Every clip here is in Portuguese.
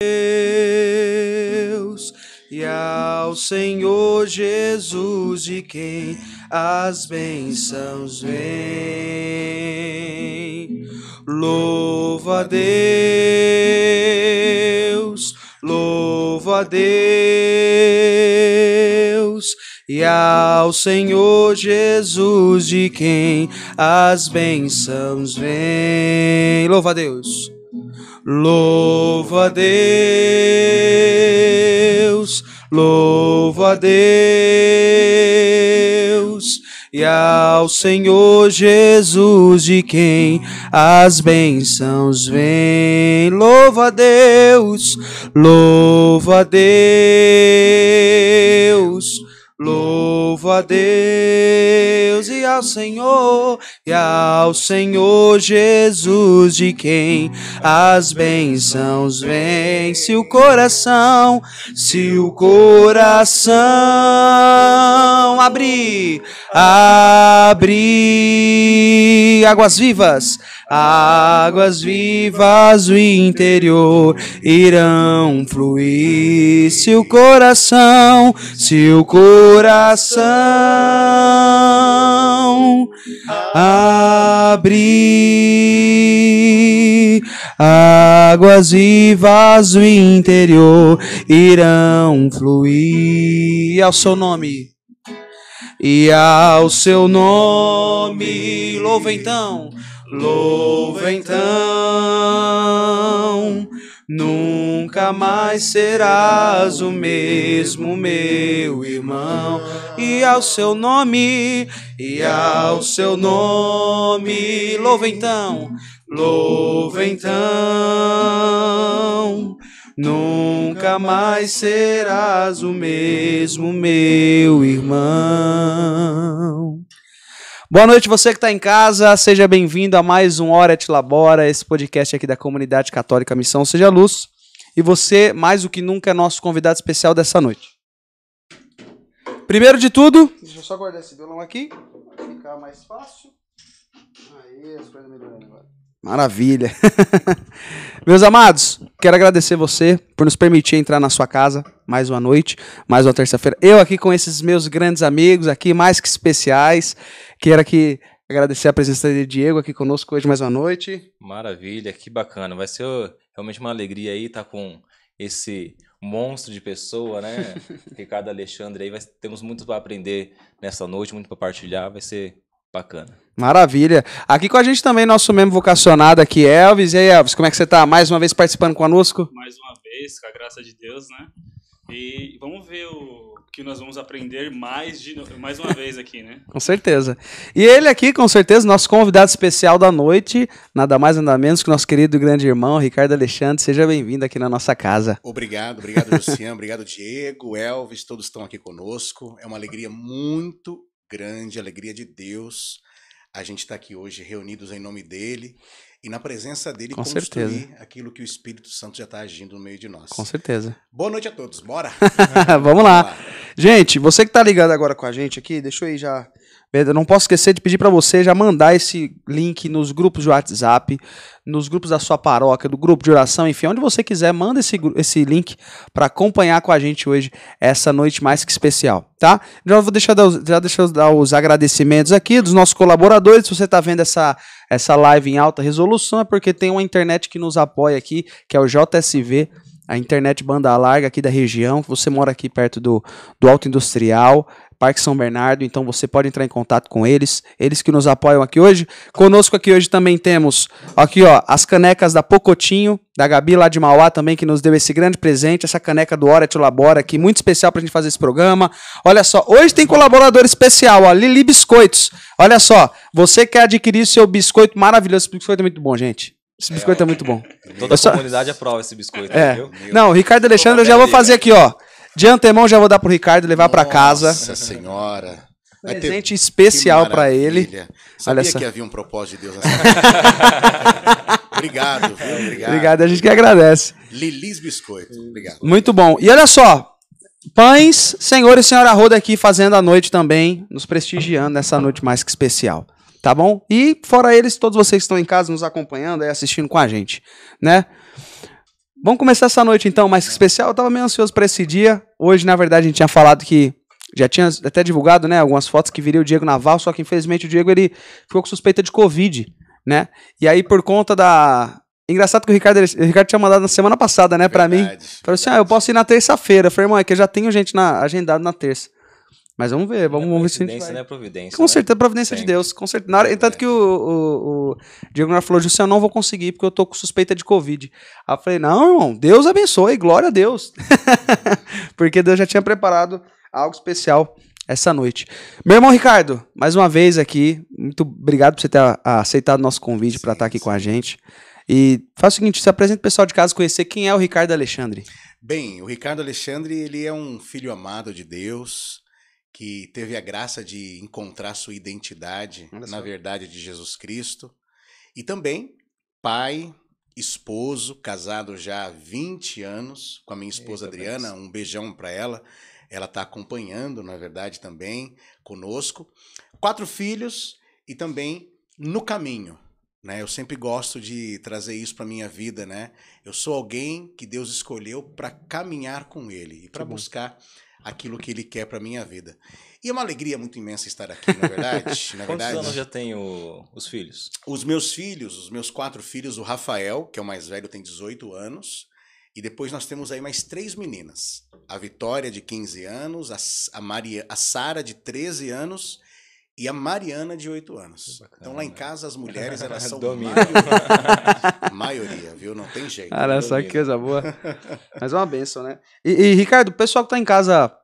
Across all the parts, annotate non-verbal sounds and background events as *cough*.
Deus e ao Senhor Jesus de quem as bênçãos vêm. Louva a Deus, louva a Deus e ao Senhor Jesus de quem as bênçãos vêm. Louva a Deus. Louva a Deus, louva a Deus, e ao Senhor Jesus de quem as bênçãos vêm. Louva a Deus, louva a Deus. Louva a Deus e ao Senhor, e ao Senhor Jesus, de quem as bênçãos vêm. Se o coração, se o coração abrir, abrir águas vivas, águas vivas do interior irão fluir. Se o coração, se o coração abrir, águas vivas do interior irão fluir ao seu nome. E ao seu nome, louva então, louva então. Nunca mais serás o mesmo, meu irmão. E ao seu nome, e ao seu nome, louva então, louva então. Nunca mais serás o mesmo, meu irmão. Boa noite, você que está em casa. Seja bem-vindo a mais um Hora Te Labora, esse podcast aqui da Comunidade Católica Missão Seja Luz. E você, mais do que nunca, é nosso convidado especial dessa noite. Primeiro de tudo, deixa eu só guardar esse violão aqui, para ficar mais fácil. Aí, as coisas melhorando agora. Maravilha. *laughs* Meus amados, quero agradecer você por nos permitir entrar na sua casa mais uma noite, mais uma terça-feira. Eu aqui com esses meus grandes amigos aqui, mais que especiais. Quero aqui agradecer a presença de Diego aqui conosco hoje mais uma noite. Maravilha, que bacana. Vai ser realmente uma alegria aí estar com esse monstro de pessoa, né? *laughs* Ricardo Alexandre aí, vai, temos muito para aprender nessa noite, muito para partilhar, vai ser bacana. Maravilha. Aqui com a gente também nosso membro vocacionado aqui, Elvis. E aí, Elvis, como é que você tá? Mais uma vez participando conosco? Mais uma vez, com a graça de Deus, né? E vamos ver o que nós vamos aprender mais, de, mais uma vez aqui, né? com certeza. E ele aqui, com certeza, nosso convidado especial da noite, nada mais nada menos que nosso querido grande irmão, Ricardo Alexandre. Seja bem-vindo aqui na nossa casa. Obrigado, obrigado, *laughs* Luciano, obrigado, Diego, Elvis, todos estão aqui conosco. É uma alegria muito grande, alegria de Deus. A gente está aqui hoje reunidos em nome dele e na presença dele Com construir certeza. aquilo que o Espírito Santo já está agindo no meio de nós. Com certeza. Boa noite a todos, bora! *laughs* Vamos lá. Gente, você que tá ligado agora com a gente aqui, deixa eu ir já. Eu não posso esquecer de pedir para você já mandar esse link nos grupos de WhatsApp, nos grupos da sua paróquia, do grupo de oração, enfim, onde você quiser, manda esse, esse link para acompanhar com a gente hoje essa noite mais que especial, tá? Já vou deixar já deixa eu dar os agradecimentos aqui dos nossos colaboradores. Se você tá vendo essa, essa live em alta resolução, é porque tem uma internet que nos apoia aqui, que é o JSV, a internet banda larga aqui da região. Você mora aqui perto do, do Alto Industrial, Parque São Bernardo, então você pode entrar em contato com eles. Eles que nos apoiam aqui hoje. Conosco aqui hoje também temos aqui, ó, as canecas da Pocotinho, da Gabi lá de Mauá também, que nos deu esse grande presente, essa caneca do Hora Te Labora aqui, muito especial pra gente fazer esse programa. Olha só, hoje tem colaborador especial, ó, Lili Biscoitos. Olha só, você quer adquirir seu biscoito maravilhoso, esse biscoito é muito bom, gente. Esse biscoito é muito bom. Toda Eu só- a comunidade aprova esse biscoito, É. viu? Não, Ricardo Alexandre eu já vou fazer aqui, ó. De antemão já vou dar pro Ricardo levar pra casa. Nossa Senhora! Vai ter- Presente especial pra ele. Sabia Olha só. que havia um propósito de Deus nessa *laughs* casa? Obrigado, viu? Obrigado. Obrigado, a gente que agradece. Lilis Biscoito. Obrigado. Muito bom. E olha só, pães, senhor e senhora Roda aqui fazendo a noite também, nos prestigiando nessa noite mais que especial. Tá bom? E fora eles, todos vocês que estão em casa nos acompanhando e assistindo com a gente, né? Vamos começar essa noite então, mais que especial. Eu tava meio ansioso para esse dia. Hoje, na verdade, a gente tinha falado que já tinha até divulgado, né, algumas fotos que viria o Diego Naval, só que infelizmente o Diego ele ficou com suspeita de Covid, né? E aí por conta da Engraçado que o Ricardo, o Ricardo tinha mandado na semana passada, né, para mim. Falou assim: "Ah, eu posso ir na terça-feira". Eu falei: "Irmão, é que eu já tenho gente na agendado na terça". Mas vamos ver, vamos, vamos ver se a gente vai. né? Providência. Com né? certeza, providência de. Deus. Com certeza. Na tanto que o, o, o Diego Nunes falou, José, eu não vou conseguir porque eu tô com suspeita de Covid. Aí eu falei, não, irmão, Deus abençoe, glória a Deus. *laughs* porque Deus já tinha preparado algo especial essa noite. Meu irmão Ricardo, mais uma vez aqui, muito obrigado por você ter a- aceitado o nosso convite para estar aqui com sim. a gente. E faz o seguinte, se apresenta o pessoal de casa conhecer quem é o Ricardo Alexandre. Bem, o Ricardo Alexandre, ele é um filho amado de Deus, que teve a graça de encontrar sua identidade na verdade de Jesus Cristo. E também pai, esposo, casado já há 20 anos com a minha esposa Eita, Adriana. Um beijão para ela. Ela está acompanhando, na verdade, também conosco. Quatro filhos e também no caminho. Né? Eu sempre gosto de trazer isso para minha vida, né? Eu sou alguém que Deus escolheu para caminhar com Ele e para Que bom. Aquilo que Ele quer para minha vida. E é uma alegria muito imensa estar aqui, na verdade. *laughs* na Quantos verdade, anos já tem o- os filhos? os meus filhos, os meus quatro filhos, o Rafael, que é o mais velho, tem 18 anos. E depois nós temos aí mais três meninas. A Vitória, de 15 anos, a, a, Maria, a Sara, de 13 anos, e a Mariana, de 8 anos. Bacana, então lá em casa as mulheres, elas *laughs* são maioria, maioria, viu? Não tem jeito. Olha só que coisa boa. Mas é uma benção, né? E, e, Ricardo, o pessoal que tá em casa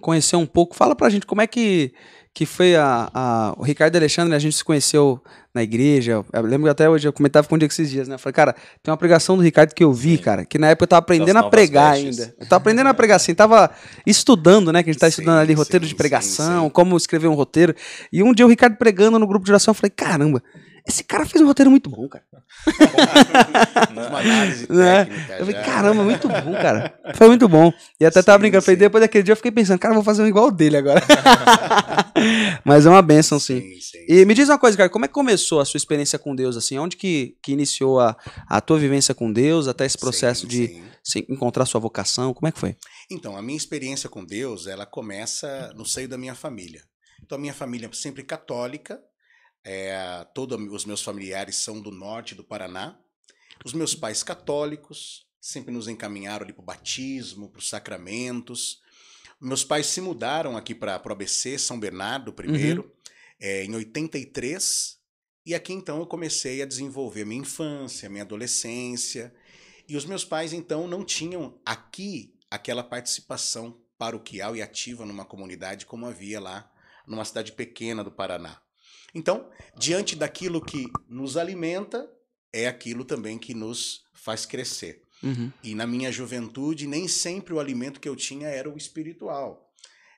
conhecer um pouco, fala pra gente como é que, que foi a, a- o Ricardo Alexandre, a gente se conheceu na igreja. Eu lembro que até hoje eu comentava com o Diego esses dias, né? Eu falei, cara, tem uma pregação do Ricardo que eu vi, Sim. cara, que na época eu tava aprendendo a pregar vestes. ainda. Eu tava aprendendo a pregar assim, tava estudando, né? Que a gente tá Sim, estudando ali roteiro sim, de sim, pregação, sim. como escrever um roteiro. E um dia o Ricardo pregando no grupo de oração, eu falei, caramba, esse cara fez um roteiro muito bom, cara. *laughs* Uma análise Né? técnica Eu falei, caramba, muito bom, cara. Foi muito bom. E até tava Sim, brincando. Falei, depois daquele dia eu fiquei pensando, cara, vou fazer um igual dele agora. *laughs* Mas é uma benção, sim. Sim, sim, E me diz uma coisa, cara, como é que começou a sua experiência com Deus, assim? Onde que, que iniciou a, a tua vivência com Deus, até esse processo de encontrar sua vocação? Como é que foi? Então, a minha experiência com Deus, ela começa no seio da minha família. Então, a minha família é sempre católica, é, todos os meus familiares são do norte do Paraná. Os meus pais católicos sempre nos encaminharam para o batismo, para os sacramentos. Meus pais se mudaram aqui para o ABC, São Bernardo primeiro, é, em 83. E aqui então eu comecei a desenvolver minha infância, minha adolescência. E os meus pais então não tinham aqui aquela participação paroquial e ativa numa comunidade como havia lá numa cidade pequena do Paraná. Então, diante daquilo que nos alimenta, é aquilo também que nos faz crescer. Uhum. E na minha juventude, nem sempre o alimento que eu tinha era o espiritual.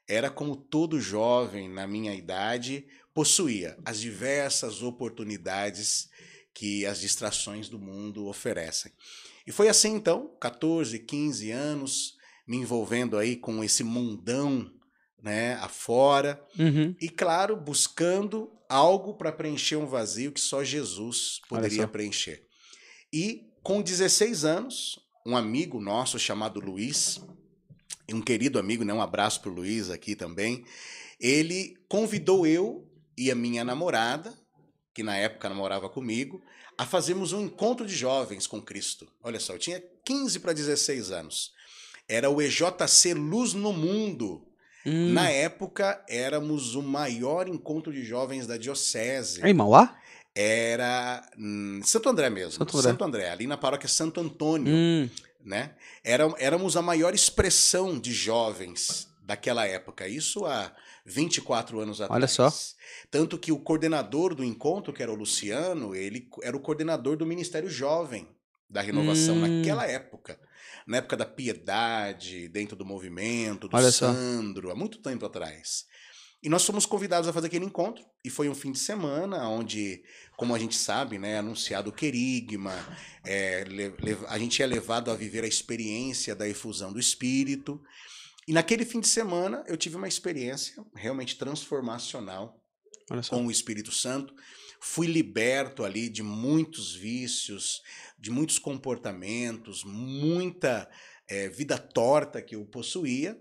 Era como todo jovem na minha idade possuía as diversas oportunidades que as distrações do mundo oferecem. E foi assim então, 14, 15 anos, me envolvendo aí com esse mundão, né, afora, Uhum. e claro, buscando algo para preencher um vazio que só Jesus poderia só. preencher. E com 16 anos, um amigo nosso chamado Luiz, um querido amigo, né, um abraço pro Luiz aqui também, ele convidou eu e a minha namorada, que na época namorava comigo, a fazermos um encontro de jovens com Cristo. Olha só, eu tinha 15 para 16 anos. Era o EJC Luz no Mundo. Hum. Na época, éramos o maior encontro de jovens da diocese. É em Mauá? Era hum, Santo André mesmo. Santo Santo André. André. ali na paróquia Santo Antônio. Hum. Né? Era, éramos a maior expressão de jovens daquela época. Isso há 24 anos atrás. Olha só. Tanto que o coordenador do encontro, que era o Luciano, ele era o coordenador do Ministério Jovem da Renovação Hum. naquela época. Na época da piedade, dentro do movimento, do Olha só. Sandro, há muito tempo atrás. E nós fomos convidados a fazer aquele encontro, e foi um fim de semana onde, como a gente sabe, né, anunciado o querigma, é, a gente é levado a viver a experiência da efusão do Espírito. E naquele fim de semana eu tive uma experiência realmente transformacional só. com o Espírito Santo, fui liberto ali de muitos vícios, de muitos comportamentos, muita eh, vida torta que eu possuía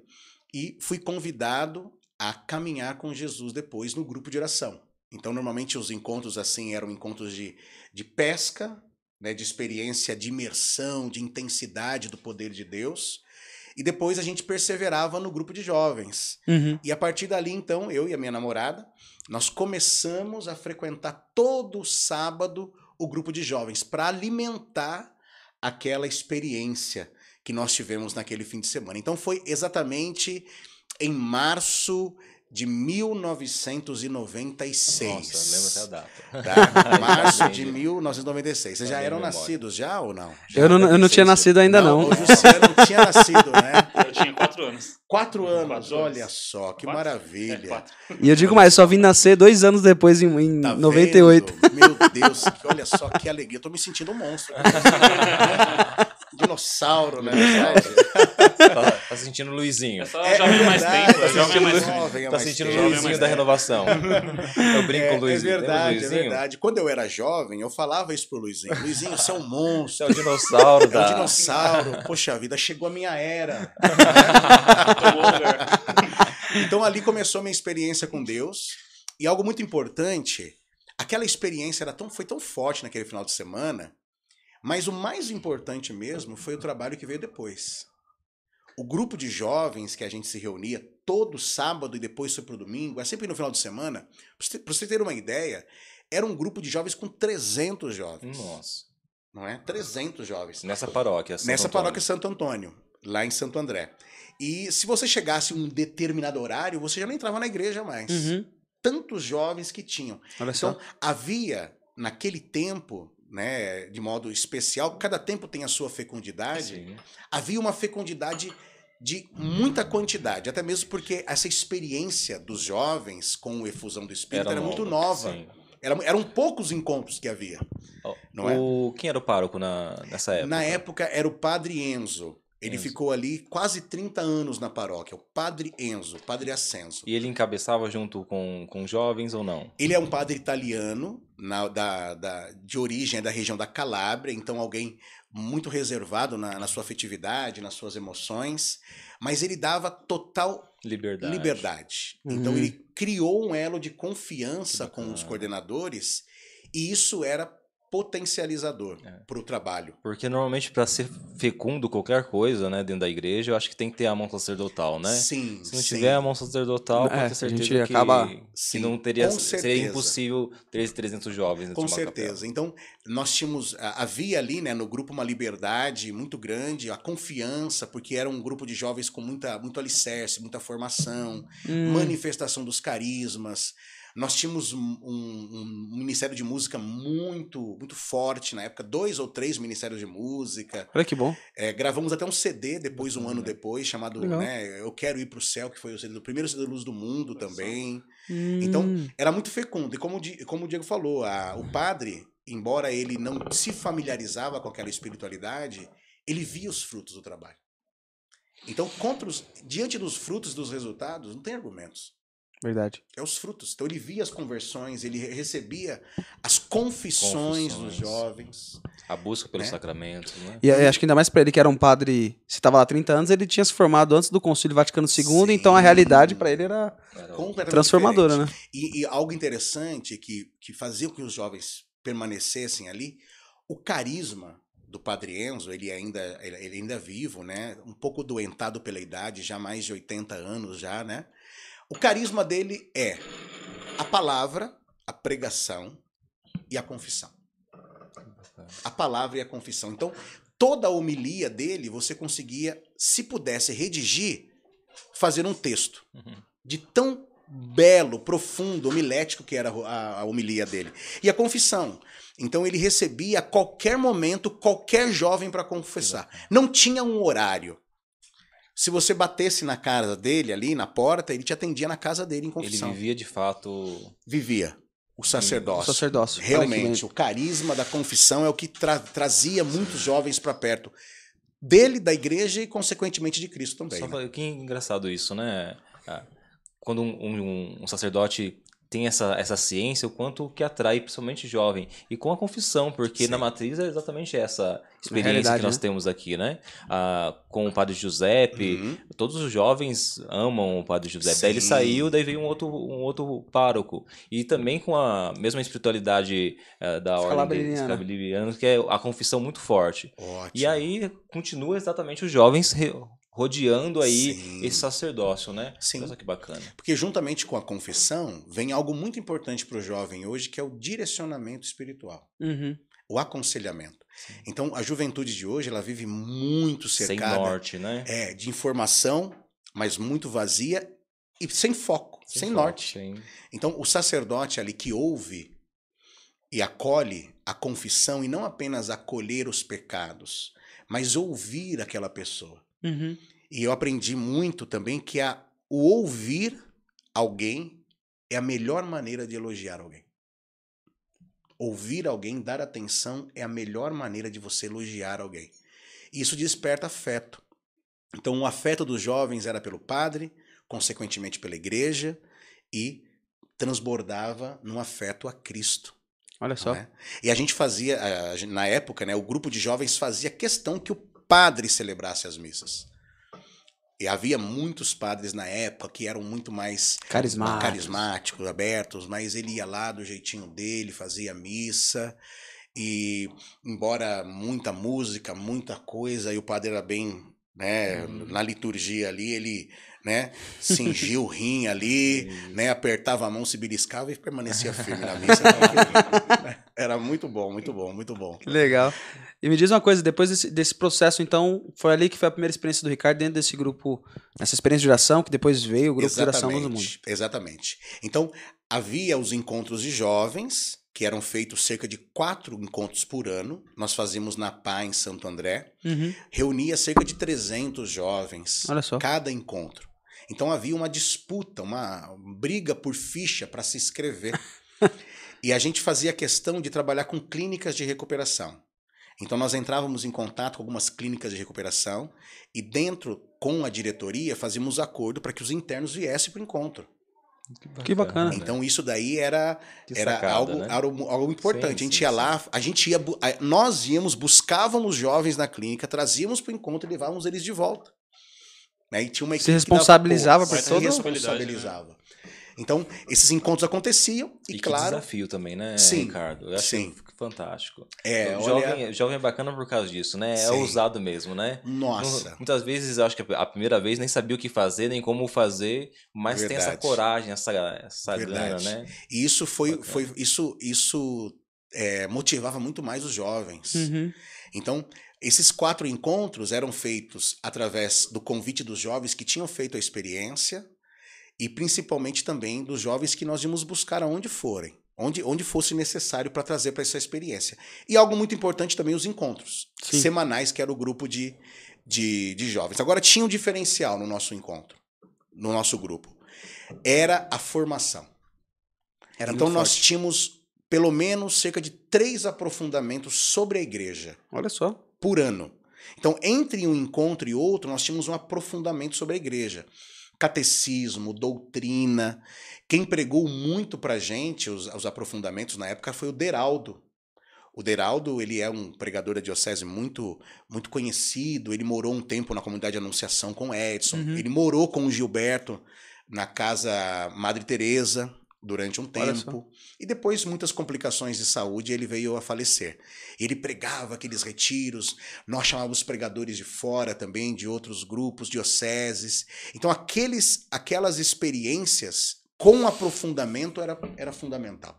e fui convidado a caminhar com Jesus depois no grupo de oração. Então, normalmente os encontros assim eram encontros de, de pesca, né, de experiência de imersão, de intensidade do poder de Deus. E depois a gente perseverava no grupo de jovens. Uhum. E a partir dali, então, eu e a minha namorada, nós começamos a frequentar todo sábado o grupo de jovens para alimentar aquela experiência que nós tivemos naquele fim de semana. Então foi exatamente em março de 1996. Nossa, lembro até a data. Tá? *laughs* Março de Entendi. 1996. Vocês já Tá eram nascidos já ou não? Eu não, eu não tinha nascido ainda, não. O Luciano não tinha nascido, né? *laughs* Eu tinha quatro anos. Quatro anos, Quatro olha anos. só, que Quatro? maravilha. É. E eu digo mais, só vim nascer dois anos depois, em, em Tá 98. vendo? Meu Deus, que- olha só que alegria. Eu tô me sentindo um monstro. *laughs* Dinossauro, né? Tá, *laughs* tá sentindo o Luizinho. É só É jovem mais verdade, tempo. É jovem mais jovem Tá mais sentindo o Luizinho da renovação. Eu brinco É, com o Luizinho. é Lembra do verdade, é Luizinho? verdade. Quando eu era jovem, eu falava isso pro Luizinho. Luizinho, você é um Você monstro. é o dinossauro É um da... dinossauro. Poxa vida, chegou a minha era. *laughs* Então ali começou a minha experiência com Deus. E algo muito importante, aquela experiência era tão, foi tão forte naquele final de semana, mas o mais importante mesmo foi o trabalho que veio depois. O grupo de jovens que a gente se reunia todo sábado e depois foi pro domingo, é sempre no final de semana, pra você- ter uma ideia, era um grupo de jovens com 300 jovens, Nossa. não é? 300 jovens. Nessa paróquia. Santo Nessa Antônio. paróquia Santo Antônio, lá em Santo André. E se você chegasse um determinado horário, você já não entrava na igreja mais. Uhum. Tantos jovens que tinham. Olha só. Então, havia, naquele tempo, né, de modo especial, cada tempo tem a sua fecundidade, Sim. havia uma fecundidade de muita quantidade, até mesmo porque essa experiência dos jovens com o efusão do Espírito era, muito nova. Sim. Era- eram poucos encontros que havia. Ó, Não é? o... Quem era o pároco na... nessa época? Na época era o Padre Enzo. Ele Enzo. ficou ali quase 30 anos na paróquia, o Padre Enzo, Padre Ascenso. E ele encabeçava junto com, com jovens ou não? Ele é um padre italiano, na- da, da- de origem é da região da Calábria, então alguém muito reservado na, na sua afetividade, nas suas emoções, mas ele dava total Liberdade. liberdade. Então Uhum. ele criou um elo de confiança com os coordenadores e isso era potencializador É. para o trabalho. Porque normalmente para ser fecundo qualquer coisa, né, dentro da igreja, eu acho que tem que ter a mão sacerdotal, né? Sim, Se não sim. tiver a mão sacerdotal, É, pode ter certeza gente que, acaba- que Sim, não teria, seria certeza. impossível ter esses 300 jovens dentro Com de uma capela. certeza. Então, nós tínhamos. Havia ali, né, no grupo, uma liberdade muito grande, a confiança, porque era um grupo de jovens com muita, muito alicerce, muita formação, Hum. manifestação dos carismas. Nós tínhamos um, um- um ministério de música muito, muito forte na época, dois ou três ministérios de música. Olha que bom. É, gravamos até um CD depois, um ano depois, chamado né, Eu Quero Ir para o Céu, que foi o CD do primeiro CD Luz do Mundo Olha também. Hum. Então, era muito fecundo. E como, o como o Diego falou, a- o padre, embora ele não se familiarizava com aquela espiritualidade, ele via os frutos do trabalho. Então, contra os- diante dos frutos e dos resultados, não tem argumentos. Verdade. É os frutos. Então, ele via as conversões, ele re- recebia as confissões, dos Confissões. jovens. A busca pelos Né? sacramentos, né? E eu acho que ainda mais pra ele, que era um padre, se tava lá 30 anos, ele tinha se formado antes do Concílio Vaticano II, Sim. então a realidade pra ele era Era transformadora, diferente. né? E, e algo interessante que, que fazia com que os jovens permanecessem ali, o carisma do Padre Enzo, ele ainda, ele, ele ainda é vivo, né? Um pouco doentado pela idade, já mais de 80 anos já, né? O carisma dele é a palavra, a pregação e a confissão. A palavra e a confissão. Então, toda a homilia dele, você conseguia, se pudesse redigir, fazer um texto Uhum. de tão belo, profundo, homilético que era a, a homilia dele. E a confissão. Então ele recebia a qualquer momento qualquer jovem para confessar. Não tinha um horário. Se você batesse na casa dele ali na porta, ele te atendia na casa dele em Ele confissão. vivia de fato. Vivia o O sacerdócio. sacerdócio. Olha que Realmente, o carisma da confissão é o que tra- trazia muitos jovens para perto dele, da igreja e, consequentemente, de Cristo também. Só né? que engraçado isso, né? Ah, Quando um, um- um sacerdote tem essa, essa ciência, o quanto que atrai principalmente jovem. E com a confissão, porque Sim. na matriz é exatamente essa experiência que nós né? temos aqui, né? Ah, com o Padre Giuseppe, Uhum. todos os jovens amam o Padre Giuseppe. Daí ele Sim. saiu, daí veio um outro, um outro pároco. E também com a mesma espiritualidade eh, da ordem Scalabriniana. Scalabriniana, que é a confissão muito forte. Ótimo. E aí continua exatamente os jovens rodeando aí Sim. esse sacerdócio, né? Sim. Olha que bacana. Porque juntamente com a confissão, vem algo muito importante para o jovem hoje, que é o direcionamento espiritual. Uhum. O aconselhamento. Então, a juventude de hoje, ela vive muito Sem cercada norte, né? é, de informação, mas muito vazia e sem foco, sem, foco, norte. sem- Então, o sacerdote ali que ouve e acolhe a confissão, e não apenas acolher os pecados, mas ouvir aquela pessoa. Uhum. E eu aprendi muito também que a, o ouvir alguém é a melhor maneira de elogiar alguém. Ouvir alguém, dar atenção é a melhor maneira de você elogiar alguém. Isso desperta afeto. Então, o afeto dos jovens era pelo padre, consequentemente pela igreja, e transbordava num afeto a Cristo. Olha só. né? E a gente fazia, na época, né, o grupo de jovens fazia questão que o padre celebrasse as missas. E havia muitos padres na época que eram muito mais Carismáticos. carismáticos, abertos, mas ele ia lá do jeitinho dele, fazia missa. E embora muita música, muita coisa, e o padre era bem, né, na liturgia ali, ele, né, cingia o rim ali, né, apertava a mão, se beliscava e permanecia firme na missa. *laughs* Era muito bom, muito bom, muito bom. Que legal. E me diz uma coisa, depois desse, desse processo, então, foi ali que foi a primeira experiência do Ricardo dentro desse grupo, essa experiência de oração, que depois veio o grupo de oração do Mundo. Exatamente. Então, havia os encontros de jovens, que eram feitos cerca de quatro encontros por ano. Nós fazíamos na PA em Santo André. Uhum. Reunia cerca de 300 jovens Olha só. cada encontro. Então havia uma disputa, uma briga por ficha para se inscrever. *laughs* e a gente fazia questão de trabalhar com clínicas de recuperação. Então nós entrávamos em contato com algumas clínicas de recuperação e dentro com a diretoria fazíamos acordo para que os internos viessem para o encontro. Que bacana. Então isso daí era Que era sacada, algo, né? algo, algo importante. Sim, a gente sim, ia sim. lá, a gente ia, nós íamos, buscávamos jovens na clínica, trazíamos para o encontro e levávamos eles de volta. Né? E tinha uma Se equipe que dava- responsabilizava por se todo- responsabilizava. Então, esses encontros aconteciam e, E que claro, desafio também, né, Sim, Ricardo? Eu acho sim. fantástico. é, o olha, jovem, jovem é bacana por causa disso, né? É Sim. ousado mesmo, né? nossa, Não- Muitas vezes eu acho que a primeira vez nem sabia o que fazer, nem como fazer, mas tem essa Verdade. coragem, essa, essa Verdade. né? e isso foi, Bacana. foi isso, isso é, motivava muito mais os jovens. Uhum. Então, esses quatro encontros eram feitos através do convite dos jovens que tinham feito a experiência e principalmente também dos jovens que nós íamos buscar aonde forem, onde, onde fosse necessário para trazer para essa experiência. E algo muito importante também, os encontros Sim. semanais, que era o grupo de, de, de jovens. Agora, tinha um diferencial no nosso encontro, no nosso grupo. Era a formação. Era então, nós forte. tínhamos pelo menos cerca de três aprofundamentos sobre a igreja Olha só. Por ano. Então, entre um encontro e outro, nós tínhamos um aprofundamento sobre a igreja. Catecismo, doutrina. Quem pregou muito pra gente os, os aprofundamentos na época foi o Deraldo. O Deraldo, ele é um pregador da diocese muito muito conhecido, ele morou um tempo na comunidade de Anunciação com Edson, Uhum. ele morou com o Gilberto na casa Madre Teresa durante um tempo. E depois, muitas complicações de saúde, ele veio a falecer. Ele pregava aqueles retiros, nós chamávamos pregadores de fora também, de outros grupos, dioceses. Então, aqueles, aquelas experiências com aprofundamento era, era fundamental.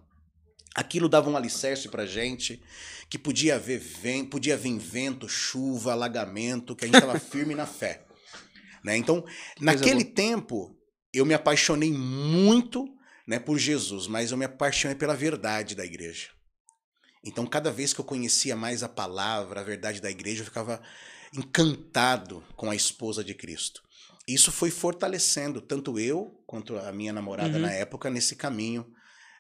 Aquilo dava um alicerce pra gente, que podia haver vento, podia vir vento, chuva, alagamento, que a gente estava *laughs* firme na fé. Né? Então, naquele tempo, eu me apaixonei muito né, por Jesus, mas eu me apaixonei pela verdade da igreja. Então, cada vez que eu conhecia mais a palavra, a verdade da igreja, eu ficava encantado com a esposa de Cristo. Isso foi fortalecendo tanto eu quanto a minha namorada Uhum. na época nesse caminho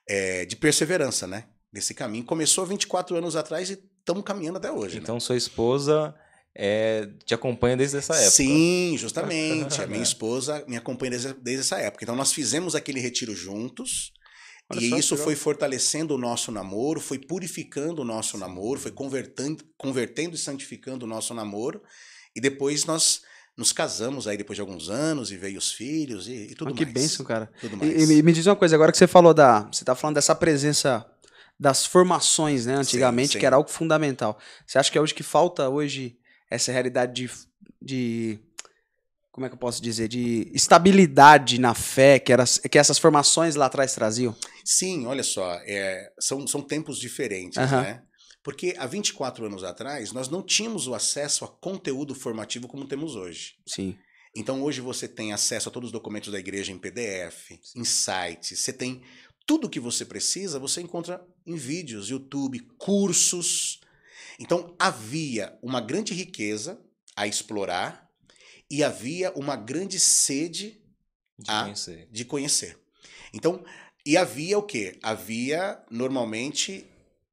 é, de perseverança, né? Nesse caminho. Começou 24 anos atrás e estamos caminhando até hoje. né? Então sua esposa é, te acompanha desde essa época. Sim, justamente. *laughs* A minha esposa me acompanha desde, desde essa época. Então nós fizemos aquele retiro juntos Olha e que isso foi fortalecendo o nosso namoro, foi purificando o nosso namoro, foi convertendo, convertendo e santificando o nosso namoro. E depois nós nos casamos aí depois de alguns anos e veio os filhos e, e tudo que mais. bênção, cara. Tudo E, mais. e me- me diz uma coisa, agora que você falou da. Você tá falando dessa presença das formações, né? Antigamente, sim. que era algo fundamental. Você acha que é hoje que falta hoje essa realidade de. de como é que eu posso dizer? De estabilidade na fé que, era, que essas formações lá atrás traziam? Sim, olha só, é, são, são tempos diferentes, Aham. né? Porque há 24 anos atrás, nós não tínhamos o acesso a conteúdo formativo como temos hoje. Sim. Então hoje você tem acesso a todos os documentos da igreja em PDF, em sites, você tem tudo o que você precisa, você encontra em vídeos, YouTube, cursos. Então havia uma grande riqueza a explorar e havia uma grande sede De Ah. conhecer. de conhecer. Então, e havia o quê? Havia normalmente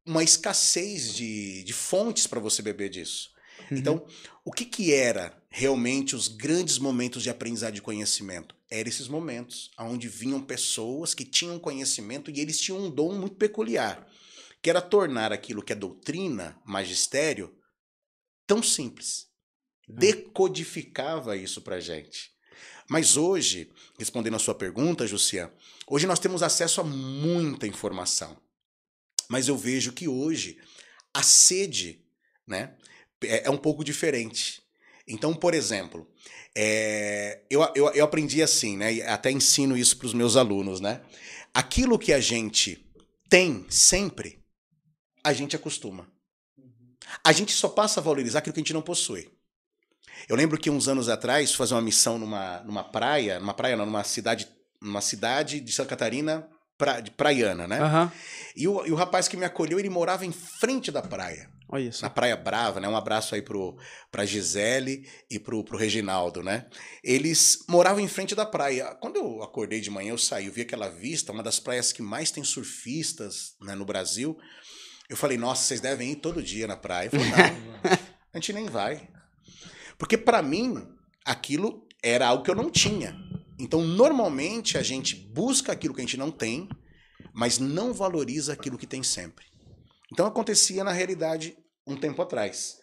uma escassez de, de fontes para você beber disso. Uhum. Então, o que, que era realmente os grandes momentos de aprendizado de conhecimento? Eram esses momentos onde vinham pessoas que tinham conhecimento e eles tinham um dom muito peculiar, que era tornar aquilo que é doutrina, magistério, tão simples. Decodificava isso pra gente. Mas hoje, respondendo a sua pergunta, Jussian, hoje nós temos acesso a muita informação. Mas eu vejo que hoje a sede né, é, é um pouco diferente. Então, por exemplo, é, eu, eu, eu aprendi assim, né? E até ensino isso para os meus alunos, né? Aquilo que a gente tem sempre, a gente acostuma. A gente só passa a valorizar aquilo que a gente não possui. Eu lembro que uns anos atrás, fui fazer uma missão numa, numa praia, numa praia não, numa cidade, numa cidade de Santa Catarina, pra, de praiana, né? Aham. E, o, e o rapaz que me acolheu, ele morava em frente da praia, Olha isso. na Praia Brava, né? Um abraço aí pro, pra Gisele e pro, pro Reginaldo, né? Eles moravam em frente da praia. Quando eu acordei de manhã, eu saí, eu vi aquela vista, uma das praias que mais tem surfistas né, no Brasil. Eu falei, nossa, vocês devem ir todo dia na praia. Falei, não, *laughs* a gente nem vai. Porque para mim, aquilo era algo que eu não tinha. Então, normalmente, a gente busca aquilo que a gente não tem, mas não valoriza aquilo que tem sempre. Então, acontecia na realidade um tempo atrás.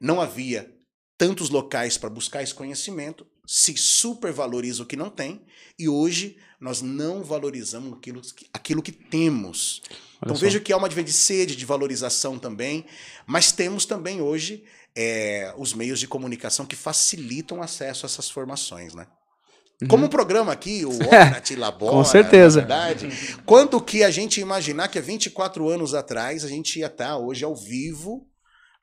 Não havia tantos locais para buscar esse conhecimento, se supervaloriza o que não tem, e hoje nós não valorizamos aquilo, que- aquilo que temos. Então só. vejo que há uma diferença de sede, de valorização também, mas temos também hoje é, os meios de comunicação que facilitam o acesso a essas formações, né? Como um programa aqui, o *laughs* Hora Te Labora, Uhum. Com certeza. verdade. Quanto que a gente imaginar que há 24 anos atrás a gente ia estar hoje ao vivo,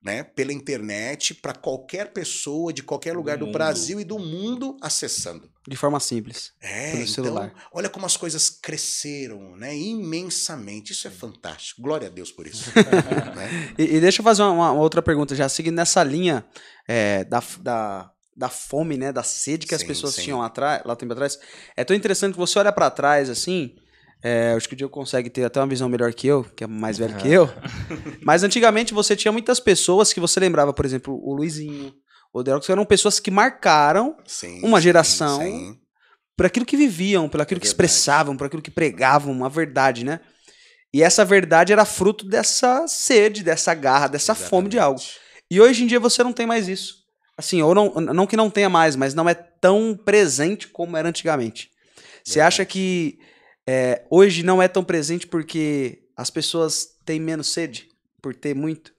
né, pela internet, para qualquer pessoa de qualquer lugar do mundo. Brasil e do mundo acessando. De forma simples. É, Pelo então, celular. olha como as coisas cresceram, né, imensamente. Isso é fantástico. Glória a Deus por isso. *laughs* né? E, e deixa eu fazer uma, uma outra pergunta, já seguindo nessa linha é, da, da, da fome, né? Da sede que as Sim, pessoas sim. tinham atrás, lá tempo atrás. É tão interessante que você olha pra trás, assim. É, acho que o Diego consegue ter até uma visão melhor que eu, que é mais velho que eu. *laughs* Mas antigamente você tinha muitas pessoas que você lembrava, por exemplo, o Luizinho, o Derox, eram pessoas que marcaram Sim, Uma sim, geração sim. por aquilo que viviam, por aquilo É que expressavam, por aquilo que pregavam, uma verdade, né? E essa verdade era fruto dessa sede, dessa garra, dessa fome de algo. Exatamente. E hoje em dia você não tem mais isso. Assim, ou não, não que não tenha mais, mas não é tão presente como era antigamente. Você acha que é, hoje não é tão presente porque as pessoas têm menos sede? Por ter muito?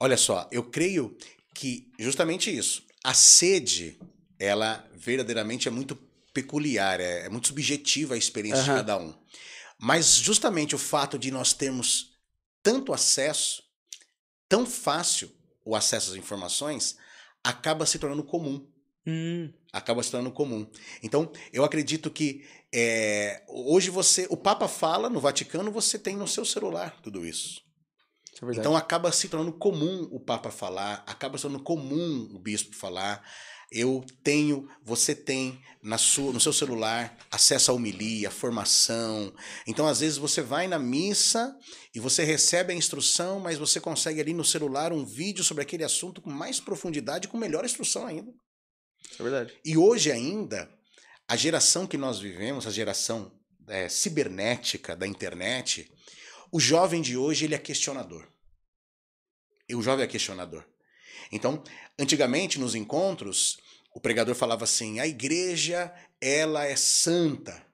Olha só, eu creio que justamente isso. A sede, ela verdadeiramente é muito peculiar, é, é muito subjetiva a experiência de Aham. cada um. Mas justamente o fato de nós termos tanto acesso, tão fácil o acesso às informações, acaba se tornando comum. Hum, Acaba se tornando comum. Então, eu acredito que é, hoje você. O Papa fala no Vaticano, você tem no seu celular tudo isso. isso é. Então acaba se tornando comum o Papa falar, acaba se tornando comum o bispo falar. Eu tenho, você tem na sua, no seu celular acesso à homilia, formação. Então, às vezes, você vai na missa e você recebe a instrução, mas você consegue ali no celular um vídeo sobre aquele assunto com mais profundidade, com melhor instrução ainda. É verdade. E hoje ainda, a geração que nós vivemos, a geração é, cibernética da internet, o jovem de hoje ele é questionador. E o jovem é questionador. Então, antigamente nos encontros, o pregador falava assim: a igreja ela é santa,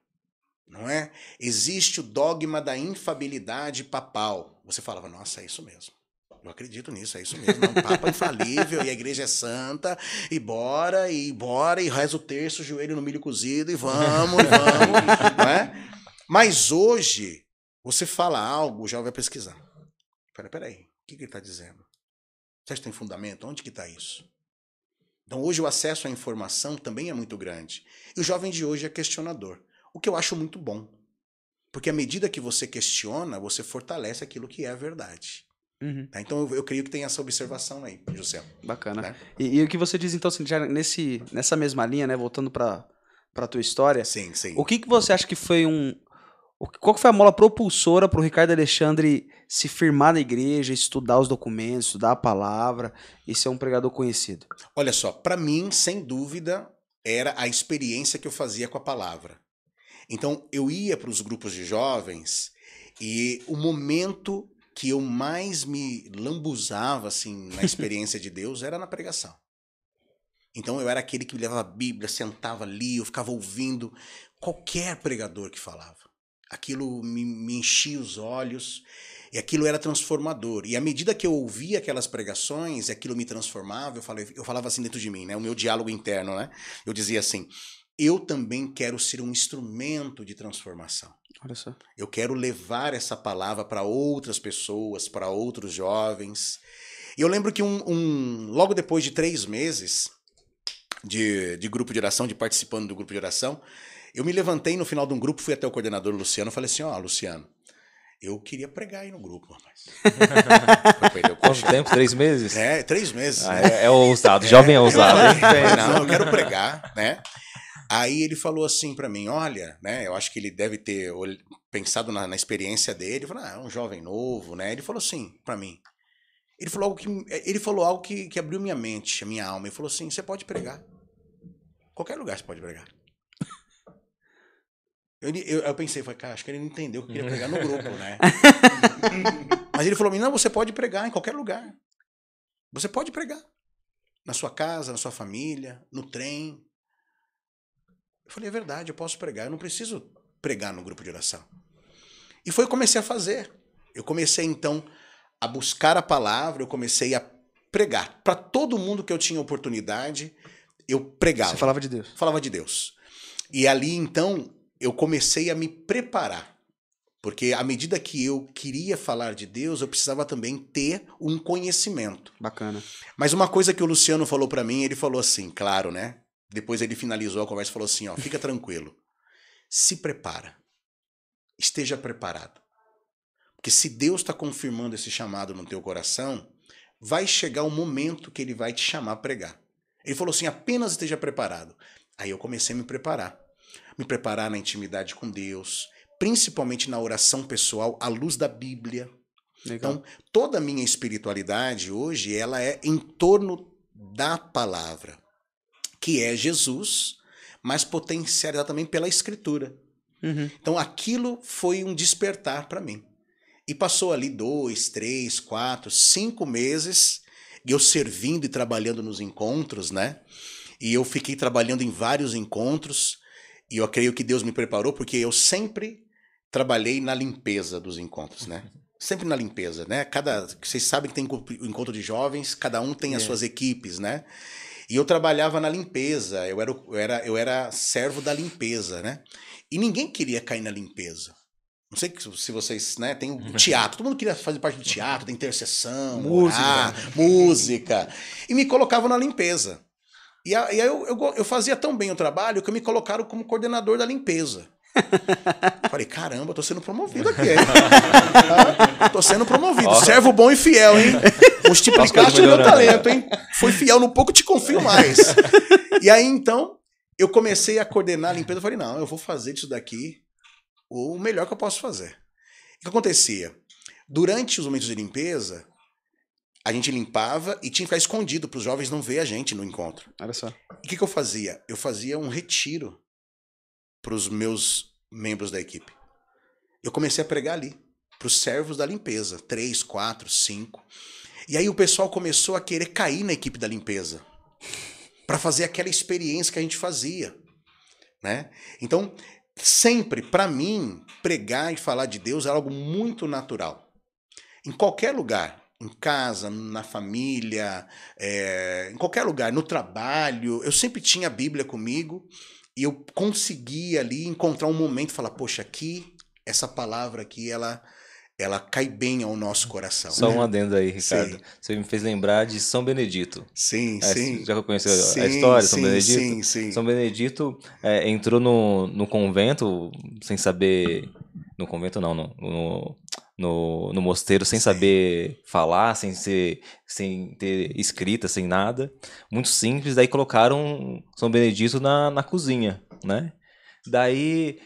não é? Existe o dogma da infabilidade papal. Você falava, nossa, é isso mesmo. Eu acredito nisso, é isso mesmo. É um Papa infalível e a igreja é santa, e bora, e bora, e reza o terço, joelho no milho cozido, e vamos, e *laughs* vamos, não é? Mas hoje, você fala algo, já vai pesquisar. Peraí, peraí, o que, que ele está dizendo? Você acha que tem fundamento? Onde que está isso? Então, hoje o acesso à informação também é muito grande. E o jovem de hoje é questionador, o que eu acho muito bom. Porque à medida que você questiona, você fortalece aquilo que é a verdade. Uhum. Tá? Então eu, eu creio que tem essa observação aí, José. Bacana. Né? E, e o que você diz, então, assim, já nesse, nessa mesma linha, né? Voltando para a tua história, Sim, sim. o que, que você acha que foi um. Qual que foi a mola propulsora para o Ricardo Alexandre se firmar na igreja, estudar os documentos, estudar a palavra e ser um pregador conhecido? Olha só, para mim, sem dúvida, era a experiência que eu fazia com a palavra. Então, eu ia para os grupos de jovens e o momento que eu mais me lambuzava assim na *laughs* experiência de Deus era na pregação. Então eu era aquele que levava a Bíblia, sentava ali, eu ficava ouvindo qualquer pregador que falava. Aquilo me, me enchia os olhos e aquilo era transformador. E à medida que eu ouvia aquelas pregações aquilo me transformava, eu, falei, eu falava assim dentro de mim, né? O meu diálogo interno, né? Eu dizia assim: eu também quero ser um instrumento de transformação. Olha só. Eu quero levar essa palavra para outras pessoas, para outros jovens. E eu lembro que um, um- logo depois de três meses de, de grupo de oração, de participando do grupo de oração, eu me levantei no final de um grupo, fui até o coordenador Luciano e falei assim: Ó, Luciano, eu queria pregar aí no grupo, rapaz. *laughs* Quanto tempo? Três meses? É, três meses. Ah, né? é, é ousado, jovem é ousado. hein? Falei, não, eu quero pregar, né? Aí ele falou assim pra mim, olha, né? Eu acho que ele deve ter pensado na, na experiência dele. Ele falou, ah, é um jovem novo, né? Ele falou assim pra mim. Ele falou algo que ele falou algo que, que abriu minha mente, a minha alma. Ele falou assim, você pode pregar. Qualquer lugar você pode pregar. Eu, eu, eu pensei, falei, cara, acho que ele não entendeu que eu queria pregar no grupo, né? *laughs* Mas ele falou, não, você pode pregar em qualquer lugar. Você pode pregar. Na sua casa, na sua família, no trem. Eu falei, é verdade, eu posso pregar. Eu não preciso pregar no grupo de oração. E foi o que eu comecei a fazer. Eu comecei, então, a buscar a palavra, eu comecei a pregar. Para todo mundo que eu tinha oportunidade, eu pregava. Você falava de Deus. Falava de Deus. E ali, então, eu comecei a me preparar. Porque à medida que eu queria falar de Deus, eu precisava também ter um conhecimento. Bacana. Mas uma coisa que o Luciano falou pra mim, ele falou assim, claro, né? Depois ele finalizou a conversa e falou assim, ó, fica tranquilo. Se prepara. Esteja preparado. Porque se Deus está confirmando esse chamado no teu coração, vai chegar o momento que ele vai te chamar a pregar. Ele falou assim, apenas esteja preparado. Aí eu comecei a me preparar. Me preparar na intimidade com Deus, principalmente na oração pessoal, à luz da Bíblia. Legal. Então, toda a minha espiritualidade hoje, ela é em torno da palavra, que é Jesus, mas potencializada também pela escritura. Uhum. Então, aquilo foi um despertar para mim. E passou ali dois, três, quatro, cinco meses, e eu servindo e trabalhando nos encontros, né? E eu fiquei trabalhando em vários encontros, e eu creio que Deus me preparou, porque eu sempre trabalhei na limpeza dos encontros, né? *laughs* Sempre na limpeza, né? Cada, vocês sabem que tem o encontro de jovens, cada um tem as É. suas equipes, né? E eu trabalhava na limpeza, eu era, eu era, eu era servo da limpeza, né? E ninguém queria cair na limpeza. Não sei se vocês, né, tem o *laughs* teatro, todo mundo queria fazer parte do teatro, da intercessão, Música. orar, música. E me colocavam na limpeza. E, aí eu, eu, eu fazia tão bem o trabalho que me colocaram como coordenador da limpeza. Falei, caramba, tô sendo promovido aqui, hein? *laughs* Tô sendo promovido. Servo bom e fiel, hein? Multiplicaste As o meu melhorando. talento, hein? Foi fiel no pouco, te confio mais. *laughs* E aí, então, eu comecei a coordenar a limpeza. Eu falei, não, eu vou fazer disso daqui o melhor que eu posso fazer. O que acontecia? Durante os momentos de limpeza, a gente limpava e tinha que ficar escondido para os jovens não ver a gente no encontro. Olha só. E o que, que eu fazia? Eu fazia um retiro para os meus membros da equipe. Eu comecei a pregar ali, para os servos da limpeza, três, quatro, cinco. E aí o pessoal começou a querer cair na equipe da limpeza, para fazer aquela experiência que a gente fazia, né? Então, sempre para mim, pregar e falar de Deus é algo muito natural. Em qualquer lugar, em casa, na família, é, em qualquer lugar, no trabalho, eu sempre tinha a Bíblia comigo e eu conseguia ali encontrar um momento e falar, poxa, aqui, essa palavra aqui, ela ela cai bem ao nosso coração. Só né? um adendo aí, Ricardo. Sim. Você me fez lembrar de São Benedito. Sim, É, sim. Já conheceu Sim, a história de São sim, Benedito? Sim, sim. São Benedito é, entrou no, no convento sem saber. No convento não, no, no, no, no mosteiro sem Sim. saber falar, sem ser, sem ter escrita, sem nada. Muito simples, daí colocaram São Benedito na, na cozinha, né? Daí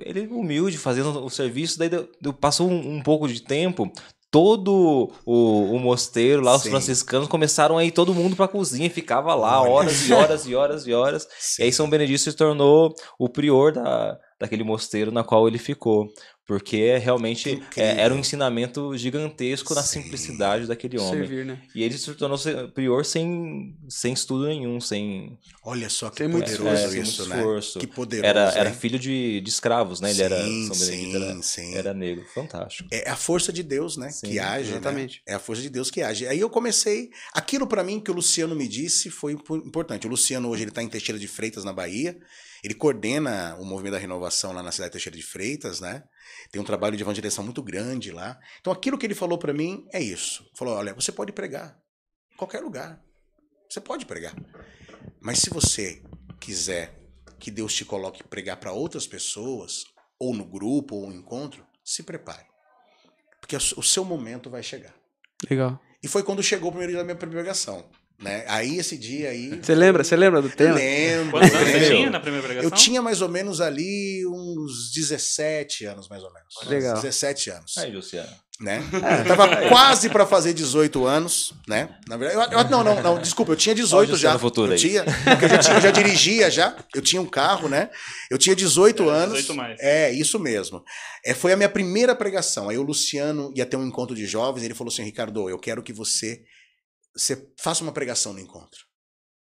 ele humilde fazendo o serviço, daí deu- deu- passou um, um pouco de tempo. Todo o, o mosteiro lá, os Sim. franciscanos começaram a ir todo mundo pra cozinha e ficava lá Olha. horas e horas e horas e horas. Sim. *laughs* E aí São Benedito se tornou o prior da, daquele mosteiro na qual ele ficou. Porque realmente Que é, era um ensinamento gigantesco na Sim. simplicidade daquele homem. Servir, né? E ele se tornou prior sem, sem estudo nenhum, sem, Olha só que poderoso é, sem isso, muito né? esforço. Que poderoso. Era, era filho de, de escravos, né? Ele era Sim, São Benedito era, sim, sim. era negro. Fantástico. É a força de Deus, né? Sim, que age. né? exatamente. É a força de Deus que age. Aí eu comecei. Aquilo pra mim que o Luciano me disse foi impo- importante. O Luciano hoje ele tá em Teixeira de Freitas, na Bahia. Ele coordena o movimento da renovação lá na cidade de Teixeira de Freitas, né? Tem um trabalho de evangelização muito grande lá. Então aquilo que ele falou pra mim é isso. Falou: olha, você pode pregar em qualquer lugar. Você pode pregar. Mas se você quiser que Deus te coloque pregar pra outras pessoas, ou no grupo, ou no encontro, se prepare. Porque o seu momento vai chegar. Legal. E foi quando chegou o primeiro dia da minha pregação. Né? Aí esse dia aí. Você lembra? Você lembra do Eu tema? lembro. Quantos anos você tinha na primeira pregação? Eu tinha mais ou menos ali uns 17 anos, mais ou menos. Legal. 17 anos. Aí, Luciano. Né? Eu tava quase pra fazer 18 anos, né? Na verdade, eu- eu- não, não, não, desculpa, eu tinha 18 Olha o já. Futuro eu aí. tinha, porque eu já, tinha, eu já dirigia já, eu tinha um carro, né? Eu tinha 18 Era anos. 18 mais. É, isso mesmo. É, foi a minha primeira pregação. Aí o Luciano ia ter um encontro de jovens, ele falou assim: Ricardo, eu quero que você, você faça uma pregação no encontro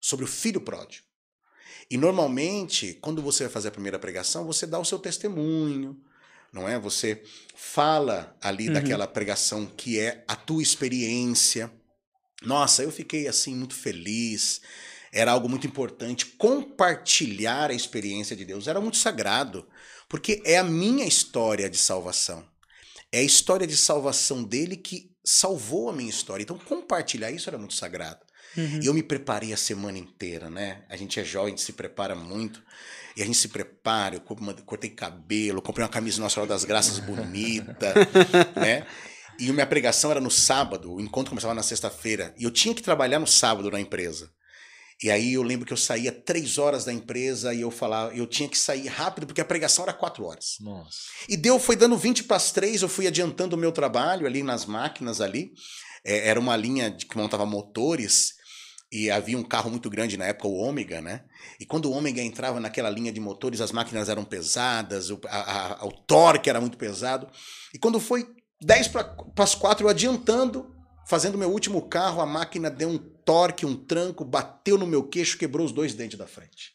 sobre o filho pródigo. E normalmente, quando você vai fazer a primeira pregação, você dá o seu testemunho, não é? Você fala ali Uhum. daquela pregação que é a tua experiência. Nossa, eu fiquei assim muito feliz. Era algo muito importante compartilhar a experiência de Deus. Era muito sagrado, porque é a minha história de salvação. É a história de salvação dele que salvou a minha história. Então, compartilhar isso era muito sagrado. Uhum. E eu me preparei a semana inteira, né? A gente é jovem, a gente se prepara muito. E a gente se prepara, eu cortei cabelo, comprei uma camisa Nossa Senhora das Graças bonita, *laughs* né? E minha pregação era no sábado, o encontro começava na sexta-feira. E eu tinha que trabalhar no sábado na empresa. E aí eu lembro que eu saía três horas da empresa e eu falava, eu tinha que sair rápido, porque a pregação era quatro horas. Nossa. E deu, foi dando 20 para as 3, eu fui adiantando o meu trabalho ali nas máquinas ali. É, era uma linha de, que montava motores e havia um carro muito grande na época, o Ômega, né? E quando o Ômega entrava naquela linha de motores, as máquinas eram pesadas, o, a- a- o torque era muito pesado. E quando foi 10 para as 4, eu adiantando, fazendo meu último carro, a máquina deu um torque, um tranco, bateu no meu queixo, quebrou os dois dentes da frente.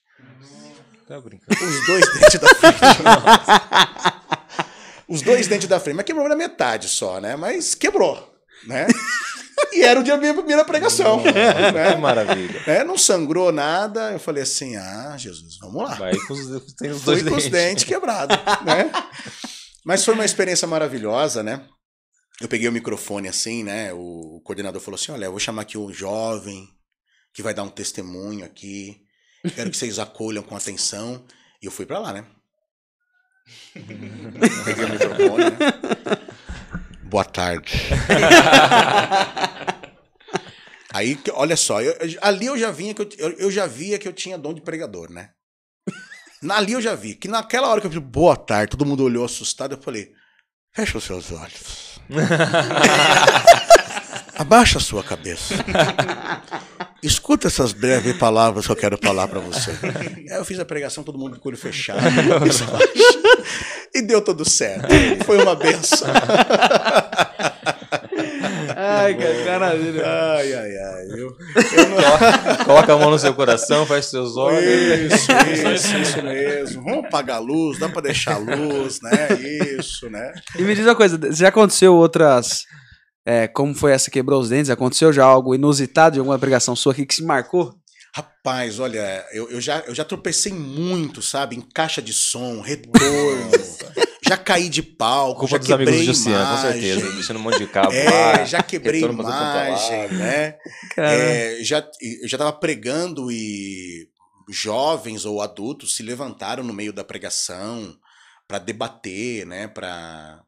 Tá brincando. Os dois dentes da frente. *laughs* Os dois dentes da frente. Mas quebrou na metade só, né? Mas quebrou, né? E era o dia da minha primeira pregação. Que né? maravilha. É, não sangrou nada. Eu falei assim: ah, Jesus, vamos lá. Vai com os, tem os Fui dois com os dentes. dentes quebrados, né? Mas foi uma experiência maravilhosa, né? Eu peguei o microfone assim, né? O coordenador falou assim: olha, eu vou chamar aqui um jovem que vai dar um testemunho aqui. Quero que vocês acolham com atenção. E eu fui pra lá, né? *laughs* Peguei o microfone, né? Boa tarde. *laughs* Aí, olha só, eu- ali eu já vinha que eu, eu já via que eu tinha dom de pregador, né? Ali eu já vi que naquela hora que eu falei, boa tarde, todo mundo olhou assustado, eu falei, fecha os seus olhos. *laughs* Abaixa a sua cabeça. Escuta essas breves palavras que eu quero falar para você. Aí eu fiz a pregação, todo mundo com o olho fechado. *laughs* e deu tudo certo. Foi uma benção. Ai, cara, maravilha. Ai, ai, ai. Eu, *laughs* Coloca a mão no seu coração, fecha seus olhos. Isso, *laughs* isso, isso mesmo. Vamos apagar a luz, dá para deixar a luz, né? Isso, né? E me diz uma coisa, já aconteceu outras. É, como foi essa quebrou os dentes? Aconteceu já algo inusitado de alguma pregação sua aqui que se marcou? Rapaz, olha, eu, eu, já, eu já tropecei muito, sabe? Em caixa de som, retorno. *laughs* já caí de palco, Culpa já dos quebrei amigos do Luciano, com certeza. Deixando um monte de cabo É, já quebrei é imagem, né? É, já, eu já tava pregando e jovens ou adultos se levantaram no meio da pregação para debater, né, para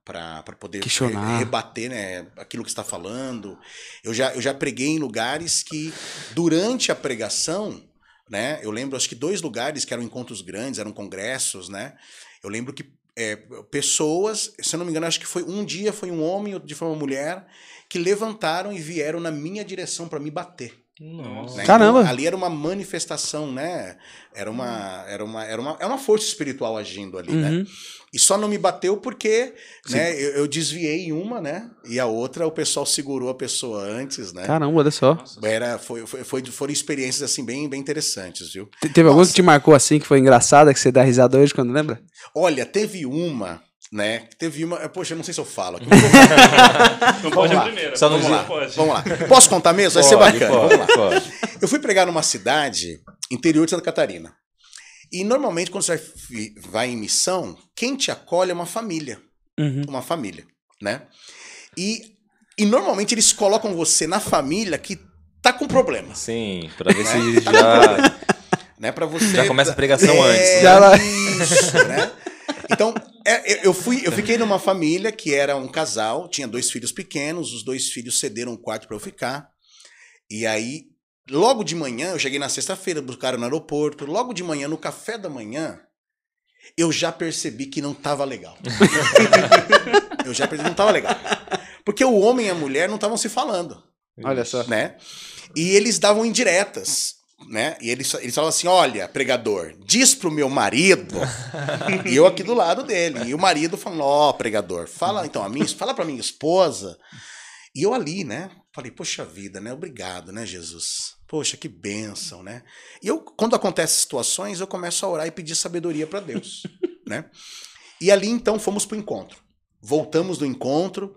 poder Questionar. re- rebater, né, aquilo que está falando. Eu já, eu já preguei em lugares que durante a pregação, né, eu lembro acho que dois lugares que eram encontros grandes, eram congressos, né. Eu lembro que é, pessoas, se eu não me engano, acho que foi um dia foi um homem, outro dia foi uma mulher que levantaram e vieram na minha direção para me bater. Nossa. né? Caramba! Então, ali era uma manifestação, né? Era uma, era uma, era uma, é uma força espiritual agindo ali, né? E só não me bateu porque, né? Eu, eu desviei uma, né? E a outra o pessoal segurou a pessoa antes, né? Caramba, olha só. Era, foi, foi, foi- foram experiências assim bem, bem interessantes, viu? Te- Teve alguma Nossa. que te marcou assim, que foi engraçada, que você dá risada hoje quando lembra? Olha, teve uma, né? Teve uma, poxa, eu não sei se eu falo aqui. *laughs* Não pode lá. a primeira. Só não Vamos lá. Pode. Vamos lá. Posso contar mesmo? Vai ser Pode, bacana. pode, Vamos lá. pode. Eu fui pregar numa cidade interior de Santa Catarina. E normalmente, quando você vai, vai em missão, quem te acolhe é uma família. Uhum. Uma família, né? E, e normalmente eles colocam você na família que tá com problema. Sim, pra ver se Né? *laughs* já. Né? Pra você. Já começa a pregação É, antes, né? Já lá- Isso, né? *laughs* Então, é, eu- eu, fui, eu fiquei numa família que era um casal, tinha dois filhos pequenos, os dois filhos cederam um quarto para eu ficar. E aí, logo de manhã, eu cheguei na sexta-feira, buscaram no aeroporto. Logo de manhã, no café da manhã, eu já percebi que não tava legal. *laughs* eu já percebi que não tava legal. Porque o homem e a mulher não estavam se falando Olha só. né? E eles davam indiretas, né? E eles, eles falavam assim: olha, pregador, diz pro meu marido, e eu aqui do lado dele, e o marido falando: ó, pregador, fala então a minha, fala pra minha esposa. E eu ali, né? Falei, poxa vida, né? Obrigado, né, Jesus? Poxa, que bênção, né? E eu, quando acontecem situações, eu começo a orar e pedir sabedoria pra Deus, *laughs* né? E ali, então, fomos pro encontro. Voltamos do encontro,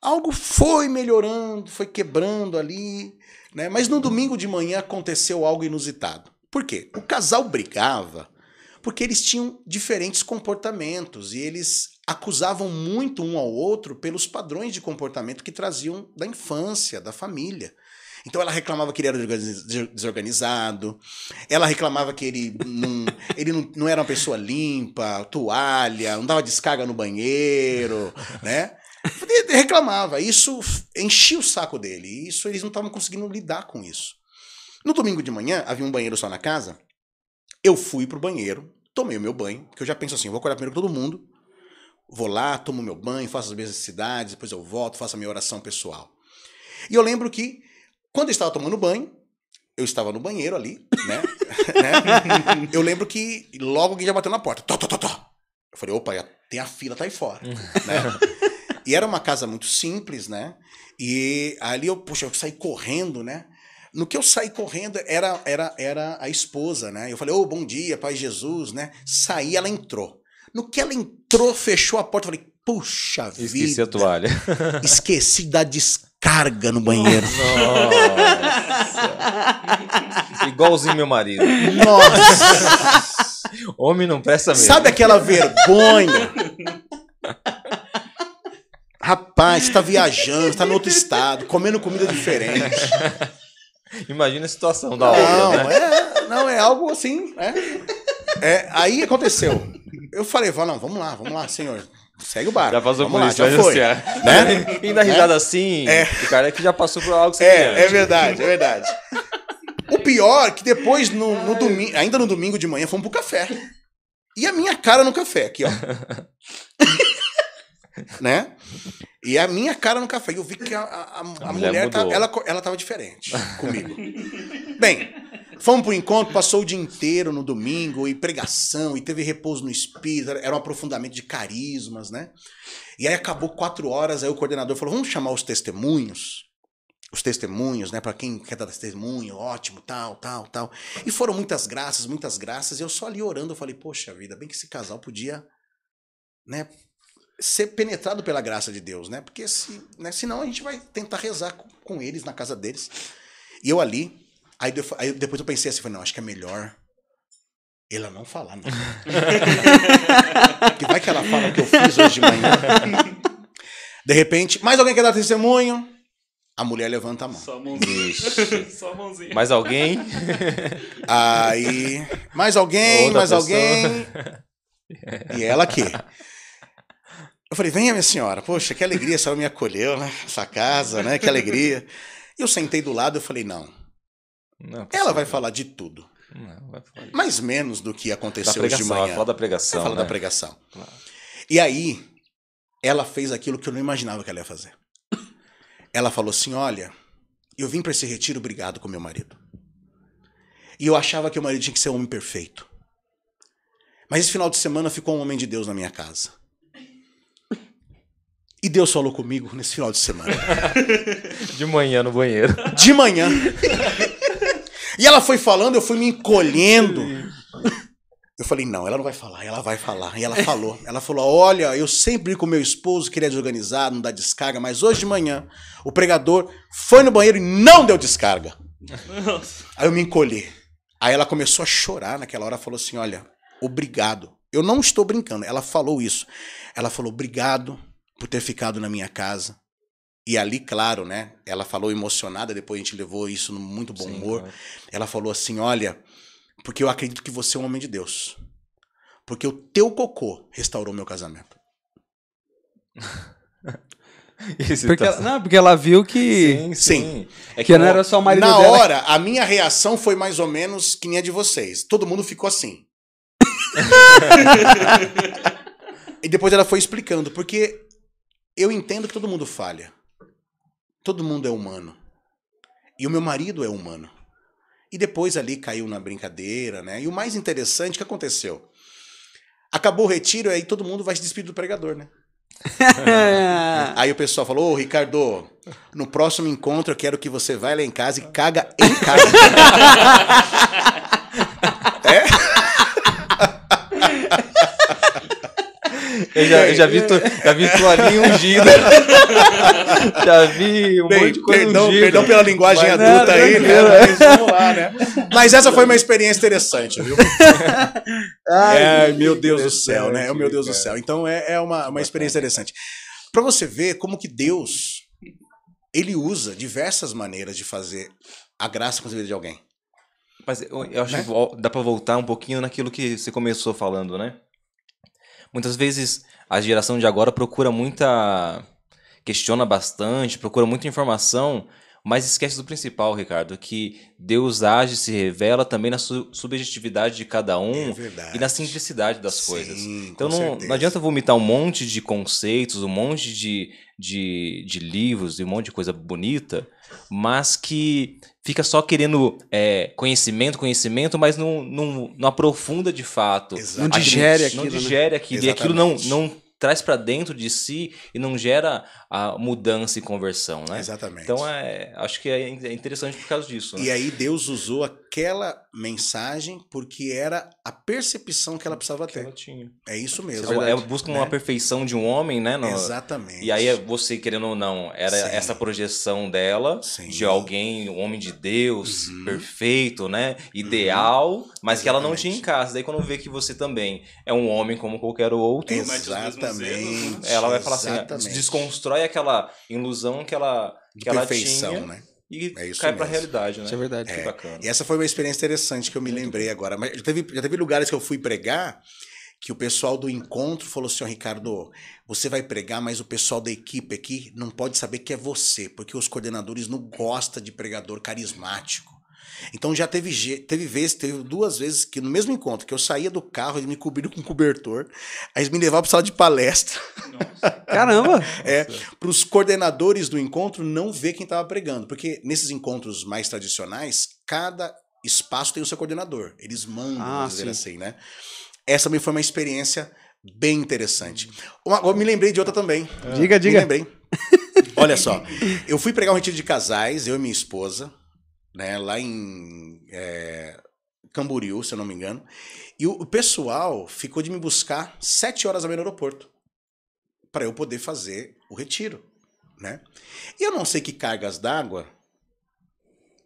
algo foi melhorando, foi quebrando ali, né? Mas no domingo de manhã aconteceu algo inusitado. Por quê? O casal brigava porque eles tinham diferentes comportamentos e eles acusavam muito um ao outro pelos padrões de comportamento que traziam da infância, da família. Então ela reclamava que ele era desorganiz- desorganizado, ela reclamava que ele não, *laughs* ele não, não era uma pessoa limpa, toalha, não dava descarga no banheiro, *laughs* né? Ele reclamava. Isso enchia o saco dele. E isso eles não estavam conseguindo lidar com isso. No domingo de manhã, havia um banheiro só na casa. Eu fui pro banheiro, tomei o meu banho, porque eu já penso assim: eu vou acordar primeiro que todo mundo. Vou lá, tomo meu banho, faço as minhas necessidades, depois eu volto, faço a minha oração pessoal. E eu lembro que, quando eu estava tomando banho, eu estava no banheiro ali, né? *laughs* né? Eu lembro que logo alguém já bateu na porta. Tó, tó, tó, tó. Eu falei, opa, tem a fila, tá aí fora. *laughs* né? E era uma casa muito simples, né? E ali eu, puxa, eu saí correndo, né? No que eu saí correndo era, era, era a esposa, né? Eu falei, ô, bom dia, Pai Jesus, né? Saí, ela entrou. No que ela entrou, fechou a porta, eu falei, puxa Esqueci vida. a toalha. *laughs* Esqueci da descarga no banheiro. Nossa. Igualzinho meu marido. Nossa! *laughs* Homem não presta mesmo. Sabe aquela vergonha? Rapaz, você tá viajando, você tá no outro estado, comendo comida diferente. Imagina a situação da obra, Não, né? é, não, é algo assim, né? É, aí aconteceu. Eu falei, "Vá, não, vamos lá, vamos lá, senhor. Segue o barco. Já passou vamos por lá, isso, já vai foi. anunciar. *laughs* Né? E ainda risada assim, o cara é que já passou por algo semelhante. É, é verdade, é verdade. O pior é que depois, no, no domingo, ainda no domingo de manhã, fomos pro café. E a minha cara no café, aqui, ó. *laughs* *laughs* né? E a minha cara no café. E eu vi que a, a, a- mulher mulher, tá- ela, ela tava diferente comigo. Bem, fomos pro encontro, passou o dia inteiro no domingo, e pregação, e teve repouso no espírito, era era um aprofundamento de carismas, né? E aí acabou quatro horas, aí o coordenador falou: vamos chamar os testemunhos. Os testemunhos, né? Para quem quer dar testemunho, ótimo, tal, tal, tal. E foram muitas graças, muitas graças. E eu só ali orando, eu falei, poxa vida, bem que esse casal podia, né? Ser penetrado pela graça de Deus, né? Porque se, né, senão a gente vai tentar rezar com, com eles na casa deles. E eu ali, aí, eu- aí depois eu pensei assim, falei, não, acho que é melhor ela não falar, não. *laughs* Porque vai que ela fala o que eu fiz hoje de manhã. De repente, mais alguém quer dar testemunho? A mulher levanta a mão. Só a mãozinha. *laughs* Só a mãozinha. Mais alguém? Aí, mais alguém, Outra mais pessoa. alguém. *laughs* E ela aqui. Eu falei, venha, minha senhora. Poxa, que alegria, a senhora me acolheu, né? Essa casa, né? Que alegria. E eu sentei do lado e falei, não. Não, Ela vai falar de tudo. Não, vai falar de- Mais menos do que da aconteceu hoje de manhã. falar da Vai pregação, falar né? da pregação. Claro. E aí, ela fez aquilo que eu não imaginava que ela ia fazer. Ela falou assim: Olha, eu vim para esse retiro brigado com meu marido. E eu achava que o marido tinha que ser um homem perfeito. Mas esse final de semana ficou um homem de Deus na minha casa. E Deus falou comigo nesse final de semana. *laughs* De manhã no banheiro. De manhã. E ela foi falando, eu fui me encolhendo. Eu falei, não, ela não vai falar, ela vai falar. E ela falou. Ela falou: olha, eu sempre com meu esposo, que ele é desorganizado, não dá descarga, mas hoje de manhã o pregador foi no banheiro e não deu descarga. Nossa. Aí eu me encolhi. Aí ela começou a chorar naquela hora, falou assim: olha, obrigado. Eu não estou brincando, ela falou isso. Ela falou: obrigado por ter ficado na minha casa. E ali, claro, né? Ela falou emocionada, depois a gente levou isso no muito bom Sim, humor. claro. Ela falou assim: Olha, porque eu acredito que você é um homem de Deus. Porque o teu cocô restaurou meu casamento. *laughs* Porque tá- ela, não, porque ela viu que, Sim, Sim. sim. É que não era só o marido Na dela. hora, a minha reação foi mais ou menos que nem a de vocês. Todo mundo ficou assim. *laughs* e depois ela foi explicando, porque eu entendo que todo mundo falha. Todo mundo é humano. E o meu marido é humano. E depois ali caiu na brincadeira, né? E o mais interessante, o que aconteceu? Acabou o retiro, aí todo mundo vai se despedir do pregador, né? *laughs* Aí o pessoal falou, ô Ricardo, no próximo encontro eu quero que você vá lá em casa e caga em casa. *laughs* Eu já, eu já vi, tu, *laughs* já vi toalhinha ungida. *laughs* já vi um Bem, monte de coisa perdão, ungida. perdão pela linguagem Mas adulta não, aí, né? Mas vamos lá, né? Mas essa foi uma experiência interessante, viu? *laughs* Ai, meu Deus do céu, né? É meu Deus do céu. Então é, é uma, uma experiência interessante. Pra você ver como que Deus, ele usa diversas maneiras de fazer a graça com a vida de alguém. Mas eu, eu acho Né? que dá pra voltar um pouquinho naquilo que você começou falando, né? Muitas vezes a geração de agora procura muita. questiona bastante, procura muita informação, mas esquece do principal, Ricardo, que Deus age e se revela também na su- subjetividade de cada um É e na simplicidade das Sim, coisas. Então não, não adianta vomitar um monte de conceitos, um monte de, de, de livros e um monte de coisa bonita, mas que fica só querendo é, conhecimento, conhecimento, mas não, não, não aprofunda de fato. Não digere Não aquilo, né? digere aquilo. E aquilo não, não traz pra dentro de si e não gera a mudança e conversão, né? Exatamente. Então é, acho que é é interessante por causa disso. Né? E aí Deus usou aquela mensagem porque era a percepção que ela precisava Que ela ter. tinha. É isso É, mesmo. é, busca uma né? perfeição de um homem, né? no- Exatamente. E aí é você, querendo ou não, era Sim. essa projeção dela Sim. de alguém, um homem de Deus, Uhum. perfeito, né? Ideal, mas que ela não Exatamente. tinha em casa. Daí quando vê que você também é um homem como qualquer outro, Exatamente. né? ela vai falar assim, Exatamente. desconstrói aquela ilusão que ela, que ela perfeição, tinha né? e É isso cai pra mesmo. realidade, né? Isso é verdade. Que É. bacana. E essa foi uma experiência interessante que eu me lembrei agora. Mas já teve, já teve lugares que eu fui pregar que o pessoal do encontro falou assim, Ricardo, você vai pregar, mas o pessoal da equipe aqui não pode saber que é você, porque os coordenadores não gostam de pregador carismático. Então já teve, teve vezes, teve duas vezes que no mesmo encontro, que eu saía do carro, eles me cobriram com cobertor, aí eles me levavam para sala de palestra, Nossa. *laughs* Caramba! é, para os coordenadores do encontro não ver quem estava pregando. Porque nesses encontros mais tradicionais, cada espaço tem o seu coordenador. Eles mandam, Ah, dizer sim. assim, né? Essa também foi uma experiência bem interessante. Uma, eu me lembrei de outra também. Diga, Me diga. lembrei. *laughs* Olha só, eu fui pregar um retiro de casais, eu e minha esposa, né, lá em é, Camboriú, se eu não me engano. E o, o pessoal ficou de me buscar sete horas da manhã no aeroporto para eu poder fazer o retiro, né? E eu não sei que cargas d'água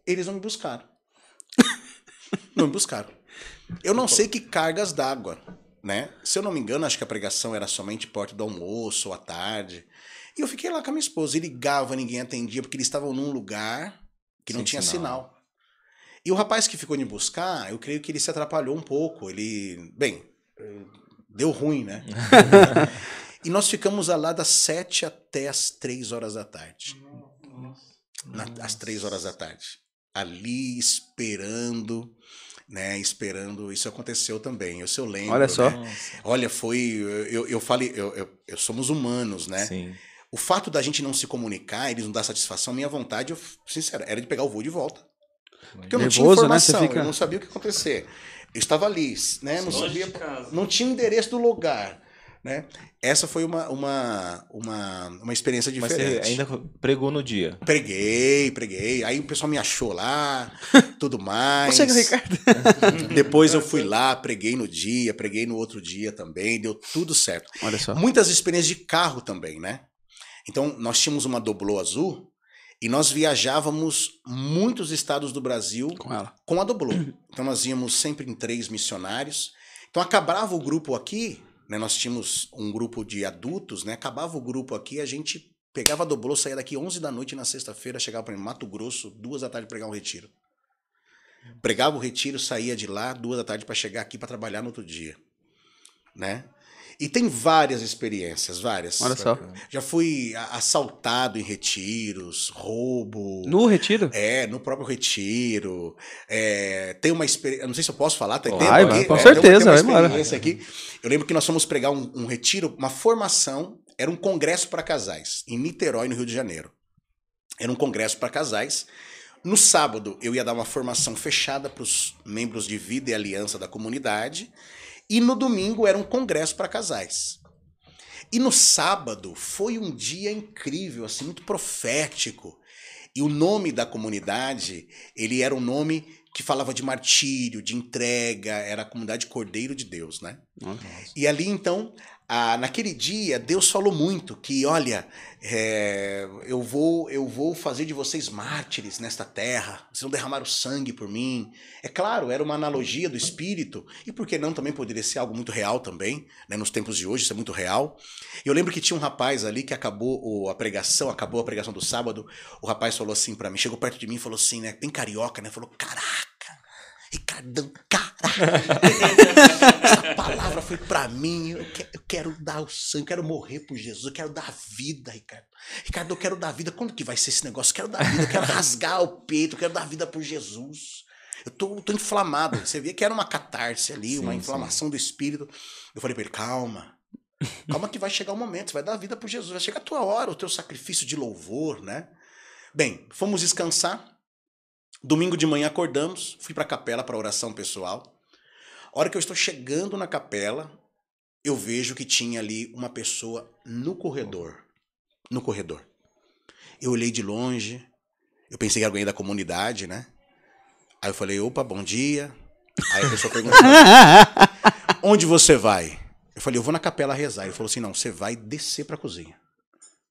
eles não me buscaram. *laughs* não me buscaram. Eu não sei que cargas d'água, né? Se eu não me engano, acho que a pregação era somente porta do almoço ou à tarde. E eu fiquei lá com a minha esposa. E ligava, ninguém atendia, porque eles estavam num lugar que não Sem tinha sinal. sinal. E o rapaz que ficou me buscar, eu creio que ele se atrapalhou um pouco. Ele, bem, deu ruim, né? *laughs* e nós ficamos lá das sete até as três horas da tarde. Na- às três horas da tarde. Ali esperando, né? Esperando. Isso aconteceu também. Isso eu lembro. Olha só. né? Olha, foi. Eu, eu falei, eu, eu, eu- somos humanos, né? Sim. O fato da gente não se comunicar, eles não dar satisfação, minha vontade, eu, sincero, era de pegar o voo de volta. Porque eu não tinha né? Informação, fica- eu não sabia o que ia acontecer. Eu estava ali, né? Não sabia, não tinha o endereço do lugar, né? Essa foi uma, uma, uma, uma experiência Mas você diferente. ainda pregou no dia. Preguei, preguei. Aí o pessoal me achou lá, *laughs* tudo mais. Você, Ricardo. *laughs* Depois eu fui lá, preguei no dia, preguei no outro dia também, deu tudo certo. Olha só. Muitas experiências de carro também, né? Então, nós tínhamos uma Doblô azul e nós viajávamos muitos estados do Brasil Com ela. com a Doblô. *clears throat* Então, nós íamos sempre em três missionários. Então, acabava o grupo aqui, né? Nós tínhamos um grupo de adultos, né? Acabava o grupo aqui, a gente pegava a Doblô, saía daqui 11 da noite na sexta-feira, chegava para Mato Grosso, duas da tarde pregar um retiro. Pregava o retiro, saía de lá, duas da tarde para chegar aqui para trabalhar no outro dia, né? E tem várias experiências, várias. Olha só. Já fui assaltado em retiros, roubo. No retiro? É, no próprio retiro. É, tem uma experiência. Não sei se eu posso falar, tem Vai, aqui? com É, certeza, tem uma, tem uma aqui. Eu lembro que nós fomos pregar um, um retiro, uma formação, era um congresso para casais, em Niterói, no Rio de Janeiro. Era um congresso para casais. No sábado, eu ia dar uma formação fechada para os membros de vida e aliança da comunidade. E no domingo era um congresso para casais. E no sábado foi um dia incrível, assim, muito profético. E o nome da comunidade, ele era um nome que falava de martírio, de entrega, era a comunidade Cordeiro de Deus, né? E ali então, ah, naquele dia, Deus falou muito que, olha, é, eu vou, eu vou fazer de vocês mártires nesta terra. Vocês vão derramar o sangue por mim. É claro, era uma analogia do Espírito e por que não também poderia ser algo muito real também, né? Nos tempos de hoje isso é muito real. Eu lembro que tinha um rapaz ali que acabou a pregação, acabou a pregação do sábado. O rapaz falou assim pra mim, chegou perto de mim e falou assim, né? Bem carioca, né? Falou, caraca. Ricardão, caraca! *laughs* Essa palavra foi pra mim. Eu que- eu quero, dar o sangue, eu quero morrer por Jesus, eu quero dar vida, Ricardo. Ricardo, eu quero dar vida. Quando que vai ser esse negócio? Eu quero dar vida, eu quero rasgar o peito, eu quero dar vida por Jesus. Eu tô, tô inflamado. Você via que era uma catarse ali, uma Sim, inflamação do espírito. Eu falei pra ele, calma. Calma que vai chegar o momento, você vai dar vida por Jesus. Vai chegar a tua hora, o teu sacrifício de louvor, né? Bem, fomos descansar. Domingo de manhã acordamos, fui para a capela para oração pessoal. A hora que eu estou chegando na capela, eu vejo que tinha ali uma pessoa no corredor. No corredor. Eu olhei de longe, eu pensei que era alguém da comunidade, né? Aí eu falei, opa, bom dia. Aí a pessoa perguntou, *laughs* onde você vai? Eu falei, eu vou na capela rezar. Ele falou assim, não, você vai descer para a cozinha.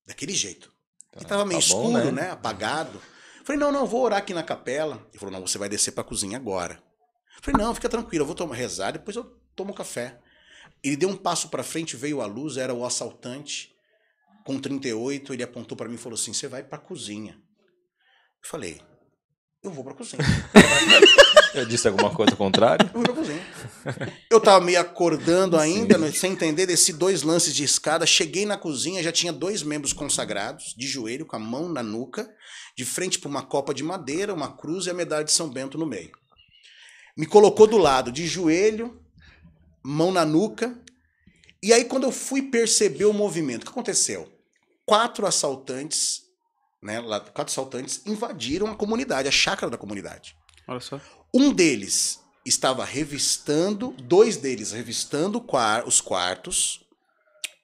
Daquele jeito. E tava meio tá bom, escuro, né? né? Apagado. Falei, não, não, vou orar aqui na capela. Ele falou, não, você vai descer pra cozinha agora. Falei, não, fica tranquilo, eu vou tomar, rezar, depois eu tomo café. Ele deu um passo pra frente, veio a luz, era o assaltante, com 38, ele apontou pra mim e falou assim, você vai pra cozinha. Eu falei, eu vou pra cozinha. *laughs* Eu disse alguma coisa ao contrário? *laughs* Eu tava meio acordando ainda, né, sem entender, desci dois lances de escada, cheguei na cozinha, já tinha dois membros consagrados, de joelho, com a mão na nuca, de frente para uma copa de madeira, uma cruz e a medalha de São Bento no meio. Me colocou do lado, de joelho, mão na nuca. E aí, quando eu fui perceber o movimento, o que aconteceu? Quatro assaltantes, né, lá- quatro assaltantes invadiram a comunidade, a chácara da comunidade. Olha só. Um deles estava revistando, dois deles revistando os quartos,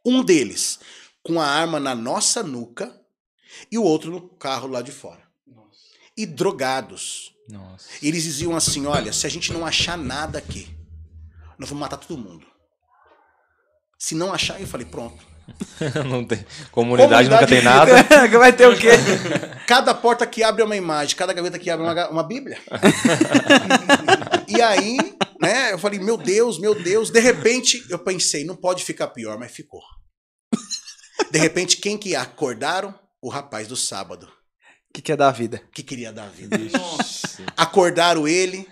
um deles com a arma na nossa nuca e o outro no carro lá de fora. E drogados. Nossa. Eles diziam assim: olha, se a gente não achar nada aqui, nós vamos matar todo mundo. Se não achar, eu falei: pronto. *laughs* Não tem. Comunidade, Comunidade nunca tem nada. *laughs* Vai ter o quê? *laughs* Cada porta que abre é uma imagem, cada gaveta que abre é uma, uma Bíblia. e aí, né, eu falei, meu Deus, meu Deus. De repente, eu pensei, não pode ficar pior, mas ficou. De repente, quem que acordaram? O rapaz do sábado, O que, que é da vida? que queria dar vida. Nossa. Acordaram ele,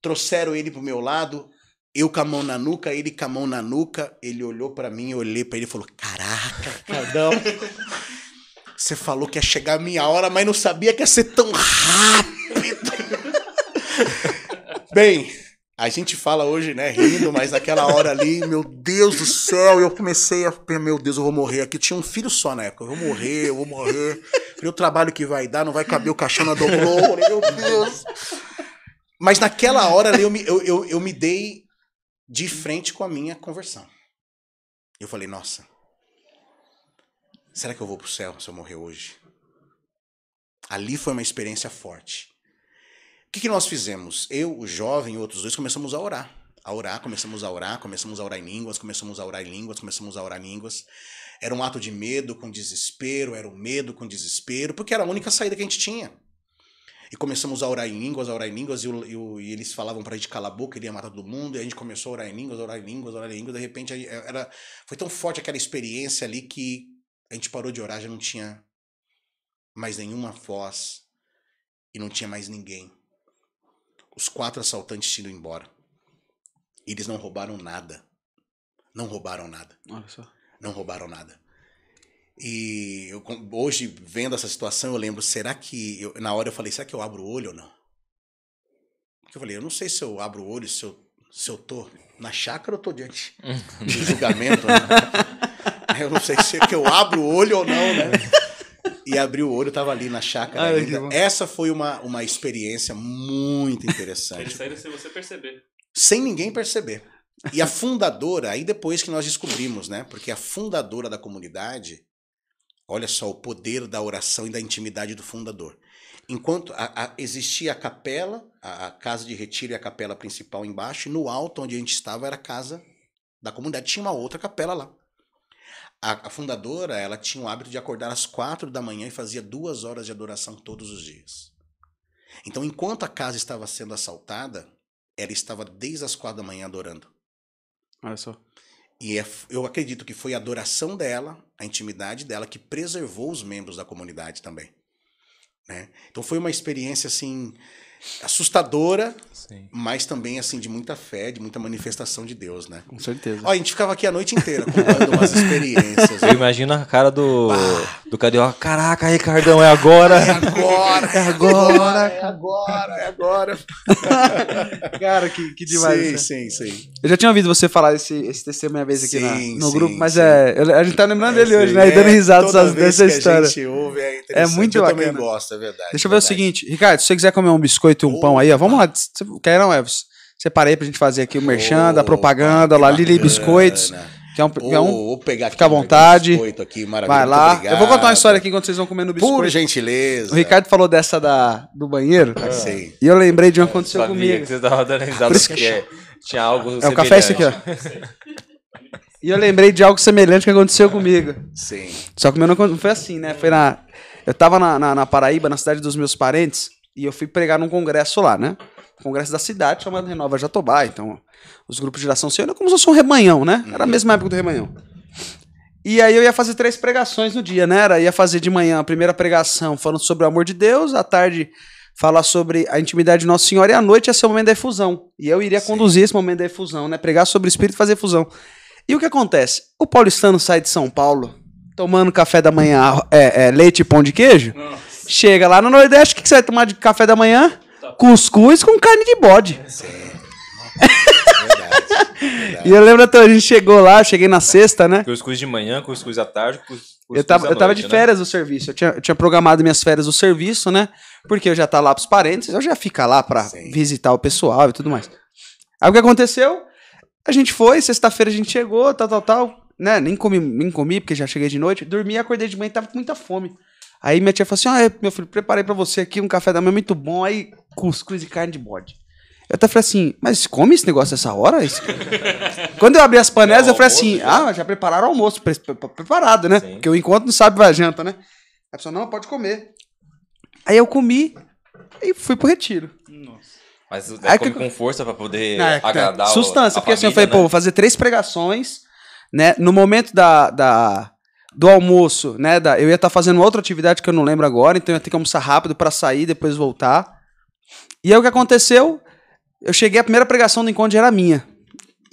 trouxeram ele pro meu lado, eu com a mão na nuca, ele com a mão na nuca. Ele olhou pra mim, eu olhei pra ele e falou: Caraca, Cardão, você falou que ia chegar a minha hora, mas não sabia que ia ser tão rápido. Bem, a gente fala hoje, né, rindo, mas naquela hora ali, meu Deus do céu, eu comecei a, meu Deus, eu vou morrer aqui. Tinha um filho só na época, eu vou morrer, eu vou morrer. Falei, o trabalho que vai dar, não vai caber o caixão na. Falei, meu Deus. Mas naquela hora ali, eu me, eu, eu, eu me dei de frente com a minha conversão. Eu falei, nossa, será que eu vou pro céu se eu morrer hoje? Ali foi uma experiência forte. O que, que nós fizemos? Eu, o jovem e outros dois começamos a orar. A orar, começamos a orar, começamos a orar em línguas, começamos a orar em línguas, começamos a orar em línguas. Era um ato de medo com desespero, era um medo com desespero, porque era a única saída que a gente tinha. E começamos a orar em línguas, a orar em línguas, e, o- e o- e eles falavam pra gente calar a boca, ele ia matar todo mundo, e a gente começou a orar em línguas, orar em línguas, orar em línguas, de repente é, era, foi tão forte aquela experiência ali que a gente parou de orar, já não tinha mais nenhuma voz, e não tinha mais ninguém. Os quatro assaltantes tinham ido embora. Eles não roubaram nada. Não roubaram nada Olha só. não roubaram nada. E eu, hoje, vendo essa situação, eu lembro, será que. Eu, na hora eu falei, será que eu abro o olho ou não? Porque eu falei, eu não sei se eu abro o olho, se eu, se eu tô na chácara ou tô diante *laughs* do julgamento. né? Eu não sei se é que eu abro o olho ou não, né? E abri o olho, tava ali na chácara Ai. Essa foi uma, uma experiência muito Eles interessante saíram sem você perceber. sem ninguém perceber. E a fundadora, aí depois que nós descobrimos, né? Porque a fundadora da comunidade, olha só o poder da oração e da intimidade do fundador. Enquanto a- a- existia a capela, a, a casa de retiro e a capela principal embaixo, e no alto onde a gente estava era a casa da comunidade. Tinha uma outra capela lá. A, fundadora, ela tinha o hábito de acordar às quatro da manhã e fazia duas horas de adoração todos os dias. Então, enquanto a casa estava sendo assaltada, ela estava desde as quatro da manhã adorando. Olha só. E é- eu acredito que foi a adoração dela, a intimidade dela, que preservou os membros da comunidade também. Né? Então foi uma experiência assim assustadora, Sim. mas também assim de muita fé, de muita manifestação de Deus, né? Com certeza. Ó, a gente ficava aqui a noite inteira contando umas experiências. Eu imagino a cara do, do Carioca. Caraca, Ricardão, é agora. É agora, é agora, é agora, é agora. *laughs* Cara, que, que demais. sim, né? sim, sim. Eu já tinha ouvido você falar esse, esse testemunho uma vez aqui na- Sim, no sim, grupo, mas sim. é. eu- A gente tá lembrando dele É, hoje, sim, né? E dando é, risada dessa história. A gente ouve, é, interessante. muito Eu bacana. também gosto, é verdade. Deixa eu ver o verdade. seguinte, Ricardo, se você quiser comer um biscoito e um pão aí, ó, vamos lá. Quer não, Elvis? Separa aí pra gente fazer aqui o merchan, da Opa, propaganda, que lá, Lili. Biscoitos, que é um, que é um- Vou pegar aqui fica à vontade. biscoito Aqui, maravilha, vai lá. obrigado. Eu vou contar uma história aqui enquanto vocês vão comendo o biscoito. Por gentileza. O Ricardo falou dessa da, do banheiro, Sei. e eu lembrei de uma que aconteceu Sabia comigo. que você tava dando risada porque é, tinha algo É o café esse aqui, ó. E eu lembrei de algo semelhante que aconteceu comigo. Sim. Só que o meu não não foi assim, né? Foi na. Eu tava na, na, na Paraíba, na cidade dos meus parentes, e eu fui pregar num congresso lá, né? Congresso da cidade, chamado Renova Jatobá. Então, os grupos de geração Senhor, como se fosse um remanhão, né? Era a mesma época do remanhão. E aí eu ia fazer três pregações no dia, né? Era, ia fazer de manhã a primeira pregação falando sobre o amor de Deus, à tarde falar sobre a intimidade de Nossa Senhora e à noite ia ser o momento da efusão. E eu iria Sim. conduzir esse momento da efusão, né? Pregar sobre o Espírito e fazer efusão. E o que acontece? O paulistano sai de São Paulo tomando café da manhã, é, é, leite e pão de queijo. Nossa. Chega lá no Nordeste, o que que você vai tomar de café da manhã? Cuscuz com carne de bode. *laughs* Verdade. E eu lembro até, a gente chegou lá, cheguei na sexta, né? Cuscuz de manhã, cuscuz à tarde, cus- cuscuz Eu tava, à eu tava noite, de né? férias do serviço. Eu tinha, eu tinha programado minhas férias do serviço, né? Porque eu já tá lá pros parentes, eu já fica lá pra Sim. visitar o pessoal e tudo mais. Aí o que aconteceu? A gente foi, sexta-feira a gente chegou, tal, tal, tal. Né? Nem comi, nem comi, porque já cheguei de noite. Dormi, acordei de manhã e tava com muita fome. Aí minha tia falou assim: Ah, meu filho, preparei pra você aqui um café da manhã muito bom. Aí, cuscuz e carne de bode. Eu até falei assim, mas come esse negócio essa hora? *laughs* Quando eu abri as panelas, É o eu falei assim, almoço, já? ah, já prepararam o almoço, pre- pre- preparado, né? Sim. Porque o encontro não sabe vai janta, né? A pessoa, não, pode comer. Aí eu comi e fui pro retiro. Nossa. Mas Aí deve come que- com força pra poder É, agradar o- Sustância, a porque assim, eu família, falei, pô, vou fazer três pregações, né? No momento da, da- do almoço, né? da- eu ia estar fazendo outra atividade que eu não lembro agora, então eu ia ter que almoçar rápido pra sair, depois voltar. E aí o que aconteceu? Eu cheguei, a primeira pregação do encontro era minha.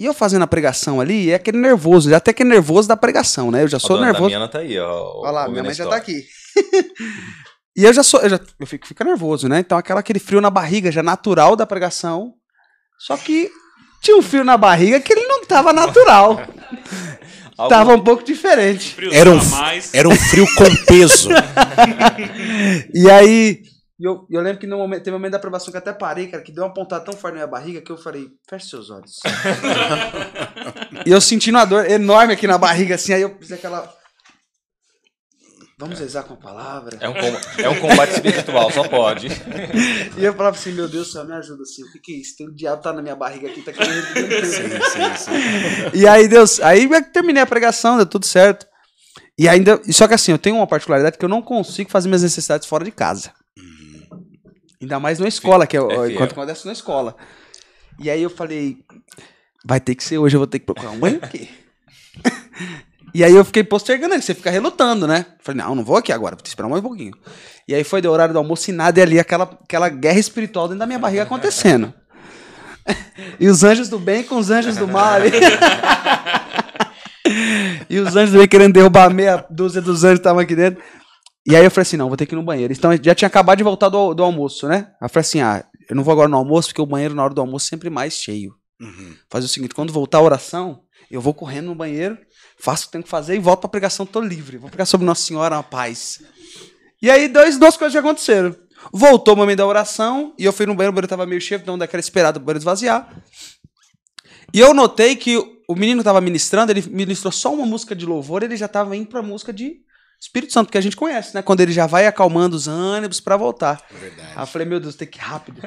E eu fazendo a pregação ali, é aquele nervoso, já até aquele nervoso da pregação, né? Eu já A sou nervoso. Damiana tá aí, ó. Olha lá, minha a mãe já tá aqui. *laughs* e eu já sou, eu já eu fico, fico nervoso, né? Então aquela, aquele frio na barriga já natural da pregação. Só que tinha um frio na barriga que ele não tava natural. *laughs* Algo- tava um pouco diferente. Frio Era um, era um frio com peso. *laughs* E aí, eu, eu lembro que no momento, teve um momento da aprovação que eu até parei, cara, que deu uma pontada tão forte na minha barriga que eu falei, feche seus olhos. *laughs* e eu sentindo uma dor enorme aqui na barriga, assim, aí eu fiz aquela. Vamos rezar com a palavra. É um, é um combate espiritual, só pode. *laughs* E eu falava assim, meu Deus do céu, me ajuda assim. O que, que é isso? Tem o diabo tá na minha barriga aqui, tá querendo. sim, sim, sim. e aí Deus, aí eu terminei a pregação, deu tudo certo. E ainda, só que assim, eu tenho uma particularidade que eu não consigo fazer minhas necessidades fora de casa. Ainda mais na escola, que é, É enquanto acontece na escola. E aí eu falei, vai ter que ser hoje, eu vou ter que procurar um banheiro aqui. *laughs* E aí eu fiquei postergando, você fica relutando, né? Falei, não, não vou aqui agora, vou que esperar mais um pouquinho. E aí foi do horário do almoço e nada, e ali aquela, aquela guerra espiritual dentro da minha barriga acontecendo. *laughs* E os anjos do bem com os anjos do mal ali. *laughs* e os anjos do bem querendo derrubar meia dúzia dos anjos que estavam aqui dentro. E aí eu falei assim, não, vou ter que ir no banheiro. Então já tinha acabado de voltar do, do almoço, né? Aí eu falei assim, ah, eu não vou agora no almoço, porque o banheiro na hora do almoço é sempre mais cheio. Uhum. Fazer o seguinte, quando voltar a oração, eu vou correndo no banheiro, faço o que tenho que fazer e volto pra pregação, tô livre. Vou pregar sobre Nossa Senhora, uma paz. E aí, dois, duas coisas já aconteceram. Voltou o momento da oração, e eu fui no banheiro, o banheiro tava meio cheio, então daquela esperada pro banheiro esvaziar. E eu notei que o menino que tava ministrando, ele ministrou só uma música de louvor, ele já tava indo pra música de Espírito Santo, que a gente conhece, né? Quando ele já vai acalmando os ânimos pra voltar. É verdade. Aí eu falei, meu Deus, tem que ir rápido.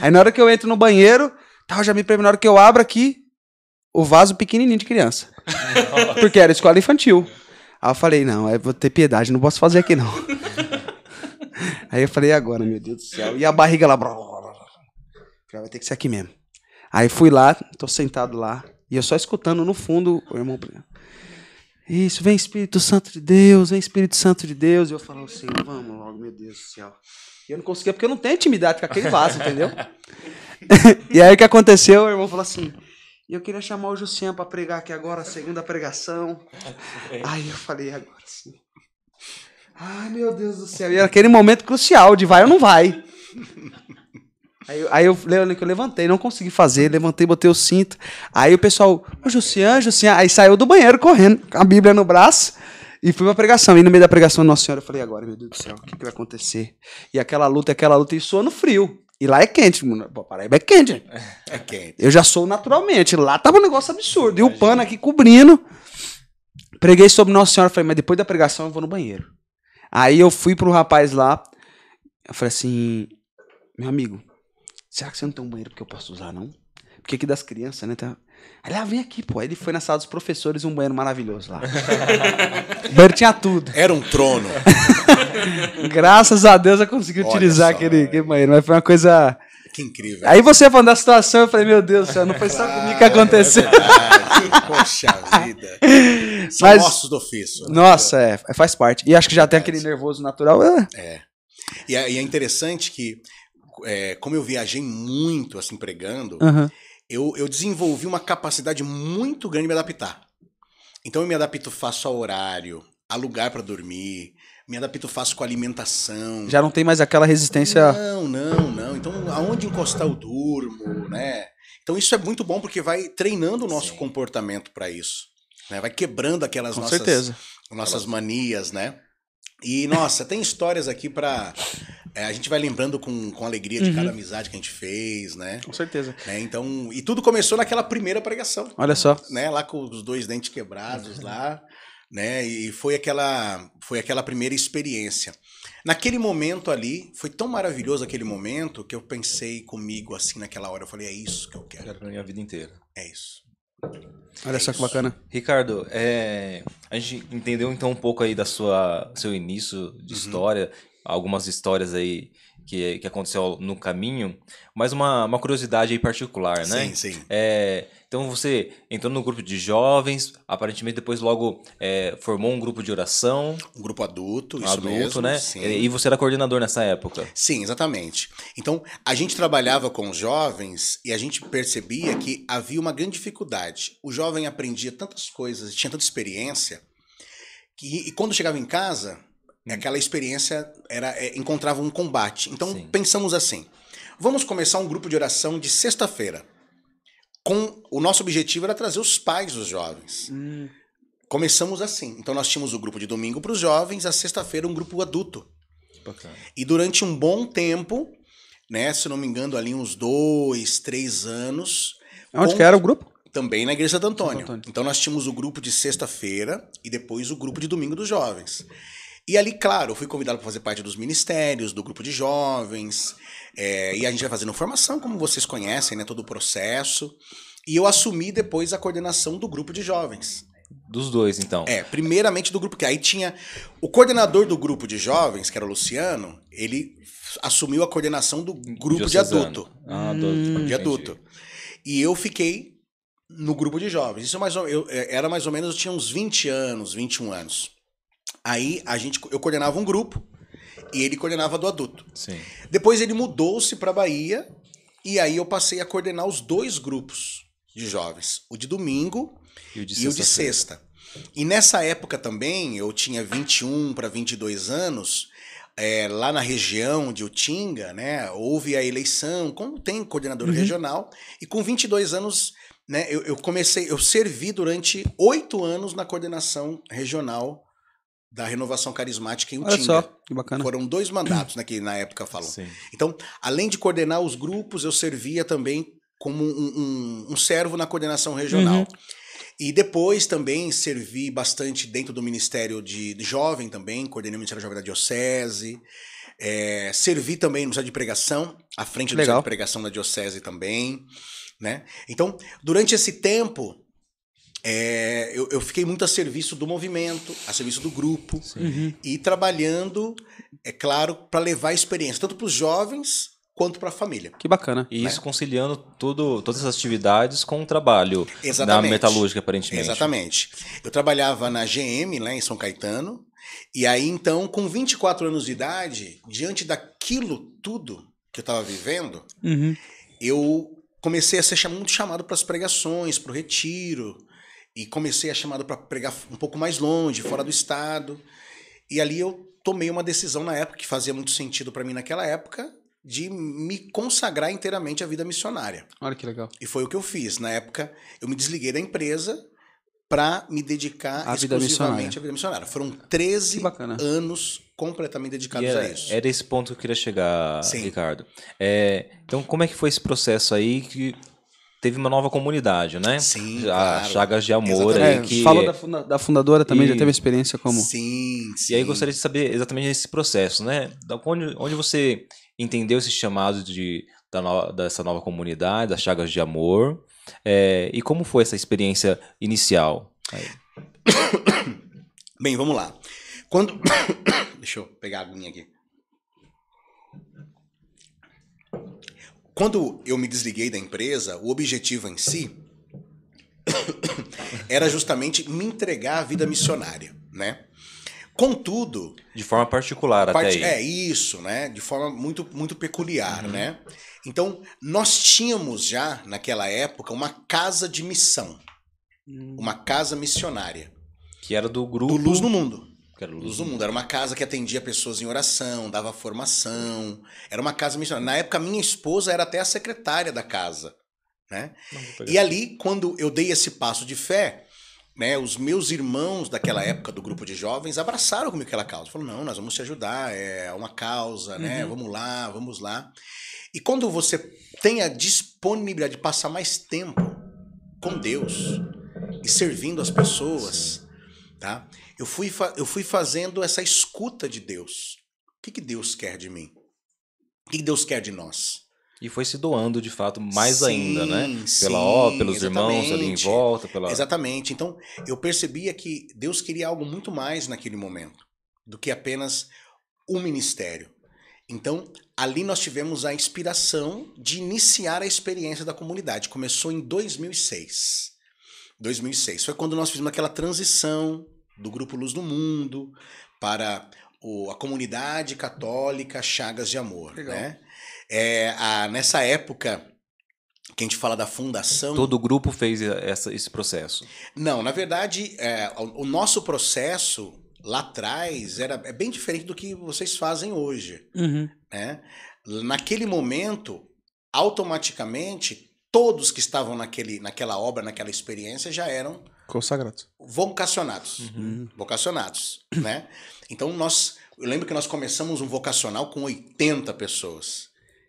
Aí na hora que eu entro no banheiro, tava já me prevendo, na hora que eu abro aqui, o vaso pequenininho de criança. *laughs* Porque era escola infantil. Aí eu falei, não, eu vou ter piedade, não posso fazer aqui não. *laughs* Aí eu falei, agora, meu Deus do céu? E a barriga lá. blá, blá, blá, vai ter que ser aqui mesmo. Aí fui lá, tô sentado lá, e eu só escutando no fundo o irmão. Isso, vem Espírito Santo de Deus, vem Espírito Santo de Deus. E eu falo assim, vamos logo, meu Deus do céu. E eu não conseguia, porque eu não tenho intimidade com aquele vaso, entendeu? *laughs* e aí o que aconteceu? O irmão falou assim: eu queria chamar o Jussian para pregar aqui agora, a segunda pregação. *laughs* Aí eu falei, agora sim. Ai, meu Deus do céu. E era aquele momento crucial de vai ou não vai. *laughs* Aí, eu- aí eu, eu levantei, não consegui fazer, levantei, botei o cinto. Aí o pessoal, ô Jussian, Jussian, aí saiu do banheiro correndo, com a Bíblia no braço, e fui pra pregação. E no meio da pregação, Nossa Senhora, eu falei, agora, meu Deus do céu, o que, que vai acontecer? E aquela luta, aquela luta, e suando frio. E lá é quente, mano. Paraíba é quente. gente. É quente. Eu já sou naturalmente. Lá tava um negócio absurdo. E o pano aqui cobrindo. Preguei sobre Nossa Senhora. Falei, mas depois da pregação eu vou no banheiro. Aí eu fui pro rapaz lá. Eu falei assim: Meu amigo, será que você não tem um banheiro que eu posso usar, não? Porque aqui das crianças, né? Tá... Aí ah, vem aqui, pô. Aí ele foi na sala dos professores, um banheiro maravilhoso lá. *laughs* o banheiro tinha tudo. Era um trono. *laughs* Graças a Deus eu consegui Olha utilizar só, aquele, é. aquele banheiro. Mas foi uma coisa. Que incrível. Aí você falando da situação, eu falei, meu Deus do céu, não foi só comigo que aconteceu. É. Poxa vida. *laughs* São Mas- ossos do ofício. né? Nossa, é, faz parte. E acho que já tem aquele nervoso natural. é. E é, e é interessante que é, como eu viajei muito, assim, pregando, Aham. Eu, eu desenvolvi uma capacidade muito grande de me adaptar. Então eu me adapto fácil ao horário, a lugar para dormir, me adapto fácil com a alimentação. Já não tem mais aquela resistência. Não, não, não. Então, aonde encostar eu durmo, né? Então, isso é muito bom porque vai treinando o nosso Sim. comportamento para isso. né? Vai quebrando aquelas Com nossas, certeza. nossas manias, né? E, nossa, tem histórias aqui pra. É, a gente vai lembrando com, com alegria de Uhum. cada amizade que a gente fez, né? Com certeza. né? Então, e tudo começou naquela primeira pregação Olha só. né, lá com os dois dentes quebrados lá, *laughs* né? E foi aquela foi aquela primeira experiência. Naquele momento ali, foi tão maravilhoso aquele momento que eu pensei comigo assim naquela hora, eu falei, é isso que eu quero. Quero pra minha vida inteira. É isso. Olha só que bacana. Ricardo, é, a gente entendeu então um pouco aí da sua seu início de Uhum. história, algumas histórias aí que, que aconteceu no caminho, mas uma, uma curiosidade aí particular, né? Sim, sim. É, então você entrou no grupo de jovens, aparentemente depois logo é, formou um grupo de oração, Um grupo adulto, isso adulto, mesmo. né? Sim. E você era coordenador nessa época. Sim, exatamente. Então, a gente trabalhava com os jovens e a gente percebia que havia uma grande dificuldade. O jovem aprendia tantas coisas, tinha tanta experiência, que e quando chegava em casa, aquela experiência era é, encontrava um combate. Então, Sim. pensamos assim: vamos começar um grupo de oração de sexta-feira. Com o nosso objetivo era trazer os pais dos jovens. Hum, Começamos assim. Então, nós tínhamos o grupo de domingo para os jovens, a sexta-feira um grupo adulto. Bacana. E durante um bom tempo, né, se não me engano, ali uns dois, três anos, Onde Com- que era o grupo? também na Igreja Santo Antônio. Antônio. Então nós tínhamos o grupo de sexta-feira e depois o grupo de domingo dos jovens. E ali, claro, eu fui convidado para fazer parte dos ministérios, do grupo de jovens, é, e a gente vai fazendo formação, como vocês conhecem, né, todo o processo. E eu assumi depois a coordenação do grupo de jovens. Dos dois, então. É, primeiramente do grupo que aí tinha o coordenador do grupo de jovens, que era o Luciano, ele assumiu a coordenação do grupo de Diocesano. adulto, Ah, do, Hum. entendi. de adulto. E eu fiquei no grupo de jovens. Isso é mais ou, eu é, era mais ou menos eu tinha uns 20 anos, 21 anos. Aí a gente eu coordenava um grupo e ele coordenava do adulto. Sim. Depois ele mudou-se para Bahia e aí eu passei a coordenar os dois grupos de jovens, o de domingo E o de e o de sexta. E nessa época também, eu tinha 21 para 22 anos, é, lá na região de Utinga, né, houve a eleição, como tem coordenador Uhum. regional, e com 22 anos, né, eu, eu comecei, eu servi durante oito anos na coordenação regional da renovação carismática em Olha Utinga. só, que bacana. Foram dois mandatos, né, que na época falam. Sim. Então, além de coordenar os grupos, eu servia também como um, um- um servo na coordenação regional. Uhum. E depois também servi bastante dentro do Ministério de, de Jovem também, coordenei o Ministério Jovem da Diocese. É, servi também no Ministério de Pregação, à frente do Legal. Ministério de Pregação da Diocese também. Né? Então, durante esse tempo, é, eu, eu fiquei muito a serviço do movimento, a serviço do grupo Uhum. e trabalhando, é claro, para levar a experiência, tanto para os jovens quanto para a família. Que bacana. E Né? isso conciliando tudo, todas essas atividades com o trabalho na Exatamente. metalúrgica, aparentemente. Exatamente. Eu trabalhava na GM, lá em São Caetano, e aí então, com 24 anos de idade, diante daquilo tudo que eu estava vivendo, Uhum. eu comecei a ser muito chamado para as pregações, para o retiro, e comecei a chamado para pregar um pouco mais longe, fora do estado. E ali eu tomei uma decisão na época que fazia muito sentido para mim naquela época de me consagrar inteiramente à vida missionária. Olha que legal. E foi o que eu fiz. Na época, eu me desliguei da empresa para me dedicar À vida exclusivamente missionária. à vida missionária. Foram 13 Que bacana. anos completamente dedicados era, a isso. era esse ponto que eu queria chegar, Sim. Ricardo. É, então, como é que foi esse processo aí que teve uma nova comunidade, né? Sim, A claro. Chagas de Amor aí É, que... falou da, funda- da fundadora também, já E- teve experiência como. Sim, sim. E aí eu gostaria de saber exatamente esse processo, né? Da onde, onde você entendeu esse chamado de, da no- dessa nova comunidade, das Chagas de Amor, é, e como foi essa experiência inicial? Aí. *coughs* Bem, vamos lá. Quando. *coughs* Deixa eu pegar a aguinha aqui. Quando eu me desliguei da empresa, o objetivo em si *coughs* era justamente me entregar à vida missionária, né? Contudo, De forma particular Parte- até aí. É isso, né? De forma muito, muito peculiar, Uhum. né? Então, nós tínhamos já, naquela época, uma casa de missão, uma casa missionária, Que era do grupo. do Luz no Mundo. Que era Luz do Mundo. Era uma casa que atendia pessoas em oração, dava formação. Era uma casa missionária. Na época, minha esposa era até a secretária da casa, né? E ali, quando eu dei esse passo de fé, né, os meus irmãos daquela época do grupo de jovens abraçaram comigo aquela causa. Falaram, não, nós vamos te ajudar, é uma causa, né? Vamos lá, vamos lá. E quando você tem a disponibilidade de passar mais tempo com Deus e servindo as pessoas, tá? Eu fui, eu fui fazendo essa escuta de Deus. O que, que Deus quer de mim? O que, que Deus quer de nós? E foi se doando, de fato, mais Sim, ainda, né? sim, Pela ó, pelos irmãos ali em volta, pela. Exatamente. Então, eu percebia que Deus queria algo muito mais naquele momento do que apenas o ministério. Então, ali nós tivemos a inspiração de iniciar a experiência da comunidade. Começou em 2006. 2006 foi quando nós fizemos aquela transição do grupo Luz do Mundo para o- a comunidade católica Chagas de Amor, Legal. né? É, a- nessa época que a gente fala da fundação, Todo o grupo fez essa, esse processo. não, na verdade, é, o, o nosso processo lá atrás era é bem diferente do que vocês fazem hoje. Uhum. Né? Naquele momento, automaticamente, todos que estavam naquele, naquela obra, naquela experiência, já eram Consagrado. vocacionados. Uhum. Vocacionados, né? Então, nós... Eu lembro que nós começamos um vocacional com 80 pessoas,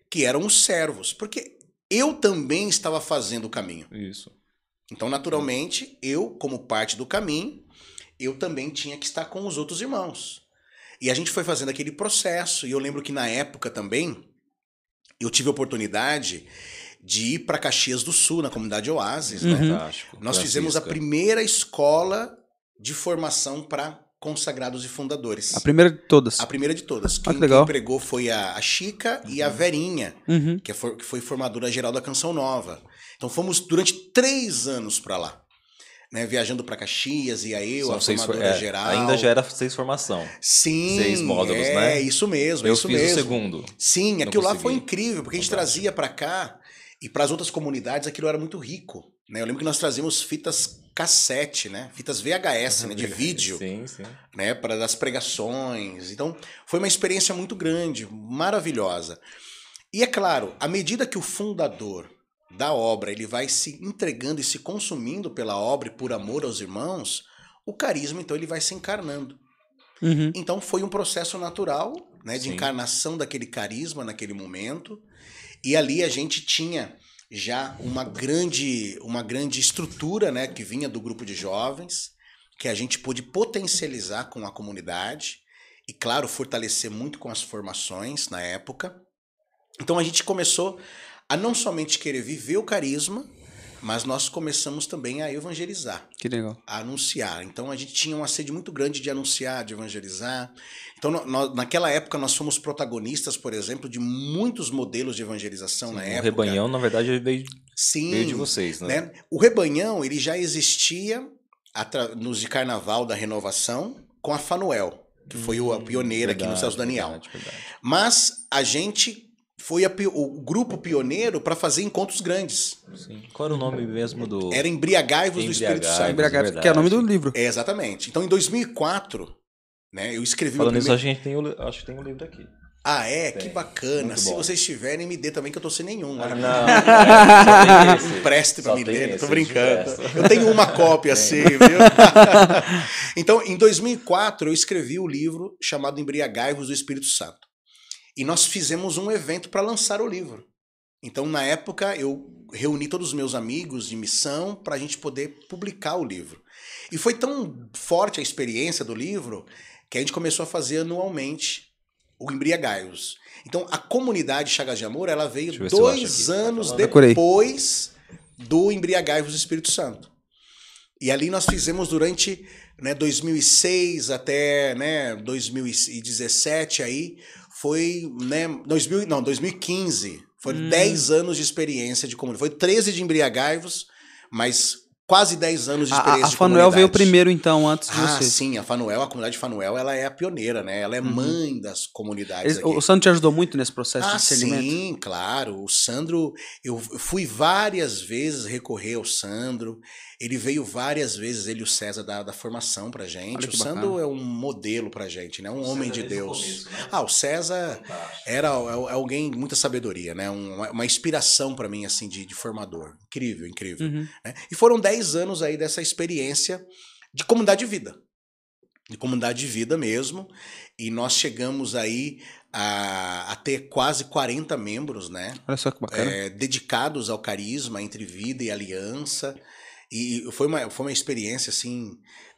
que eram os servos, porque eu também estava fazendo o caminho. Isso. Então, naturalmente, eu, como parte do caminho, eu também tinha que estar com os outros irmãos. E a gente foi fazendo aquele processo. E eu lembro que na época também, eu tive a oportunidade de ir para Caxias do Sul, na comunidade Oasis. Né? Uhum. Fantástico. Nós fizemos a primeira escola de formação para consagrados e fundadores. A primeira de todas. A primeira de todas. que Quem, legal. quem pregou foi a, a Chica e a Verinha Uhum. que, é for- que foi formadora geral da Canção Nova. Então fomos durante três anos para lá. Né, viajando para Caxias, e aí eu, São a for- formadora é, geral. Ainda já era seis formação. Sim, seis módulos, é, né? isso mesmo, Eu isso fiz mesmo. o segundo. Sim, aquilo lá foi incrível, porque a gente trazia para cá e para as outras comunidades aquilo era muito rico. Né? Eu lembro que nós trazíamos fitas cassete, né? Fitas VHS, né? de *laughs* vídeo Sim, sim. né, para das pregações. Então, foi uma experiência muito grande, maravilhosa. E é claro, à medida que o fundador da obra, ele vai se entregando e se consumindo pela obra e por amor aos irmãos, o carisma então ele vai se encarnando. Uhum. Então foi um processo natural, né, de Sim. encarnação daquele carisma naquele momento. E ali a gente tinha já uma grande, uma grande estrutura, né, que vinha do grupo de jovens, que a gente pôde potencializar com a comunidade e claro, fortalecer muito com as formações na época. Então a gente começou a não somente querer viver o carisma, mas nós começamos também a evangelizar Que legal. a anunciar. Então a gente tinha uma sede muito grande de anunciar, de evangelizar. Então naquela época nós fomos protagonistas, por exemplo, de muitos modelos de evangelização na o época. rebanhão, na verdade, veio, Sim, veio de vocês, né? né? O rebanhão ele já existia nos de Carnaval da Renovação com a Fanuel, que foi o- a pioneira aqui no Verdade, Celso Daniel. verdade, verdade. Mas a gente foi a o grupo pioneiro para fazer encontros grandes. Sim. Qual era o nome mesmo do. Era Embriagaivos do Espírito Embriagaivos. Santo. Embriagado, verdade. que é o nome do livro. É, exatamente. Então, em 2004, né, eu escrevi Falando nisso, a primeiro... gente tem o, acho que tem um livro aqui. Ah, é? Tem. Que bacana. Muito Se bom. vocês tiverem, me dê também, que eu tô sem nenhum. Ah, não. é, *laughs* esse. Empreste pra Só me ler, esse, tô eu brincando. Eu tenho uma cópia *laughs* assim, viu? *laughs* então, em 2004, eu escrevi o livro chamado Embriagaivos do Espírito Santo. E nós fizemos um evento para lançar o livro. Então, na época, eu reuni todos os meus amigos de missão para a gente poder publicar o livro. E foi tão forte a experiência do livro que a gente começou a fazer anualmente o Embriagaivos. Então, a comunidade Chagas de Amor, ela veio dois. Tá anos depois do Embriagaivos do Espírito Santo. E ali nós fizemos durante né, 2006 até né, 2017 aí foi né, 2000, não, 2015. Foram Hum. 10 anos de experiência de comunidade. Foi 13 de embriagaivos, mas quase 10 anos de A, experiência a de Fanuel veio primeiro, então, antes de Ah, você. sim, a Fanuel, a comunidade Fanuel, ela é a pioneira, né? Ela é Uhum. mãe das comunidades o Sandro te ajudou muito nesse processo Ah, de discernimento? sim, claro. O Sandro, eu fui várias vezes recorrer ao Sandro. Ele veio várias vezes, ele e o César, da, da formação pra gente. O Sandro bacana. é um modelo pra gente, né? Um homem de desde o Deus. começo, né? Ah, o César era é- é alguém de muita sabedoria, né? Uma, uma inspiração pra mim, assim, de, de formador. Incrível, incrível. Uhum. né? E foram 10 anos aí dessa experiência de comunidade de vida. De comunidade de vida mesmo. E nós chegamos aí a, a ter quase 40 membros, né? Olha só que bacana. É, dedicados ao carisma entre vida e aliança. E foi uma, foi uma experiência, assim,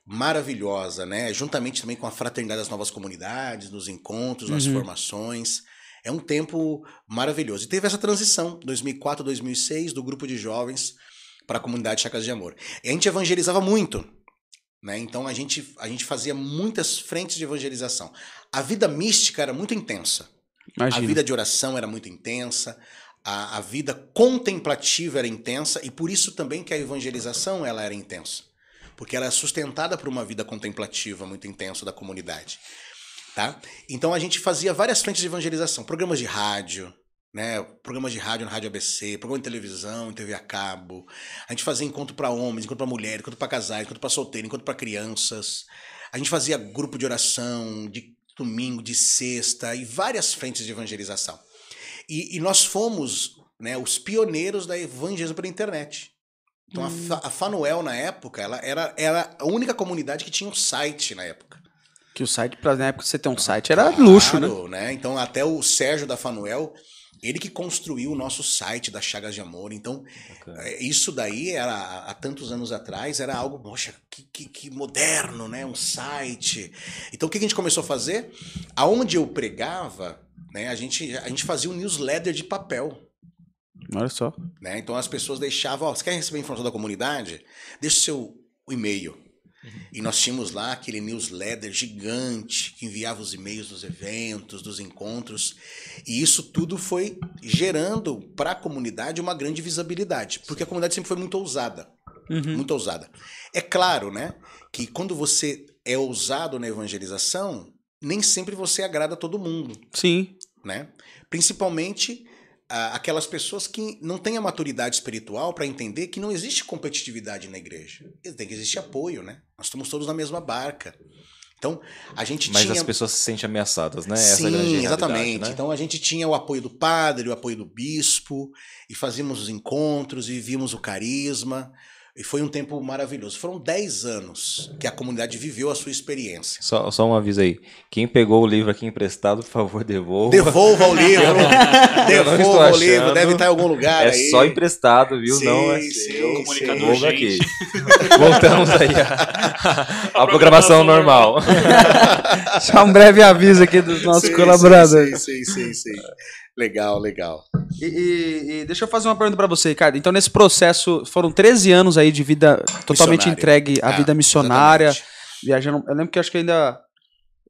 maravilhosa, né? Juntamente também com a fraternidade das novas comunidades, nos encontros, nas Uhum. formações. É um tempo maravilhoso. E teve essa transição, 2004, 2006, do grupo de jovens para a comunidade Chacas de Amor. E a gente evangelizava muito, né? Então a gente, a gente fazia muitas frentes de evangelização. A vida mística era muito intensa. Imagina. A vida de oração era muito intensa, a, a vida contemplativa era intensa e por isso também que a evangelização ela era intensa, porque ela é sustentada por uma vida contemplativa muito intensa da comunidade, tá? Então a gente fazia várias frentes de evangelização, programas de rádio, né? Programas de rádio na Rádio ABC, programa de televisão, TV a cabo. A gente fazia encontro para homens, encontro para mulheres, encontro para casais, encontro para solteiros, encontro para crianças. A gente fazia grupo de oração, de domingo, de sexta e várias frentes de evangelização. E, e nós fomos né, os pioneiros da evangelização pela internet. Então a, Fa- a Fanuel, na época, ela era, era a única comunidade que tinha um site na época. Que o site, pra, na época você ter um site, era luxo, né? Claro, né? Então até o Sérgio da Fanuel, ele que construiu o nosso site das Chagas de Amor. Então Bacana. é, Isso daí era há tantos anos atrás, era algo, poxa, que, que, que moderno, né? Um site. Então o que a gente começou a fazer? Aonde eu pregava, né? A gente, a gente fazia um newsletter de papel. Olha só. Né? Então as pessoas deixavam, ó, você quer receber informação da comunidade? Deixa o seu e-mail. E nós tínhamos lá aquele newsletter gigante que enviava os e-mails dos eventos, dos encontros. E isso tudo foi gerando para a comunidade uma grande visibilidade, porque a comunidade sempre foi muito ousada. Uhum. Muito ousada. É claro, né, que quando você é ousado na evangelização, nem sempre você agrada a todo mundo Sim. Né? Principalmente ah, aquelas pessoas que não têm a maturidade espiritual para entender que não existe competitividade na igreja. Tem que existir apoio, né? Nós estamos todos na mesma barca. Então, a gente Mas tinha as pessoas se sentem ameaçadas, né? É Sim, exatamente. né? Então a gente tinha o apoio do padre, o apoio do bispo, e fazíamos os encontros, e vivíamos o carisma. E foi um tempo maravilhoso. Foram 10 anos que a comunidade viveu a sua experiência. Só, só um aviso aí. Quem pegou o livro aqui emprestado, por favor, devolva. Devolva o livro. *laughs* Devolva o livro. Deve estar em algum lugar É aí. só emprestado, viu? Sim, não é sim, seu. sim. Comunicador urgente. aqui. *laughs* Voltamos aí à, à *laughs* programação normal. Só um breve aviso aqui dos nossos Sim, colaboradores. Sim, sim, sim, sim. Legal, legal. E, e- e deixa eu fazer uma pergunta pra você, Ricardo. Então, nesse processo, foram 13 anos aí de vida totalmente entregue à Ah, vida missionária, exatamente. viajando. Eu lembro que acho que ainda.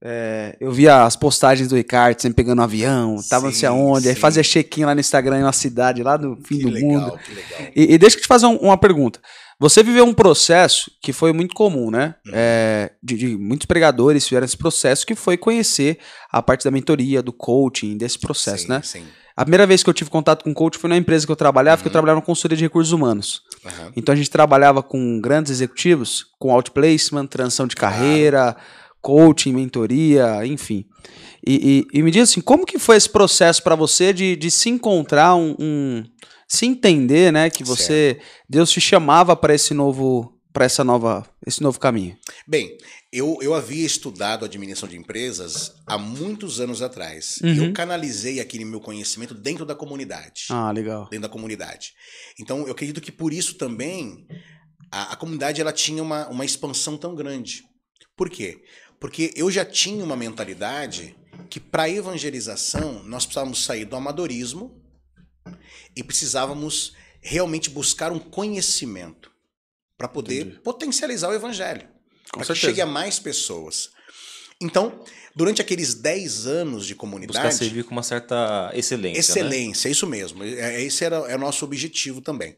é, eu via as postagens do Ricardo, sempre pegando um avião, tava não sei Sim, aonde, aí sim. fazia check-in lá no Instagram, em uma cidade lá do fim Que do legal, mundo. que legal. E, e deixa eu te fazer um- uma pergunta. Você viveu um processo que foi muito comum, né? Uhum. É, de, de muitos pregadores fizeram esse processo que foi conhecer a parte da mentoria, do coaching, desse processo, sim, né? Sim. A primeira vez que eu tive contato com coach foi na empresa que eu trabalhava, que eu Uhum. trabalhava na consultoria de recursos humanos. Aham. Então a gente trabalhava com grandes executivos, com outplacement, transição de carreira, coaching, mentoria, enfim. E, e- e me diz assim, como que foi esse processo para você de, de se encontrar um, um- se entender, né, que você Deus te chamava para esse novo para essa nova esse novo caminho. Bem, eu, eu havia estudado administração de empresas há muitos anos atrás. E Uhum. eu canalizei aquele meu conhecimento dentro da comunidade. Ah, legal. dentro da comunidade. Então, eu acredito que por isso também a, a comunidade ela tinha uma, uma expansão tão grande. Por quê? Porque eu já tinha uma mentalidade que para evangelização nós precisávamos sair do amadorismo e precisávamos realmente buscar um conhecimento para poder Entendi. potencializar o evangelho, para que chegue a mais pessoas. Então, durante aqueles 10 anos de Buscar comunidade, servir com uma certa excelência. Né? Excelência, é isso mesmo. É- é- Esse era, é o nosso objetivo também.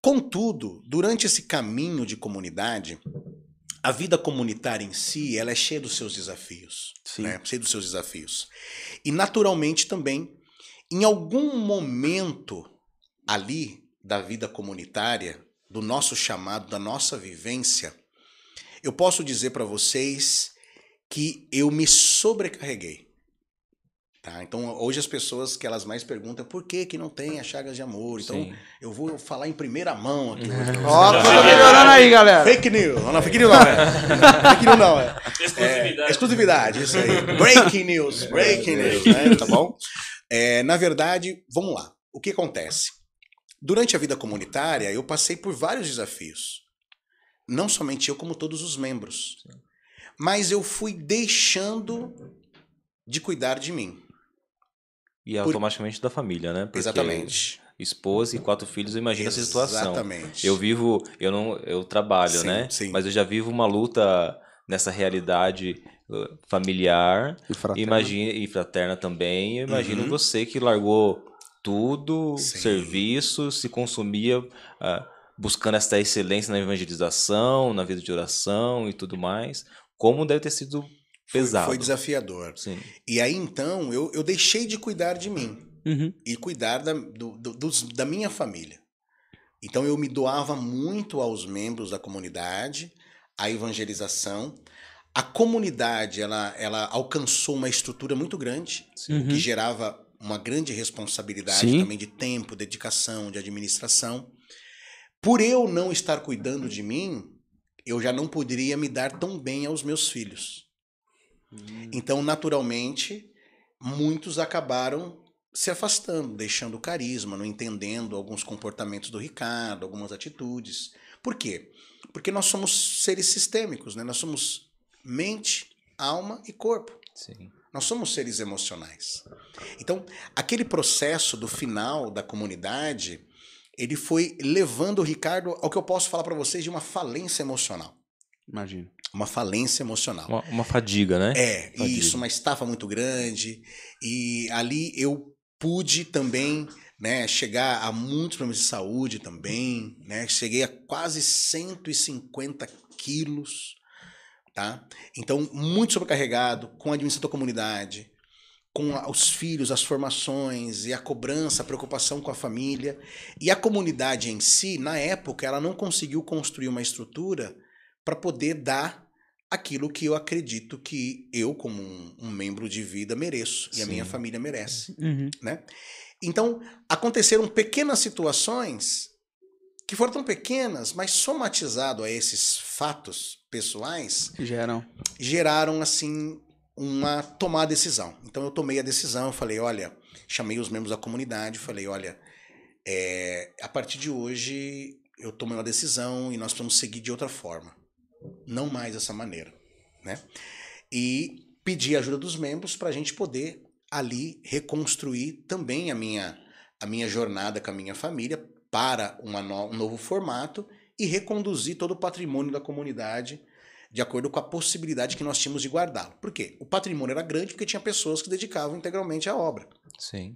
Contudo, durante esse caminho de comunidade, a vida comunitária em si, ela é cheia dos seus desafios, Sim. né? Cheia dos seus desafios. E naturalmente também, em algum momento ali da vida comunitária, do nosso chamado, da nossa vivência, eu posso dizer para vocês que eu me sobrecarreguei. Tá? Então, hoje as pessoas que elas mais perguntam por que, que não tem as chagas de amor. Então, Sim. eu vou falar em primeira mão aqui. Ó, tá melhorando aí, galera. Fake news. Não, não, fake news não, é. fake news não, é. Exclusividade. É, exclusividade, isso aí. Breaking news, breaking news, né? Tá bom? É, na verdade, vamos lá. O que acontece? Durante a vida comunitária, eu passei por vários desafios. Não somente eu, como todos os membros. Mas eu fui deixando de cuidar de mim. E automaticamente da família, né? Porque Exatamente. Esposa e quatro filhos, eu imagino essa situação. Exatamente. Eu vivo, eu não, eu trabalho, Sim, né? sim. Mas eu já vivo uma luta nessa realidade familiar E fraterno. Imagina, e fraterna também. Eu imagino Uhum. você que largou tudo, Sim. serviço, se consumia ah, buscando essa excelência na evangelização, na vida de oração e tudo mais. Como deve ter sido Foi- pesado. Foi desafiador. Sim. E aí, então, eu, eu deixei de cuidar de mim. Uhum. e cuidar da, do- do- dos- da minha família. Então eu me doava muito aos membros da comunidade, à evangelização. A comunidade ela, ela alcançou uma estrutura muito grande, Uhum. que gerava uma grande responsabilidade Sim. também de tempo, dedicação, de administração. Por eu não estar cuidando de mim, eu já não poderia me dar tão bem aos meus filhos. Então, naturalmente, muitos acabaram se afastando, deixando o carisma, não entendendo alguns comportamentos do Ricardo, algumas atitudes. Por quê? Porque nós somos seres sistêmicos, né? Nós somos mente, alma e corpo. Sim. Nós somos seres emocionais. Então, aquele processo do final da comunidade, ele foi levando o Ricardo ao que eu posso falar para vocês de uma falência emocional. Imagino. Uma falência emocional. Uma, uma fadiga, né? É, Fadiga. isso, uma estafa muito grande. E ali eu pude também né, chegar a muitos problemas de saúde também. Né, cheguei a quase 150 quilos. Tá? Então, muito sobrecarregado com a administração da comunidade, com a- os filhos, as formações e a cobrança, a preocupação com a família. E a comunidade em si, na época, ela não conseguiu construir uma estrutura para poder dar aquilo que eu acredito que eu, como um, um membro de vida, mereço e a Sim. minha família merece. Uhum. Né? Então, aconteceram pequenas situações que foram tão pequenas, mas somatizado a esses fatos pessoais, geram. geraram assim uma tomar decisão. Então eu tomei a decisão, falei, olha, chamei os membros da comunidade, falei, olha, é, a partir de hoje eu tomei uma decisão e nós vamos seguir de outra forma, não mais dessa maneira, né? E pedi a ajuda dos membros para a gente poder ali reconstruir também a minha a minha jornada com a minha família para no- um novo formato e reconduzir todo o patrimônio da comunidade de acordo com a possibilidade que nós tínhamos de guardá-lo. Por quê? O patrimônio era grande porque tinha pessoas que dedicavam integralmente à obra. Sim.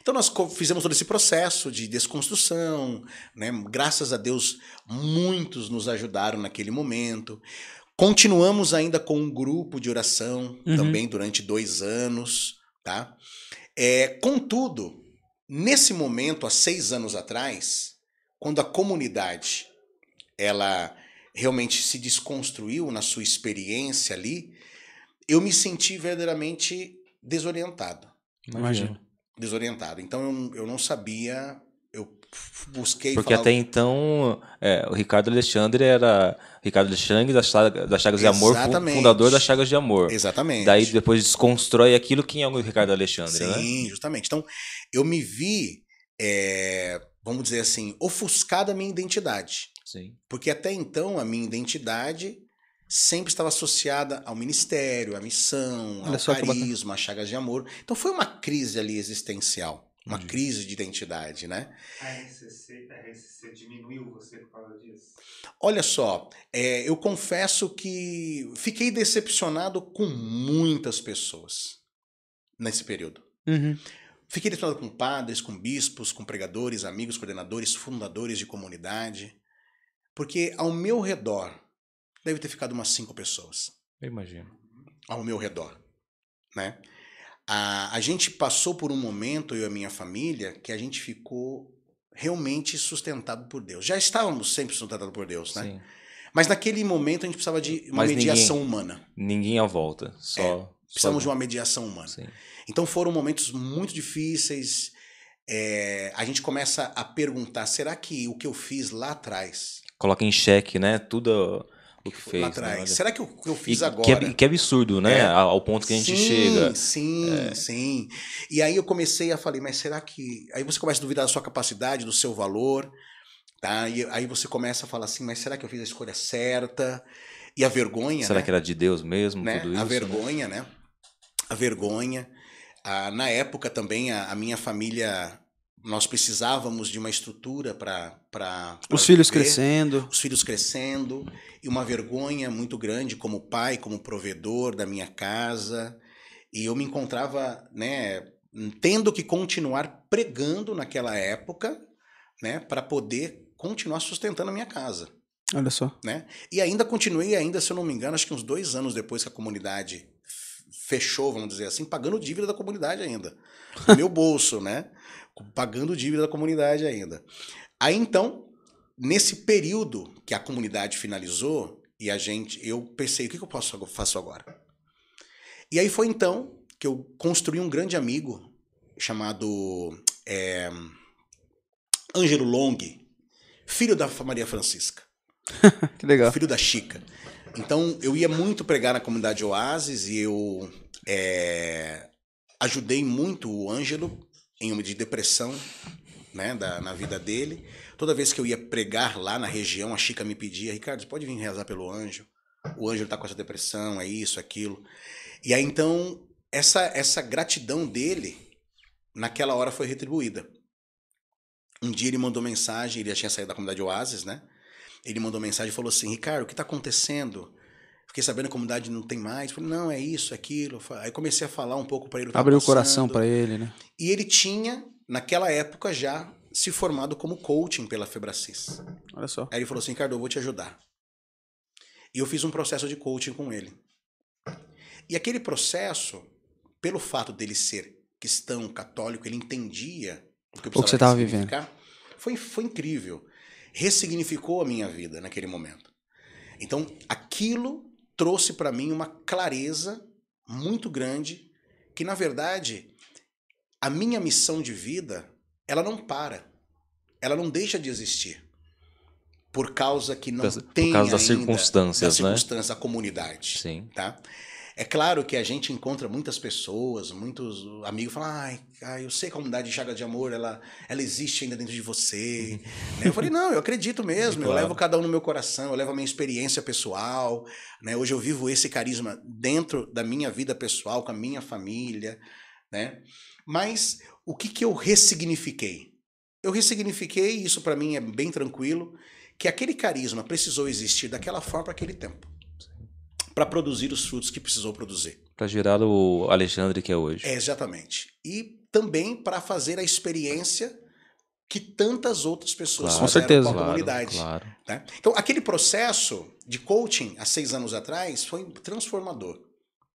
Então nós fizemos todo esse processo de desconstrução, né? Graças a Deus, muitos nos ajudaram naquele momento. Continuamos ainda com um grupo de oração Uhum. também durante dois anos, tá? É, contudo, nesse momento, há seis anos atrás, quando a comunidade ela realmente se desconstruiu na sua experiência ali, eu me senti verdadeiramente desorientado Imagino. desorientado. Então eu, não- eu não sabia, eu busquei Porque falar- até então, é, o Ricardo Alexandre era Ricardo Alexandre das Chagas, das Chagas de Amor, fundador das Chagas de Amor. Exatamente. Daí depois desconstrói aquilo quem é o Ricardo Alexandre, né? Sim, justamente. Então eu me vi, é, vamos dizer assim, ofuscada a minha identidade. Sim. Porque até então a minha identidade sempre estava associada ao ministério, à missão, Olha ao carisma, às chagas de amor. Então foi uma crise ali existencial, uma Entendi. crise de identidade, né? A RCC, a RCC diminuiu você por causa disso? Olha só, é, eu confesso que fiquei decepcionado com muitas pessoas nesse período. Uhum. Fiquei relacionado com padres, com bispos, com pregadores, amigos, coordenadores, fundadores de comunidade. Porque ao meu redor, deve ter ficado umas cinco pessoas. Eu imagino. Ao meu redor. Né? A, a gente passou por um momento, eu e a minha família, que a gente ficou realmente sustentado por Deus. Já estávamos sempre sustentados por Deus, né? Sim. Mas naquele momento a gente precisava de uma Mas mediação ninguém- humana. Ninguém à volta. Só. Precisamos de só... uma mediação humana. Sim. Então foram momentos muito difíceis. É, a gente começa a perguntar: será que o que eu fiz lá atrás, Coloca em xeque, né? Tudo o que fez. lá né? atrás, Olha. será que o que eu E fiz que, agora? ab- que absurdo, né? É. Ao ponto que a gente sim, chega. É. Sim, sim. E aí eu comecei a falar, mas será que. Aí você começa a duvidar da sua capacidade, do seu valor, tá? E aí você começa a falar assim, mas será que eu fiz a escolha certa? E a vergonha. Será né? que era de Deus mesmo? né? Tudo isso? A vergonha, né? A vergonha. Ah, na época também a, a minha família, nós precisávamos de uma estrutura para Os filhos crescendo. os filhos crescendo e uma vergonha muito grande como pai, como provedor da minha casa. E eu me encontrava, né, tendo que continuar pregando naquela época, né, para poder continuar sustentando a minha casa, Olha só. né? E ainda continuei ainda, se eu não me engano, acho que uns dois anos depois que a comunidade fechou, vamos dizer assim, pagando dívida da comunidade ainda, do meu bolso, né? Pagando dívida da comunidade ainda. Aí então, nesse período que a comunidade finalizou e a gente, eu pensei, o que que eu posso faço agora? E aí foi então que eu construí um grande amigo chamado é, Ângelo Long, filho da Maria Francisca, *laughs* Que legal. filho da Chica. Então eu ia muito pregar na comunidade Oasis e eu é, ajudei muito o Ângelo em uma de depressão né, da, na vida dele. Toda vez que eu ia pregar lá na região, a Chica me pedia, Ricardo, você pode vir rezar pelo Ângelo? O Ângelo tá com essa depressão, é isso, aquilo. E aí então, essa, essa gratidão dele, naquela hora foi retribuída. Um dia ele mandou mensagem, ele já tinha saído da comunidade Oasis, né? Ele mandou mensagem e falou assim: Ricardo, o que está acontecendo? Fiquei sabendo que a comunidade não tem mais. Falei, não, é isso, é aquilo. Aí comecei a falar um pouco para ele. Abriu o tava coração pra ele, né? E ele tinha, naquela época, já se formado como coaching pela Febracis. Olha só. Aí ele falou assim: Ricardo, eu vou te ajudar. E eu fiz um processo de coaching com ele. E aquele processo, pelo fato dele ser cristão, católico, ele entendia o que, eu O que você precisava tava vivendo. Foi, foi incrível. Ressignificou a minha vida naquele momento. Então, aquilo trouxe para mim uma clareza muito grande que, na verdade, a minha missão de vida, ela não para. Ela não deixa de existir. Por causa que não Por tem causa das circunstâncias, das né? circunstâncias, da comunidade Sim. tá? É claro que a gente encontra muitas pessoas, muitos amigos falam, ai, ai, eu sei que a comunidade de Chaga de Amor, ela, ela existe ainda dentro de você. né? Eu falei, não, eu acredito mesmo, eu Claro. levo cada um no meu coração, eu levo a minha experiência pessoal, né? Hoje eu vivo esse carisma dentro da minha vida pessoal, com a minha família, né? Mas o que, que eu ressignifiquei? Eu ressignifiquei, isso para mim é bem tranquilo, que aquele carisma precisou existir daquela forma para aquele tempo. Para produzir os frutos que precisou produzir. Pra gerar o Alexandre que é hoje. É, exatamente. E também para fazer a experiência que tantas outras pessoas Claro. Com fizeram certeza. com a Claro, comunidade. claro. né? Então, aquele processo de coaching há seis anos atrás foi transformador.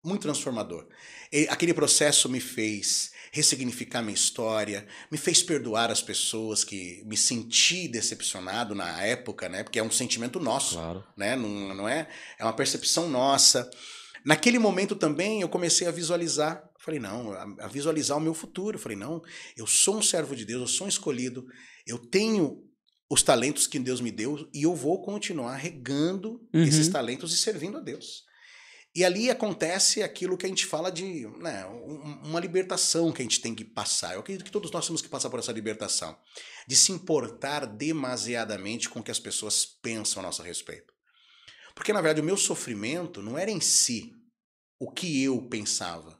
Muito transformador. E aquele processo me fez ressignificar minha história, me fez perdoar as pessoas que me senti decepcionado na época, né? Porque é um sentimento nosso Claro. né? Não, não é? É uma percepção nossa. Naquele momento também eu comecei a visualizar. Falei, não, a, visualizar o meu futuro. Falei, não, eu sou um servo de Deus, eu sou um escolhido, eu tenho os talentos que Deus me deu e eu vou continuar regando Uhum. esses talentos e servindo a Deus. E ali acontece aquilo que a gente fala de né, um- uma libertação que a gente tem que passar. Eu acredito que todos nós temos que passar por essa libertação. De se importar demasiadamente com o que as pessoas pensam a nosso respeito. Porque, na verdade, o meu sofrimento não era em si o que eu pensava.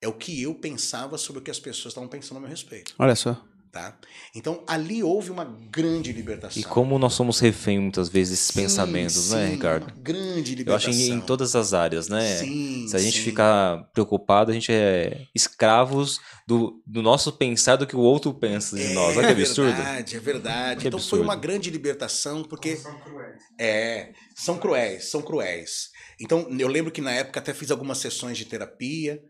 É o que eu pensava sobre o que as pessoas estavam pensando a meu respeito. Olha só. Tá? Então, ali houve uma grande libertação. E como nós somos refém muitas vezes desses Sim, pensamentos, né, sim, Ricardo? Uma grande Eu libertação. acho em, em todas as áreas, né? Sim, Se a gente sim. ficar preocupado, a gente é escravos do, do nosso pensar do que o outro pensa de nós. Olha que absurdo. É verdade, é verdade. Que então foi absurdo. uma grande libertação, porque São cruéis. é, são cruéis, são cruéis. Então, eu lembro que na época até fiz algumas sessões de terapia,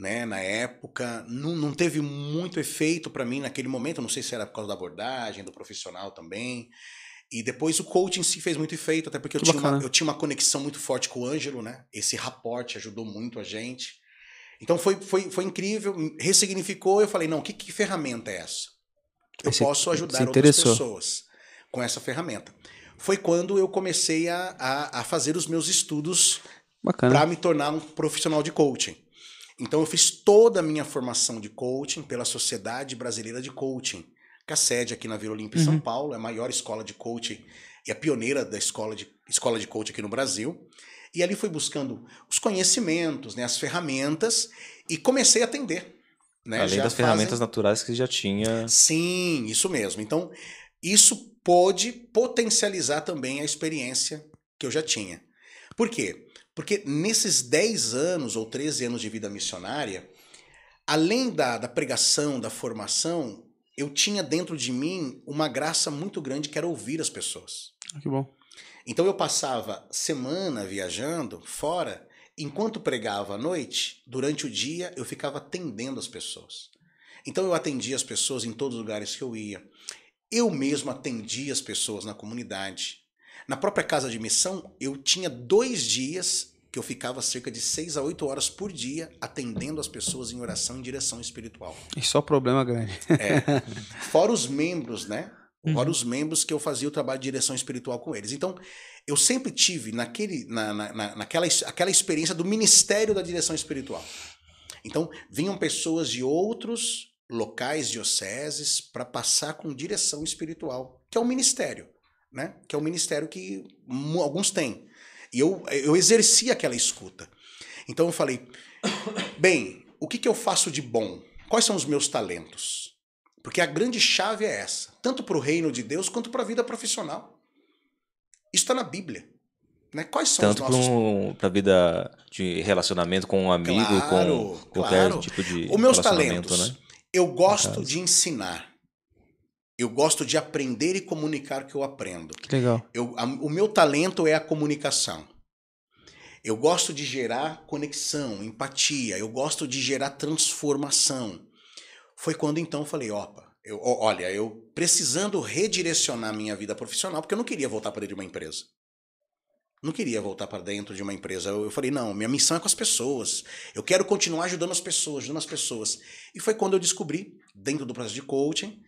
né, na época, não, não teve muito efeito para mim naquele momento, não sei se era por causa da abordagem, do profissional também. E depois o coaching si fez muito efeito, até porque eu tinha, uma, eu tinha uma conexão muito forte com o Ângelo, né? Esse raporte ajudou muito a gente. Então foi, foi, foi incrível, ressignificou. Eu falei, não, que, que ferramenta é essa? Eu posso ajudar outras pessoas com essa ferramenta. Foi quando eu comecei a, a, a fazer os meus estudos para me tornar um profissional de coaching. Então eu fiz toda a minha formação de coaching pela Sociedade Brasileira de Coaching, que é a sede aqui na Vila Olímpia, em São Paulo, é a maior escola de coaching e a pioneira da escola de, escola de coaching aqui no Brasil. E ali fui buscando os conhecimentos, né, as ferramentas e comecei a atender. Né? Além Já das fazem- ferramentas naturais que já tinha. Sim, isso mesmo. Então, isso pôde potencializar também a experiência que eu já tinha. Por quê? Porque nesses 10 anos ou 13 anos de vida missionária, além da, da pregação, da formação, eu tinha dentro de mim uma graça muito grande que era ouvir as pessoas. Que bom. Então eu passava semana viajando fora, enquanto pregava à noite, durante o dia eu ficava atendendo as pessoas. Então eu atendia as pessoas em todos os lugares que eu ia. Eu mesmo atendia as pessoas na comunidade. Na própria casa de missão, eu tinha dois dias que eu ficava cerca de seis a oito horas por dia atendendo as pessoas em oração em direção espiritual. E só problema grande. É. *laughs* Fora os membros, né? Uhum. Fora os membros que eu fazia o trabalho de direção espiritual com eles. Então, eu sempre tive naquele, na, na, na- naquela aquela experiência do ministério da direção espiritual. Então, vinham pessoas de outros locais dioceses para passar com direção espiritual, que é o ministério, né? Que é o ministério que alguns têm. E eu, eu exerci aquela escuta. Então eu falei, bem, o que, que eu faço de bom? Quais são os meus talentos? Porque a grande chave é essa, tanto para o reino de Deus quanto para a vida profissional. Isso está na Bíblia. Né? Quais são Tanto os nossos para a vida de relacionamento com um amigo, Claro, com qualquer claro. tipo de Os meus talentos. né? Eu gosto de ensinar. Eu gosto de aprender e comunicar o que eu aprendo. Que legal. Eu, a- o meu talento é a comunicação. Eu gosto de gerar conexão, empatia. Eu gosto de gerar transformação. Foi quando então eu falei, opa, eu, olha, eu precisando redirecionar minha vida profissional, porque eu não queria voltar para dentro de uma empresa. Não queria voltar para dentro de uma empresa. Eu, eu falei, não, minha missão é com as pessoas. Eu quero continuar ajudando as pessoas, ajudando as pessoas. E foi quando eu descobri, dentro do processo de coaching,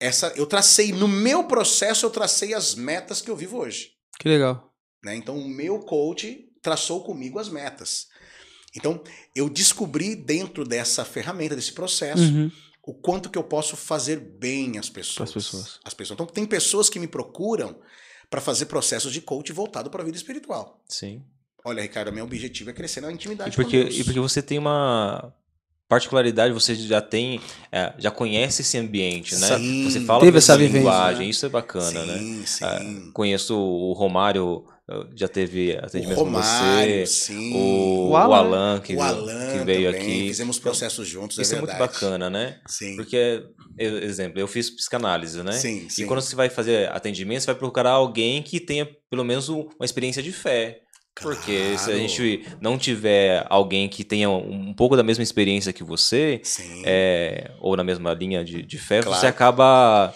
essa, eu tracei, no meu processo, eu tracei as metas que eu vivo hoje. Que legal. né? Então, o meu coach traçou comigo as metas. Então, eu descobri dentro dessa ferramenta, desse processo, Uhum. o quanto que eu posso fazer bem às pessoas. Pras pessoas. As pessoas. Então, tem pessoas que me procuram para fazer processos de coach voltado para a vida espiritual. Sim. Olha, Ricardo, meu objetivo é crescer na E intimidade porque, com Deus. e porque você tem uma particularidade, você já tem, é, já conhece esse ambiente, né? Sim. Você fala Teve com essa linguagem, né? isso é bacana, né? sim, sim. Ah, Conheço o Romário, já teve atendimento o com Romário, você, sim. o, O o Alan. Alan, que, o Alan que veio também, aqui. Fizemos Então, processos juntos, Isso é é muito bacana, né? Sim. Porque, exemplo, eu fiz psicanálise, né? Sim, sim. E quando você vai fazer atendimento, você vai procurar alguém que tenha pelo menos um- uma experiência de fé. Porque se a gente não tiver alguém que tenha um pouco da mesma experiência que você, Sim. é, ou na mesma linha de, de fé, Claro. você acaba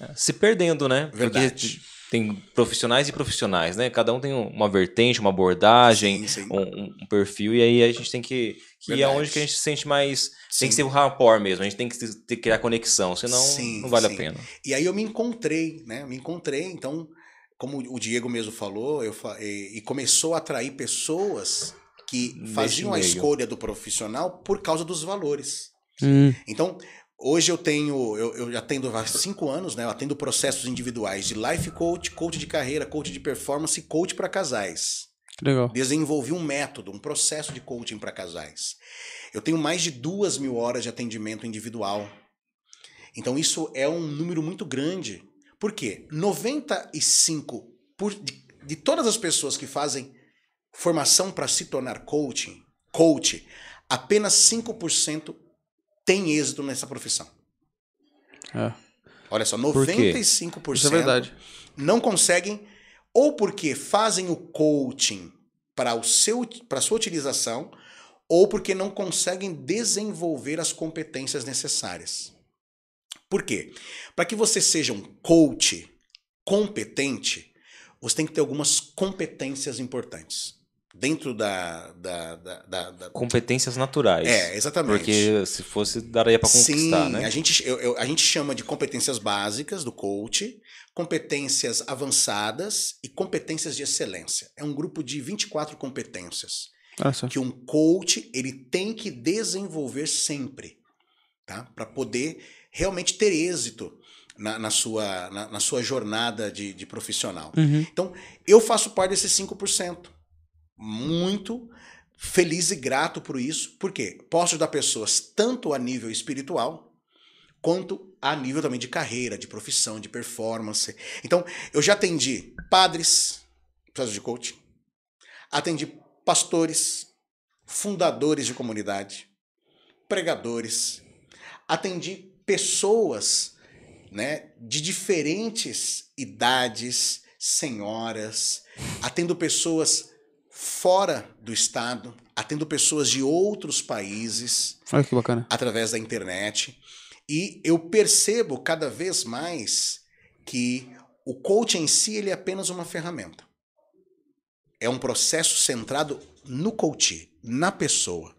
é, se perdendo, né? Verdade. Porque tem profissionais e profissionais, né? Cada um tem um- uma vertente, uma abordagem, Sim, sim. um, um- perfil, e aí a gente tem que, que ir aonde que a gente se sente mais. Tem que Sim. ser um rapport mesmo, a gente tem que ter, criar conexão, senão Sim, não vale sim. a pena. E aí eu me encontrei, né? Me encontrei, então, como o Diego mesmo falou, eu fa- e, e começou a atrair pessoas que faziam a escolha do profissional por causa dos valores. Hum, Então, hoje eu tenho, eu, eu já atendo há cinco anos, né? Eu atendo processos individuais de life coach, coach de carreira, coach de performance e coach para casais. que legal. Desenvolvi um método, um processo de coaching para casais. Eu tenho mais de duas mil horas de atendimento individual. Então isso é um número muito grande. Por quê? 95% por, de, de todas as pessoas que fazem formação para se tornar coaching, coach, apenas 5% tem êxito nessa profissão. É. Olha só, Por quê? 95% Isso é verdade. não conseguem ou porque fazem o coaching para o seu para sua utilização ou porque não conseguem desenvolver as competências necessárias. Por quê? Para que você seja um coach competente, você tem que ter algumas competências importantes dentro da, da, da, da- da- Competências naturais. é exatamente Porque se fosse, daria pra conquistar, Sim, né? a gente, eu- eu- a gente chama de competências básicas do coach, competências avançadas e competências de excelência. É um grupo de 24 competências só. que um coach ele tem que desenvolver sempre, tá? Para poder realmente ter êxito na, na sua, na, na sua jornada de, de profissional. Uhum. Então, eu faço parte desses 5%. Muito feliz e grato por isso. Por quê? Posso ajudar pessoas tanto a nível espiritual quanto a nível também de carreira, de profissão, de performance. Então, eu já atendi padres, precisam de coaching, atendi pastores, fundadores de comunidade, pregadores, atendi pessoas né, de diferentes idades, senhoras, atendo pessoas fora do estado, atendo pessoas de outros países Olha que bacana. através da internet. E eu percebo cada vez mais que o coaching em si ele é apenas uma ferramenta. É um processo centrado no coach, na pessoa.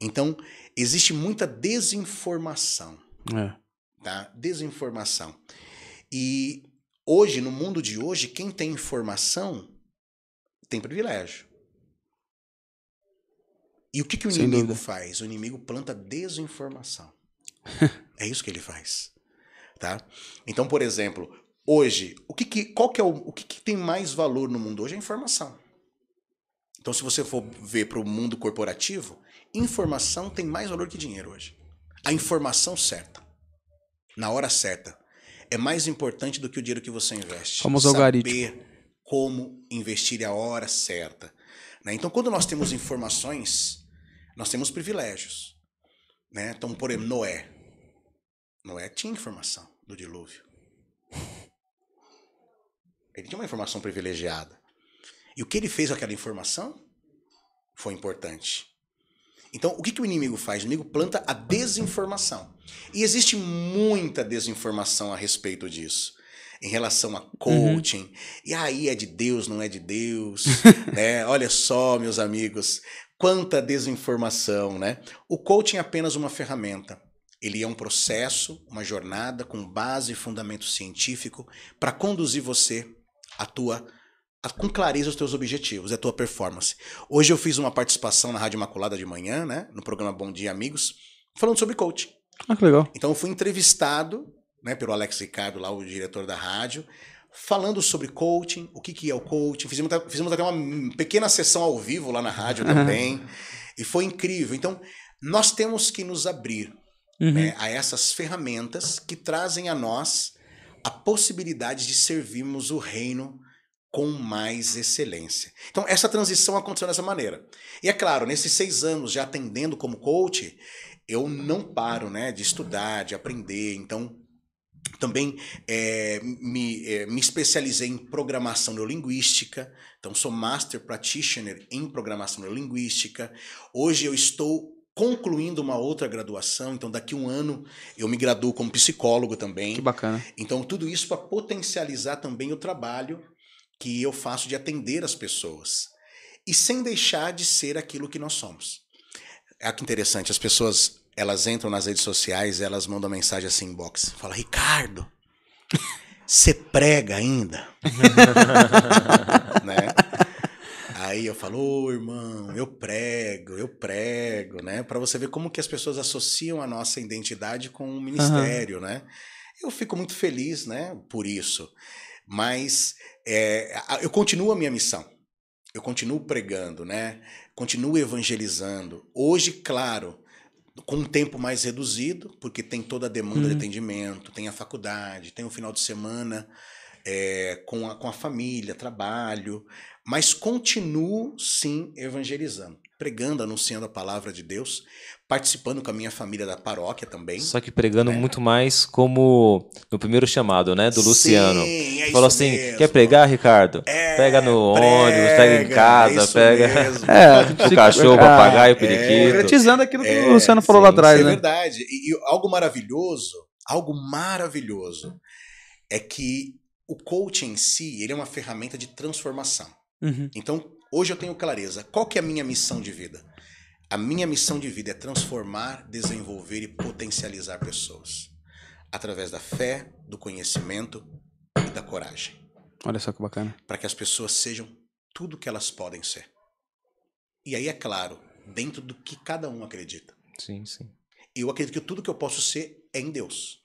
Então, existe muita desinformação É. tá? Desinformação. E hoje, no mundo de hoje, quem tem informação tem privilégio. E o que, que o Sem inimigo dúvida. faz? O inimigo planta desinformação. *laughs* é isso que ele faz. Tá? Então, por exemplo, hoje, o que, que qual que é o, o que, que tem mais valor no mundo hoje é a informação. Então, se você for ver para o mundo corporativo, informação tem mais valor que dinheiro hoje. A informação certa na hora certa é mais importante do que o dinheiro que você investe. Famoso Saber algoritmo. como investir a hora certa. né? Então, quando nós temos informações, nós temos privilégios. Né? Então, por exemplo, Noé. Noé tinha informação do dilúvio. Ele tinha uma informação privilegiada. E o que ele fez com aquela informação foi importante. Então, o que, que o inimigo faz? O inimigo planta a desinformação. E existe muita desinformação a respeito disso. Em relação a coaching. E aí é de Deus, não é de Deus. *laughs* né? Olha só, meus amigos, quanta desinformação, né? O coaching é apenas uma ferramenta. Ele é um processo, uma jornada com base e fundamento científico para conduzir você à tua com clareza os teus objetivos, a tua performance. Hoje eu fiz uma participação na Rádio Imaculada de manhã, né, no programa Bom Dia Amigos, falando sobre coaching. Ah, que legal. Então eu fui entrevistado, né, pelo Alex Ricardo, lá o diretor da rádio, falando sobre coaching, o que, que é o coaching. Fizemos, até- fizemos até uma pequena sessão ao vivo lá na rádio também, e foi incrível. Então nós temos que nos abrir Uhum. né, a essas ferramentas que trazem a nós a possibilidade de servirmos o reino com mais excelência. Então, essa transição aconteceu dessa maneira. E é claro, nesses seis anos já atendendo como coach, eu não paro né, de estudar, de aprender. Então, também é, me, é, me especializei em programação neurolinguística. Então, sou Master Practitioner em programação neurolinguística. Hoje eu estou concluindo uma outra graduação. Então, daqui a um ano eu me graduo como psicólogo também. Que bacana. Então, tudo isso para potencializar também o trabalho que eu faço de atender as pessoas. E sem deixar de ser aquilo que nós somos. É que interessante, as pessoas, elas entram nas redes sociais, elas mandam mensagem assim, inbox, fala, Ricardo, *laughs* você prega ainda? *laughs* né? Aí eu falo, ô irmão, eu prego, eu prego, né? Para você ver como que as pessoas associam a nossa identidade com o ministério, né? Eu fico muito feliz, né, por isso. Mas é, eu continuo a minha missão. Eu continuo pregando, né? Continuo evangelizando. Hoje, claro, com um tempo mais reduzido, porque tem toda a demanda de Uhum. atendimento, tem a faculdade, tem o final de semana é, com, a, com a família, trabalho, mas continuo sim evangelizando, pregando, anunciando a palavra de Deus, participando com a minha família da paróquia também. Só que pregando É. muito mais como no primeiro chamado, né? Do Luciano. Sim, é Falou assim: mesmo. quer pregar, Ricardo? É, pega no ônibus, pega em casa, é pega mesmo. *laughs* É, o cachorro, o papagaio, o é. periquito. Concretizando aquilo que É, o Luciano falou lá sim, atrás, é né? verdade. E, e algo maravilhoso, algo maravilhoso é que o coaching em si, ele é uma ferramenta de transformação. Uhum. Então, hoje eu tenho clareza. Qual que é a minha missão de vida? A minha missão de vida é transformar, desenvolver e potencializar pessoas através da fé, do conhecimento e da coragem, Olha só que bacana. para que as pessoas sejam tudo que elas podem ser. E aí é claro, dentro do que cada um acredita. Sim, sim. Eu acredito que tudo que eu posso ser é em Deus.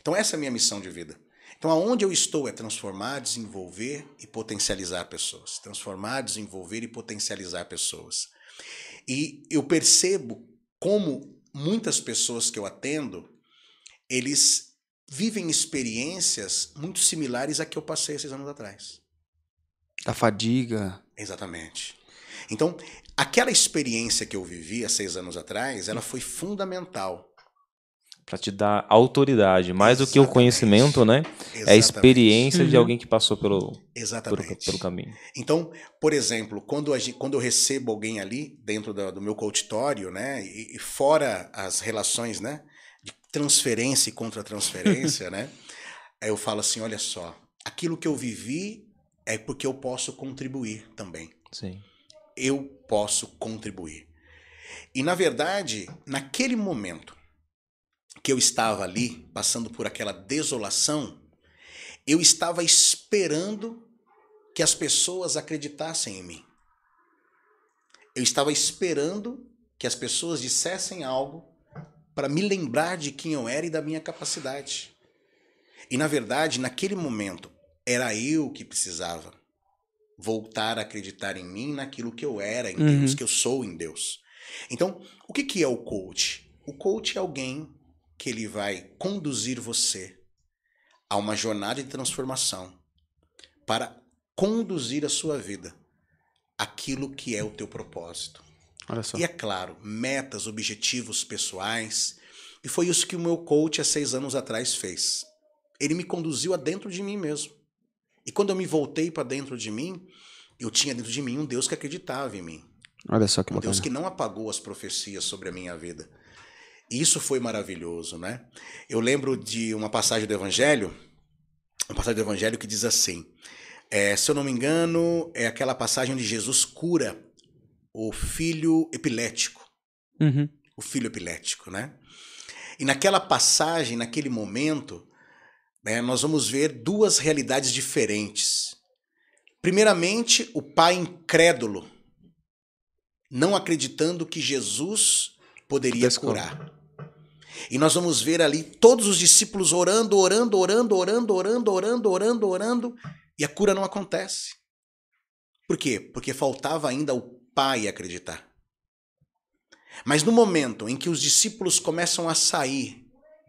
Então essa é a minha missão de vida. Então aonde eu estou é transformar, desenvolver e potencializar pessoas. Transformar, desenvolver e potencializar pessoas. E eu percebo como muitas pessoas que eu atendo, eles vivem experiências muito similares a que eu passei esses anos atrás. A fadiga. Exatamente. Então, aquela experiência que eu vivi há seis anos atrás, ela foi fundamental. Pra te dar autoridade, mais do que o Exatamente. conhecimento, né? É a Exatamente. experiência de Uhum. alguém que passou pelo, pelo, Exatamente. pelo caminho. Então, por exemplo, quando, a quando eu recebo alguém ali dentro da- do, meu consultório, né, e, e fora as relações, né, de transferência e contra-transferência, *laughs* né, aí eu falo assim, olha só, aquilo que eu vivi é porque eu posso contribuir também. Sim. Eu posso contribuir. E na verdade, naquele momento que eu estava ali, passando por aquela desolação, eu estava esperando que as pessoas acreditassem em mim. Eu estava esperando que as pessoas dissessem algo para me lembrar de quem eu era e da minha capacidade. E na verdade, naquele momento, era eu que precisava voltar a acreditar em mim, naquilo que eu era em Uhum. Deus, que eu sou em Deus. Então, o que, que é o coach? O coach é alguém que ele vai conduzir você a uma jornada de transformação para conduzir a sua vida aquilo que é o teu propósito. E é claro, metas, objetivos pessoais. E foi isso que o meu coach há seis anos atrás fez. Ele me conduziu a dentro de mim mesmo. E quando eu me voltei para dentro de mim, eu tinha dentro de mim um Deus que acreditava em mim. Olha só que Um bacana. Deus que não apagou as profecias sobre a minha vida. Isso foi maravilhoso, né? Eu lembro de uma passagem do Evangelho, uma passagem do Evangelho que diz assim: é, se eu não me engano, é aquela passagem onde Jesus cura o filho epilético Uhum. o filho epilético, né? E naquela passagem, naquele momento, né, nós vamos ver duas realidades diferentes. Primeiramente, o pai incrédulo, não acreditando que Jesus poderia curar. E nós vamos ver ali todos os discípulos orando, orando, orando, orando, orando, orando, orando, orando, e a cura não acontece. Por quê? Porque faltava ainda o pai acreditar. Mas no momento em que os discípulos começam a sair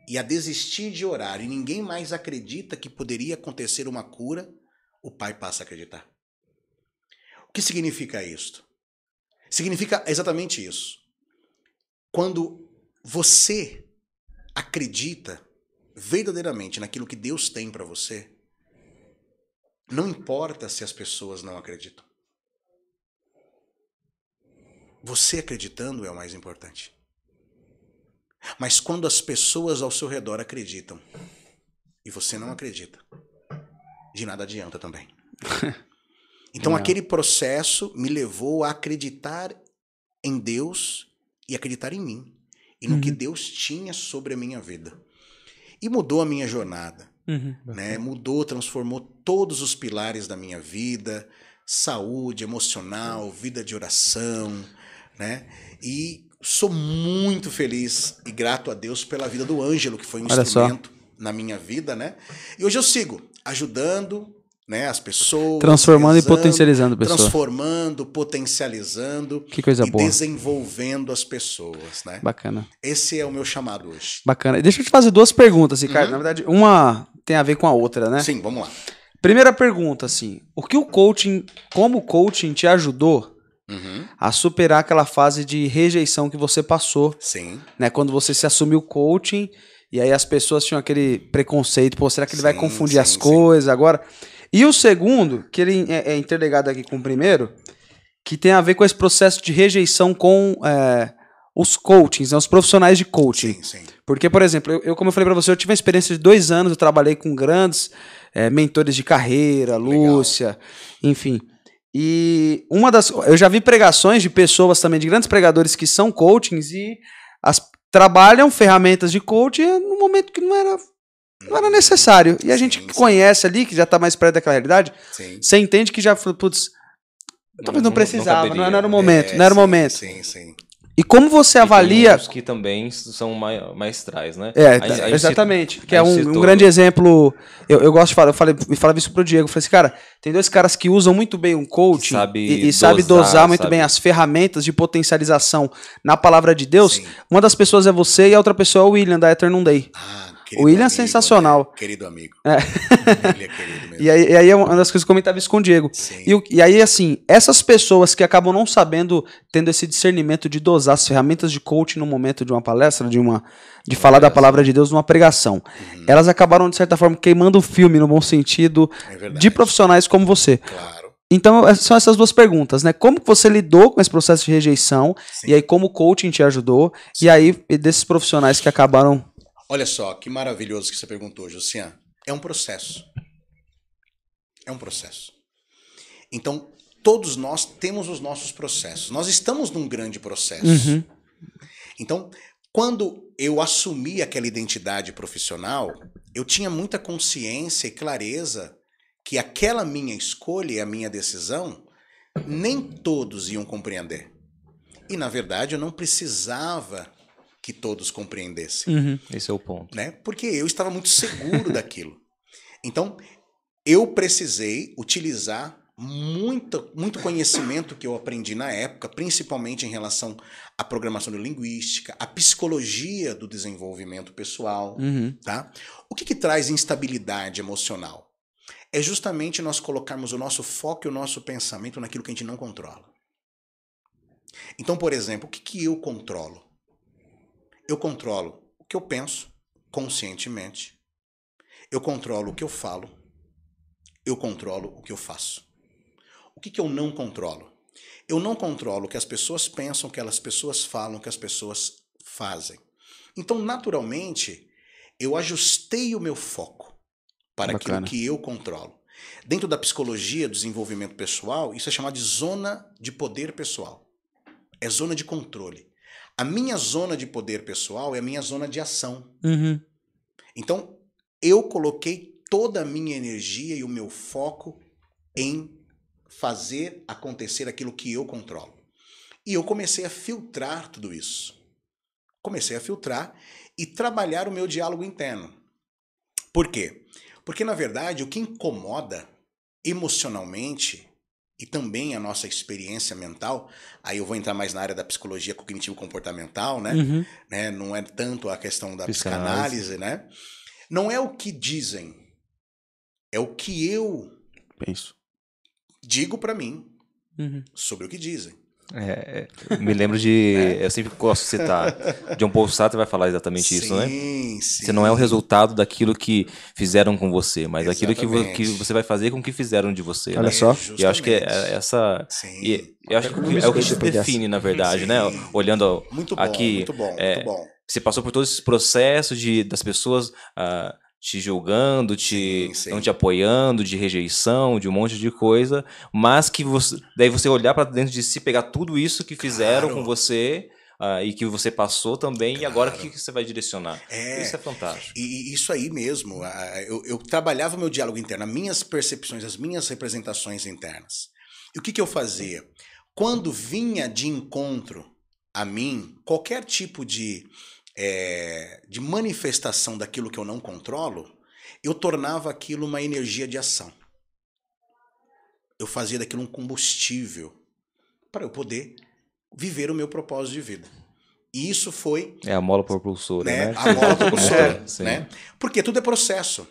e a desistir de orar e ninguém mais acredita que poderia acontecer uma cura, o pai passa a acreditar. O que significa isto? Significa exatamente isso. Quando você acredita verdadeiramente naquilo que Deus tem para você, não importa se as pessoas não acreditam. Você acreditando é o mais importante. Mas quando as pessoas ao seu redor acreditam e você não acredita, de nada adianta também. *laughs* Então Genial. aquele processo me levou a acreditar em Deus e acreditar em mim e no que Uhum. Deus tinha sobre a minha vida. E mudou a minha jornada Uhum. né? Mudou, transformou todos os pilares da minha vida, saúde emocional, vida de oração, né? E sou muito feliz e grato a Deus pela vida do Ângelo, que foi um Olha só. instrumento na minha vida, né? E hoje eu sigo ajudando né, as pessoas. Transformando e potencializando a pessoa. Transformando, potencializando Que coisa e boa. desenvolvendo as pessoas, né? Bacana. Esse é o meu chamado hoje. Bacana. Deixa eu te fazer duas perguntas, Ricardo. Na verdade, uma tem a ver com a outra, né? Uhum. Sim, vamos lá. Primeira pergunta, assim, o que o coaching, como o coaching te ajudou Uhum, a superar aquela fase de rejeição que você passou, Sim. né? Quando você se assumiu coaching e aí as pessoas tinham aquele preconceito, pô, será que ele vai Sim, confundir sim, as coisas agora? E o segundo, que ele é, é interligado aqui com o primeiro, que tem a ver com esse processo de rejeição com é, os coachings, né, os profissionais de coaching. Sim, sim. Porque, por exemplo, eu, eu, como eu falei pra você, eu tive uma experiência de dois anos, eu trabalhei com grandes eh, mentores de carreira, Lúcia, enfim. E uma das. Eu já vi pregações de pessoas também, de grandes pregadores que são coachings e as, trabalham ferramentas de coaching no momento que não era, não era necessário. E a gente Sim, que sim. conhece ali, que já tá mais perto daquela realidade, Sim. você entende que já, falou, putz, talvez não, não precisava, não, caberia. não era o momento, É, não era o sim, momento. Sim, sim. E como você E tem avalia que também são maestrais, né? É, A gente- a gente exatamente. que é gente um, um grande exemplo. Eu, eu gosto de falar, eu falei, me falava isso pro Diego. Eu falei assim, cara, tem dois caras que usam muito bem um coaching Sabe e, e sabe dosar, dosar muito sabe? bem as ferramentas de potencialização na palavra de Deus. Sim. Uma das pessoas é você e a outra pessoa é o William, da Eternum Day. Ah, O William é sensacional. né? Querido amigo. É. Ele é querido mesmo. *laughs* E aí, e aí é uma das coisas que eu comentava isso com o Diego. Sim. E, e aí, assim, essas pessoas que acabam não sabendo, tendo esse discernimento de dosar as ferramentas de coaching no momento de uma palestra, de uma de falar da palavra de Deus numa pregação, Uhum. elas acabaram, de certa forma, queimando o filme, no bom sentido, É de profissionais como você. Claro. Então, é- são essas duas perguntas, né? Como que você lidou com esse processo de rejeição? Sim. E aí, como o coaching te ajudou? E aí, desses profissionais que acabaram. Olha só, que maravilhoso que você perguntou, Josian. É um processo. É um processo. Então, todos nós temos os nossos processos. Nós estamos num grande processo. Uhum. Então, quando eu assumi aquela identidade profissional, eu tinha muita consciência e clareza que aquela minha escolha e a minha decisão nem todos iam compreender. E, na verdade, eu não precisava que todos compreendessem Uhum. Esse é o ponto. né? Porque eu estava muito seguro *laughs* daquilo. Então, eu precisei utilizar muito, muito conhecimento que eu aprendi na época, principalmente em relação à programação linguística, à psicologia do desenvolvimento pessoal, Uhum. tá? O que, que traz instabilidade emocional? É justamente nós colocarmos o nosso foco e o nosso pensamento naquilo que a gente não controla. Então, por exemplo, o que, que eu controlo? Eu controlo o que eu penso conscientemente. Eu controlo o que eu falo. Eu controlo o que eu faço. O que, que eu não controlo? Eu não controlo o que as pessoas pensam, o que as pessoas falam, o que as pessoas fazem. Então, naturalmente, eu ajustei o meu foco para Bacana. aquilo que eu controlo. Dentro da psicologia do desenvolvimento pessoal, isso é chamado de zona de poder pessoal. É zona de controle. A minha zona de poder pessoal é a minha zona de ação. Uhum. Então, eu coloquei toda a minha energia e o meu foco em fazer acontecer aquilo que eu controlo. E eu comecei a filtrar tudo isso. Comecei a filtrar e trabalhar o meu diálogo interno. Por quê? Porque, na verdade, o que incomoda emocionalmente e também a nossa experiência mental, aí eu vou entrar mais na área da psicologia cognitivo-comportamental, né? Uhum. né? Não é tanto a questão da Psicanálise. psicanálise, né? Não é o que dizem, é o que eu Penso. digo pra mim Uhum. sobre o que dizem. É, é, me lembro de. *laughs* Eu sempre gosto de citar. John Paul Sartre vai falar exatamente isso, né? Sim, sim. Você não é o resultado daquilo que fizeram com você, mas daquilo que, vo- que você vai fazer com o que fizeram de você. Olha né? só. E eu acho que é- é essa. Sim. E eu acho que é o que te define, na verdade, Sim. né? Olhando Muito bom, aqui, muito bom, é, muito bom. você passou por todo esse processo de das pessoas ah, te julgando, te Sim, sim. não te apoiando, de rejeição, de um monte de coisa, mas que você daí você olhar para dentro de si, pegar tudo isso que fizeram Claro. com você ah, e que você passou também e agora o Claro. que que você vai direcionar? É. Isso é fantástico. E, e isso aí mesmo, a- eu, eu trabalhava o meu diálogo interno, as minhas percepções, as minhas representações internas. E o que, que eu fazia? Quando vinha de encontro a mim qualquer tipo de, é, de manifestação daquilo que eu não controlo, eu tornava aquilo uma energia de ação. eu fazia daquilo um combustível para eu poder viver o meu propósito de vida. E isso foi É a mola propulsora, né, né? a mola *laughs* propulsora, É, né? Porque tudo é processo.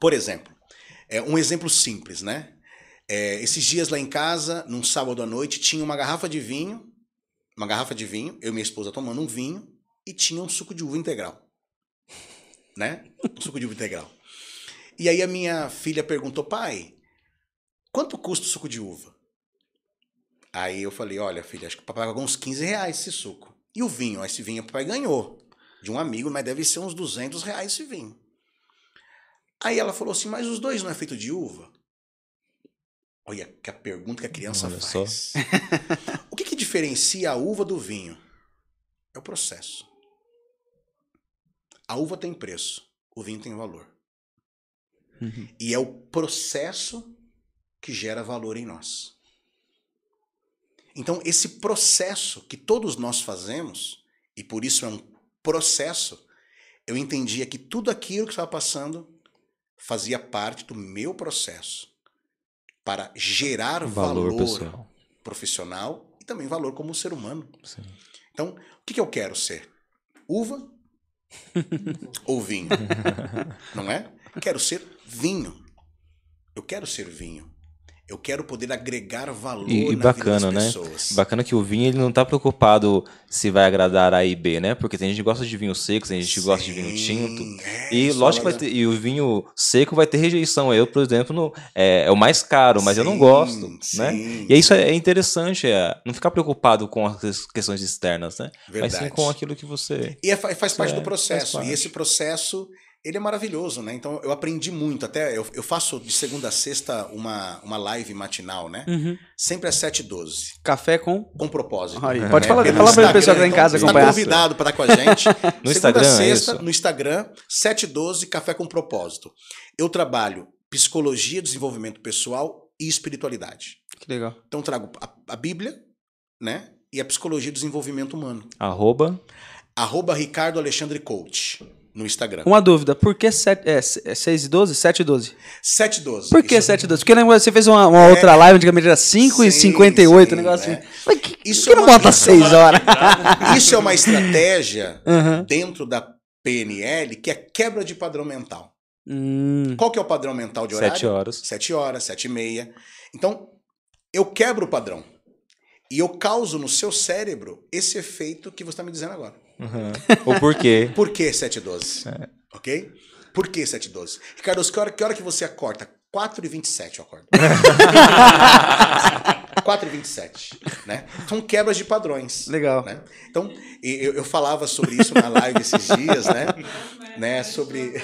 Por exemplo, é, um exemplo simples, né? É, esses dias lá em casa, num sábado à noite, tinha uma garrafa de vinho, uma garrafa de vinho, eu e minha esposa tomando um vinho, e tinha um suco de uva integral. Né? Um suco de uva integral. E aí a minha filha perguntou, pai, quanto custa o suco de uva? Aí eu falei, olha, filha, acho que o papai pagou uns 15 reais esse suco. E o vinho? Esse vinho o papai ganhou de um amigo, mas deve ser uns 200 reais esse vinho. Aí ela falou assim, mas os dois não é feito de uva? Olha que a pergunta que a criança Olha faz. *laughs* o que, que diferencia a uva do vinho? É o processo. A uva tem preço, o vinho tem valor. Uhum. E é o processo que gera valor em nós. Então, esse processo que todos nós fazemos, e por isso é um processo, eu entendia que tudo aquilo que estava passando fazia parte do meu processo para gerar valor, Valor, profissional e também valor como ser humano. Sim. Então, o que, que eu quero ser? Uva ou vinho? Não é? Quero ser vinho. Eu quero ser vinho. Eu quero poder agregar valor E, e na bacana, né? pessoas. Bacana que o vinho ele não tá preocupado se vai agradar A e B, né? Porque tem gente que gosta de vinho seco, tem gente que gosta de vinho Sim, tinto. é, E isso lógico vai ter, e o vinho seco vai ter rejeição. Eu, por exemplo, não, é, é o mais caro, mas eu não Sim, gosto, né? sim, E isso é, é interessante, é, não ficar preocupado com as questões externas, né? Mas Verdade. sim com aquilo que você. E é- faz, faz parte É, do processo. E esse processo, ele é maravilhoso, né? Então eu aprendi muito. Até eu, eu faço de segunda a sexta uma, uma live matinal, né? Uhum. Sempre às 7h12. Café com. Com propósito. Aí, pode falar, Pelo fala para o pessoal que tá em Instagram, casa então, acompanhar. Está convidado para estar com a gente. *laughs* No Segunda Instagram, a é sexta, isso? no Instagram, 712 Café com Propósito. Eu trabalho psicologia, desenvolvimento pessoal e espiritualidade. Que legal. Então eu trago a, a Bíblia, né? E a psicologia do desenvolvimento humano. Arroba. Arroba Ricardo Alexandre Coach no Instagram. Uma dúvida, por que 7, é, 6 e 12? 7 e 12. 712. Por que Isso- 7 e 12? Porque lembra, você fez uma, uma outra live, antigamente era 5 e Sim, 58, sim, um negócio é. assim. Mas que, Isso por que é não uma- bota 6 horas? *laughs* Isso é uma estratégia *laughs* Uhum. dentro da PNL que é quebra de padrão mental. Hum, Qual que é o padrão mental de horário? Sete horas. Sete horas, sete e meia. Então, eu quebro o padrão. E eu causo no seu cérebro esse efeito que você está me dizendo agora. Uhum. O porquê? *laughs* Por que 7 e 12? É. Ok? Por que 7 e 12? Ricardo, que hora, que hora que você acorda? 4 e 27 eu acordo. *laughs* 4 e 27, né? São quebras de padrões. legal. né? Então, eu, eu falava sobre isso na live esses dias, né? né? Sobre. *laughs*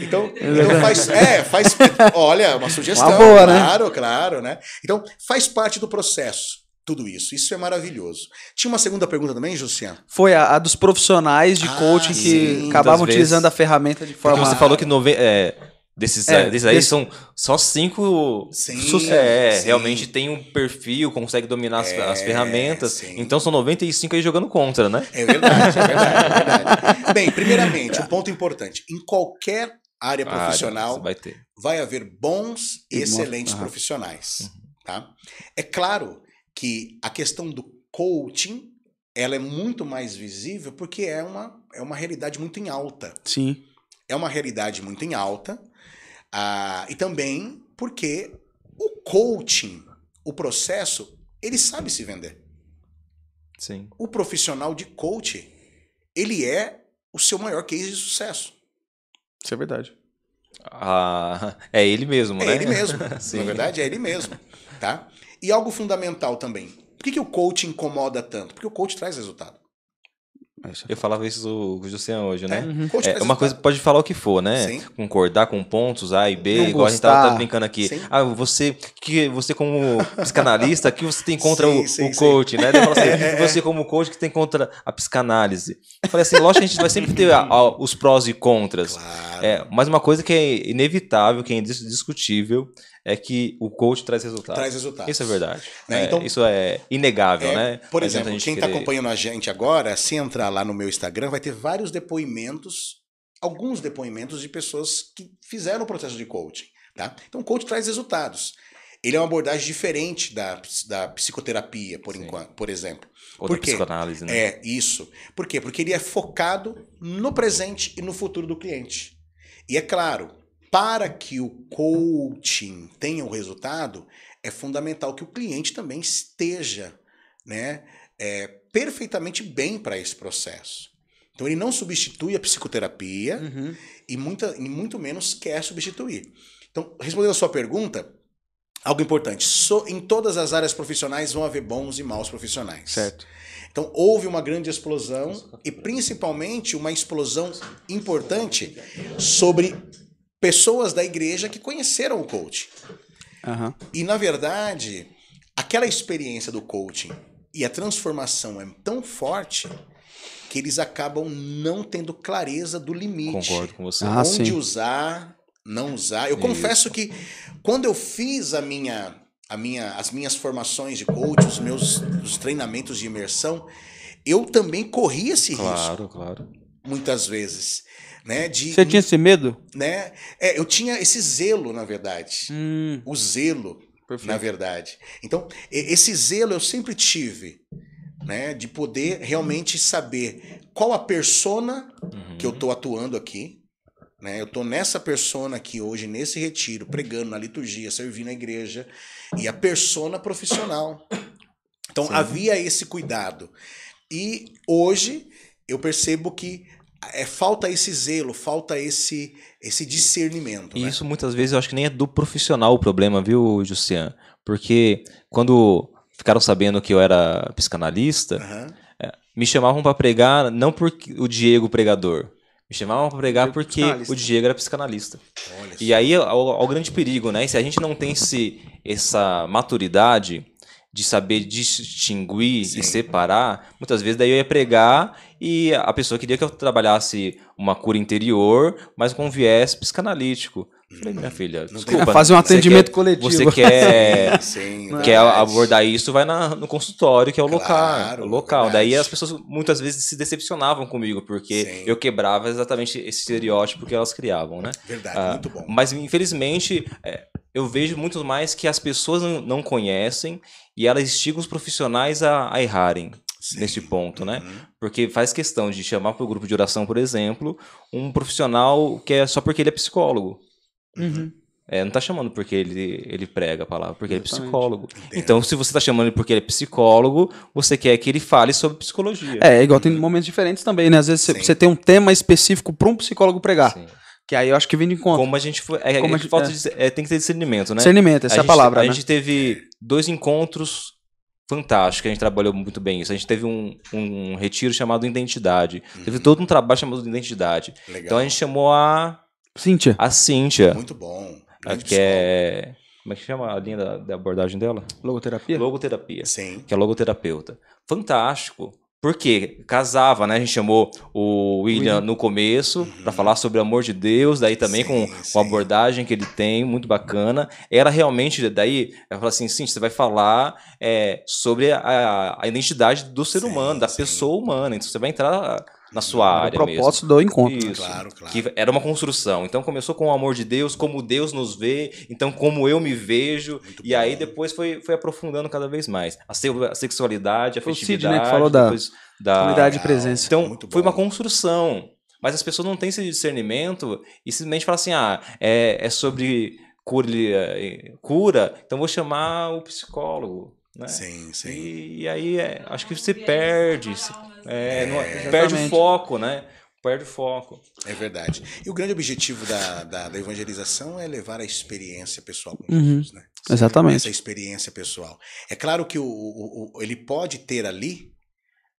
Então, então faz, é, faz, olha, uma sugestão, Uma boa, né? claro, claro, né? Então, faz parte do processo, tudo isso, isso é maravilhoso. Tinha uma segunda pergunta também, Jussian? Foi a, a dos profissionais de Ah, coaching que sim, acabavam muitas utilizando vezes. a ferramenta de Porque forma. você falou que nove, é, desses, É, desses aí desse- são só cinco. Sim, é, sim. realmente tem um perfil, consegue dominar as, as É, ferramentas. sim. Então são 95 aí jogando contra, né? É verdade, é verdade, é verdade. Bem, primeiramente, um ponto importante: em qualquer área Ah, profissional, você vai ter. vai haver bons e excelentes profissionais. Tá? É claro que a questão do coaching ela é muito mais visível porque é uma, é uma realidade muito em alta. Sim. É uma realidade muito em alta. ah, e também porque o coaching, o processo, ele sabe se vender. Sim. O profissional de coach, ele é o seu maior case de sucesso. Isso é verdade. Ah, *laughs* é ele mesmo, É né? ele mesmo. *laughs* Sim. Na verdade, é ele mesmo. Tá? E algo fundamental também. Por que, que o coach incomoda tanto? Porque o coach traz resultado. Eu falava isso com o Jussian hoje, né? É, coach É traz uma coisa, pode falar o que for, né? Sim. Concordar com pontos A e B, Não igual a gente tava, gostar. tava brincando aqui. Sim. Ah, você, que você como psicanalista, que você tem contra Sim, o, sim, o sim. coach, né? Assim, *laughs* É, é, você como coach que tem contra a psicanálise. Eu falei assim, lógico que a gente vai sempre ter a- a- os prós e contras. Claro. É, mas uma coisa que é inevitável, que é indiscutível, é que o coach traz resultado. Traz resultados. Isso é verdade. Né? É, Então- isso é inegável, É, né? Por adianta exemplo, quem está querer- acompanhando a gente agora, se entrar lá no meu Instagram, vai ter vários depoimentos, alguns depoimentos de pessoas que fizeram o processo de coaching. Tá? Então, o coach traz resultados. Ele é uma abordagem diferente da, da psicoterapia, por, Sim. enquanto, por exemplo. Ou Por da quê? psicanálise, né? É, isso. Por quê? Porque ele é focado no presente e no futuro do cliente. E é claro, para que o coaching tenha o resultado, é fundamental que o cliente também esteja né, é, perfeitamente bem para esse processo. Então ele não substitui a psicoterapia Uhum. e, muita, e muito menos quer substituir. Então, respondendo a sua pergunta, algo importante. So- em todas as áreas profissionais vão haver bons e maus profissionais. Certo. Então houve uma grande explosão e principalmente uma explosão importante sobre pessoas da igreja que conheceram o coaching. Aham. E na verdade, aquela experiência do coaching e a transformação é tão forte que eles acabam não tendo clareza do limite. Concordo com você. Ah, onde sim. usar, não usar. Eu Isso. confesso que quando eu fiz a minha, a minha, as minhas formações de coach, os meus os treinamentos de imersão, eu também corri esse risco Claro, claro. muitas vezes, né? De, Você tinha esse medo? né? É, eu tinha esse zelo, na verdade, Hum, o zelo, perfeito. na verdade. Então, esse zelo eu sempre tive, né? De poder realmente saber qual a persona Uhum. que eu tô atuando aqui, né? Eu tô nessa persona aqui hoje nesse retiro, pregando na liturgia, servindo a igreja e a persona profissional. Então Sim. havia esse cuidado. E hoje eu percebo que é, falta esse zelo, falta esse esse discernimento. E né? isso muitas vezes eu acho que nem é do profissional o problema, viu, Jussian? Porque quando ficaram sabendo que eu era psicanalista, Aham. me chamavam pra pregar não porque o Diego pregador. Me chamavam pra pregar porque o Diego era psicanalista. Olha E só. aí ao, ao grande perigo, né? E se a gente não tem esse, essa maturidade de saber distinguir Sim. e separar, muitas vezes daí eu ia pregar e a pessoa queria que eu trabalhasse uma cura interior, mas com viés psicanalítico. Falei, minha filha, Não desculpa. Fazer um você atendimento quer- coletivo. Você quer *laughs* Sim, quer verdade. abordar isso, vai na- no consultório, que é o local. Claro, o local. verdade. Daí as pessoas muitas vezes se decepcionavam comigo, porque Sim. eu quebrava exatamente esse estereótipo que elas criavam, né? Verdade, Ah, muito bom. Mas infelizmente é, eu vejo muito mais que as pessoas não, conhecem e elas instigam os profissionais a, a errarem Sim. nesse ponto, né? Uhum. Porque faz questão de chamar para o grupo de oração, por exemplo, um profissional que é só porque ele é psicólogo. Uhum. É, não tá chamando porque ele, ele prega a palavra, porque ele é Exatamente. psicólogo. Entendo. Então, se você tá chamando ele porque ele é psicólogo, você quer que ele fale sobre psicologia. É, igual tem momentos diferentes também, né? Às vezes você tem um tema específico para um psicólogo pregar. Sim. Que aí eu acho que vem de encontro. Como a gente foi. É, Como é a gente- falta é. de- é, tem que ter discernimento, né? Discernimento, essa é a gente- palavra, A né? gente teve dois encontros fantásticos, a gente trabalhou muito bem isso. A gente teve um, um retiro chamado Identidade. Teve todo um trabalho chamado Identidade. Legal. Então a gente chamou a, Cíntia, a Cíntia, Muito bom. a Grande que é. Como é que chama a linha da, da abordagem dela? logoterapia? Logoterapia. Sim. que é logoterapeuta. Fantástico. Porque casava, né? A gente chamou o William no começo para falar sobre o amor de Deus, daí também Sim, com, sim. com a abordagem que ele tem, muito bacana. Era realmente, daí, eu falo assim, sim, você vai falar é, sobre a, a identidade do ser Sim, humano, da pessoa humana. Então você vai entrar na sua Era o área mesmo. propósito do encontro. Isso. Claro, claro. Que era uma construção. Então começou com o amor de Deus, como Deus nos vê, então como eu me vejo, Muito e aí bom. depois foi, foi aprofundando cada vez mais. A, se- a sexualidade, a Foi o Sidney afetividade, que falou da da... Unidade de Legal. presença. Então Muito foi uma construção. Mas as pessoas não têm esse discernimento e simplesmente falam assim, ah, é, é sobre cura, eh, cura, então vou chamar o psicólogo. Né? Sim, sim. E, e aí é, acho que você perde, se- é, não- exatamente. perde o foco, né? Perde o foco. É verdade. E o grande objetivo da, da, da evangelização é levar a experiência pessoal com Uhum. Jesus, né? Exatamente. Essa experiência pessoal. É claro que o, o- o- ele pode ter ali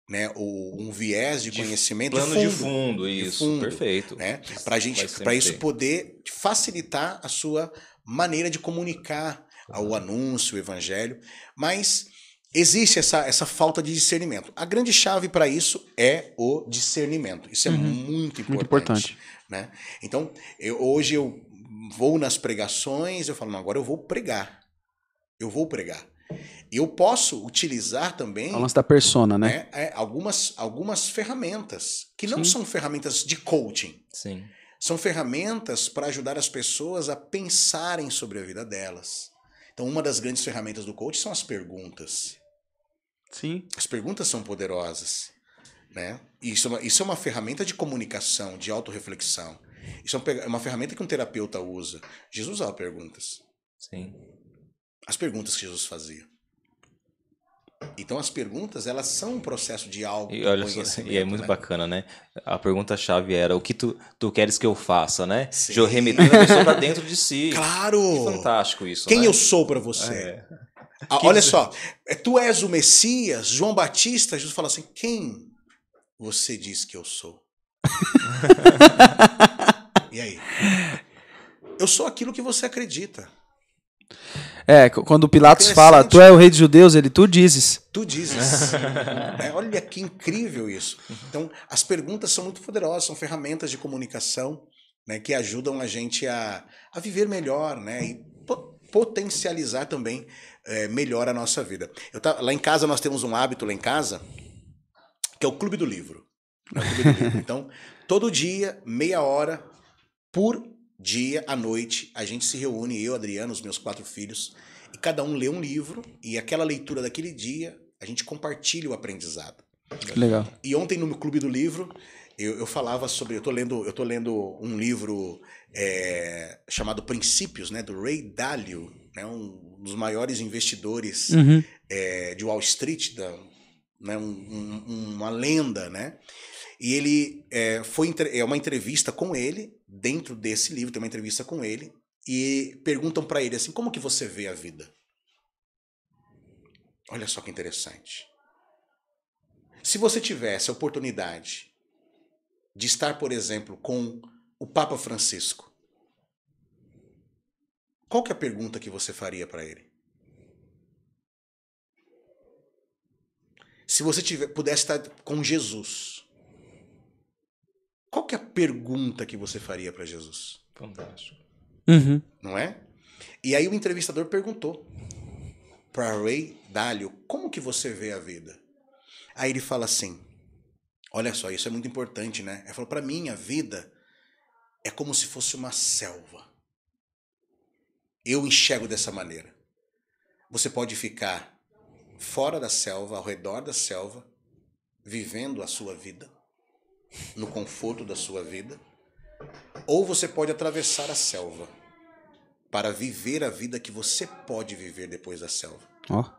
né, o- um viés de, De conhecimento Plano fundo, de fundo, isso, fundo, perfeito. né? Para gente, para isso ter. poder facilitar a sua maneira de comunicar o anúncio, o evangelho, mas existe essa, essa falta de discernimento. A grande chave para isso é o discernimento. Isso é Uhum. muito importante. Muito importante. Né? Então, eu- hoje eu vou nas pregações, eu falo, não, agora eu vou pregar. Eu vou pregar. Eu posso utilizar também o lance da persona, né? né, é, algumas, algumas ferramentas, que não Sim. são ferramentas de coaching, Sim. São ferramentas para ajudar as pessoas a pensarem sobre a vida delas. Então, uma das grandes ferramentas do coach são as perguntas. Sim. As perguntas são poderosas. Né? Isso, é uma, isso é uma ferramenta de comunicação, de autorreflexão. Isso é uma é uma ferramenta que um terapeuta usa. Jesus usava perguntas. Sim. As perguntas que Jesus fazia. Então, as perguntas, elas são um processo de E autoconhecimento. olha só, e é muito né? bacana, né? A pergunta-chave era o que tu, tu queres que eu faça, né? Sim. Remetendo a pessoa pra dentro de si. Claro! Que fantástico isso, Quem né? eu sou para você? É. Ah, olha só, é, tu és o Messias, João Batista, Jesus fala assim: quem você diz que eu sou? *laughs* e aí? Eu sou aquilo que você acredita. É, quando Pilatos fala, tu é o rei dos judeus, ele, tu dizes. Tu dizes. *laughs* É, olha que incrível isso. Então, as perguntas são muito poderosas, são ferramentas de comunicação né, que ajudam a gente a, a viver melhor né, e po- potencializar também é, melhor a nossa vida. Eu tá, lá em casa nós temos um hábito lá em casa que é o Clube do Livro. o Clube do Livro. *laughs* Então, todo dia, meia hora por dia à noite, a gente se reúne, eu, Adriano, os meus quatro filhos, e cada um lê um livro, e aquela leitura daquele dia, a gente compartilha o aprendizado. Legal. E ontem no Clube do Livro, eu, eu falava sobre. Eu tô lendo, eu tô lendo um livro é, chamado Princípios, né, do Ray Dalio, né, um dos maiores investidores Uhum. é, de Wall Street, da, né, um- um- uma lenda, né? E ele é, foi é uma entrevista com ele dentro desse livro, tem uma entrevista com ele e perguntam para ele assim, como que você vê a vida? Olha só que interessante. Se você tivesse a oportunidade de estar, por exemplo, com o Papa Francisco, qual que é a pergunta que você faria para ele? Se você tiver, pudesse estar com Jesus, qual que é a pergunta que você faria para Jesus? Fantástico. Uhum. Não é? E aí o entrevistador perguntou para Ray Dalio, como que você vê a vida? Aí ele fala assim, olha só, isso é muito importante, né? Ele falou, para mim a vida é como se fosse uma selva. Eu enxergo dessa maneira. Você pode ficar fora da selva, ao redor da selva, vivendo a sua vida, no conforto da sua vida, ou você pode atravessar a selva para viver a vida que você pode viver depois da selva. Ó.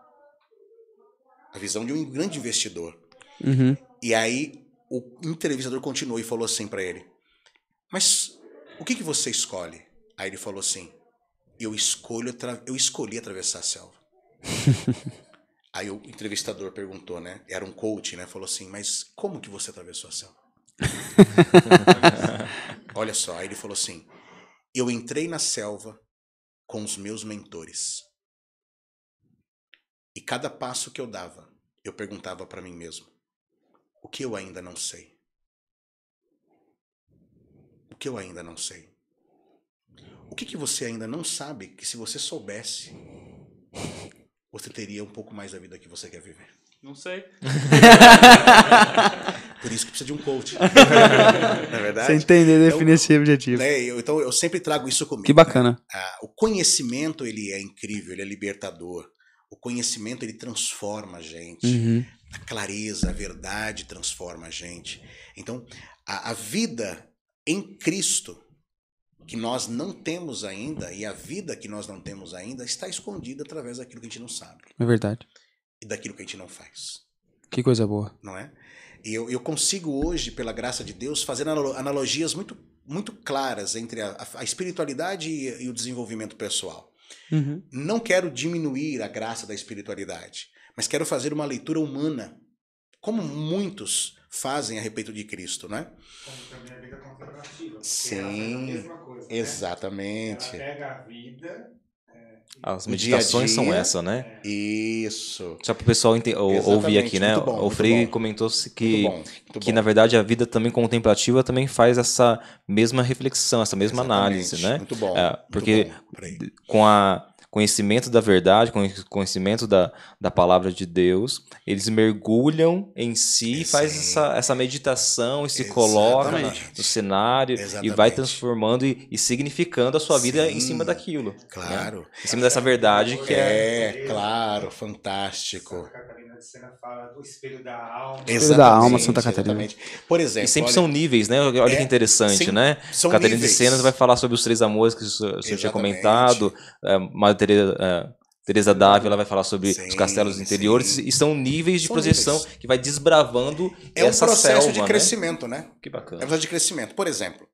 A visão de um grande investidor. Uhum. E aí o entrevistador continuou e falou assim para ele: Mas o que, que você escolhe? Aí ele falou assim: Eu escolho, eu escolhi atravessar a selva. *laughs* aí o entrevistador perguntou, né? Era um coach, né? Falou assim: Mas como que você atravessou a selva? *laughs* Olha só, aí ele falou assim: Eu entrei na selva com os meus mentores. E cada passo que eu dava, eu perguntava para mim mesmo: o que eu ainda não sei? O que eu ainda não sei? O que, que você ainda não sabe que se você soubesse, você teria um pouco mais da vida que você quer viver? Não sei. *laughs* Por isso que precisa de um coach. Não é Você verdade? entender e Então, definir esse objetivo. Né, eu- então eu sempre trago isso comigo. Que bacana. Ah, o conhecimento ele é incrível, ele é libertador. O conhecimento ele transforma a gente. Uhum. A clareza, a verdade transforma a gente. Então, a, a vida em Cristo, que nós não temos ainda, e a vida que nós não temos ainda, está escondida através daquilo que a gente não sabe É verdade. e daquilo que a gente não faz. Que coisa boa. Não é? E eu, eu consigo hoje, pela graça de Deus, fazer analo- analogias muito, muito claras entre a, a- espiritualidade e, e o desenvolvimento pessoal. Uhum. Não quero diminuir a graça da espiritualidade, mas quero fazer uma leitura humana, como muitos fazem a respeito de Cristo, né? Como também a vida contemplativa. Sim, coisa, né? Exatamente. Ela pega a vida. As O dia a meditações são essa, né? Isso. Só para o pessoal ouvir aqui, né? muito bom, o muito Frei comentou que, Muito bom. Muito que bom. na verdade a vida também contemplativa também faz essa mesma reflexão, essa mesma Exatamente. análise, né? Muito bom. É, muito porque aí. com a conhecimento da verdade, conhe- conhecimento da, da palavra de Deus, eles mergulham em si, faz Sim. essa, essa meditação e se coloca na- Exatamente. no cenário e vai Exatamente. transformando e, e significando a sua vida em Sim. cima daquilo. Claro. né? Em cima dessa verdade que é. É, claro, fantástico. De Sena fala do espelho da alma. Espelho da alma, Santa Catarina. exatamente. Por exemplo, E sempre olha, são níveis, né? Olha É, que interessante, sim, né? são Catarina níveis. de Cenas vai falar sobre os três amores que o senhor o senhor tinha comentado. É, Madre Teresa, é, Teresa Dávila vai falar sobre Sim, os castelos interiores. sim. E são níveis de São projeção níveis. que vai desbravando é um essa processo selva, de né? crescimento, né? Que É um bacana. processo de crescimento. Por exemplo,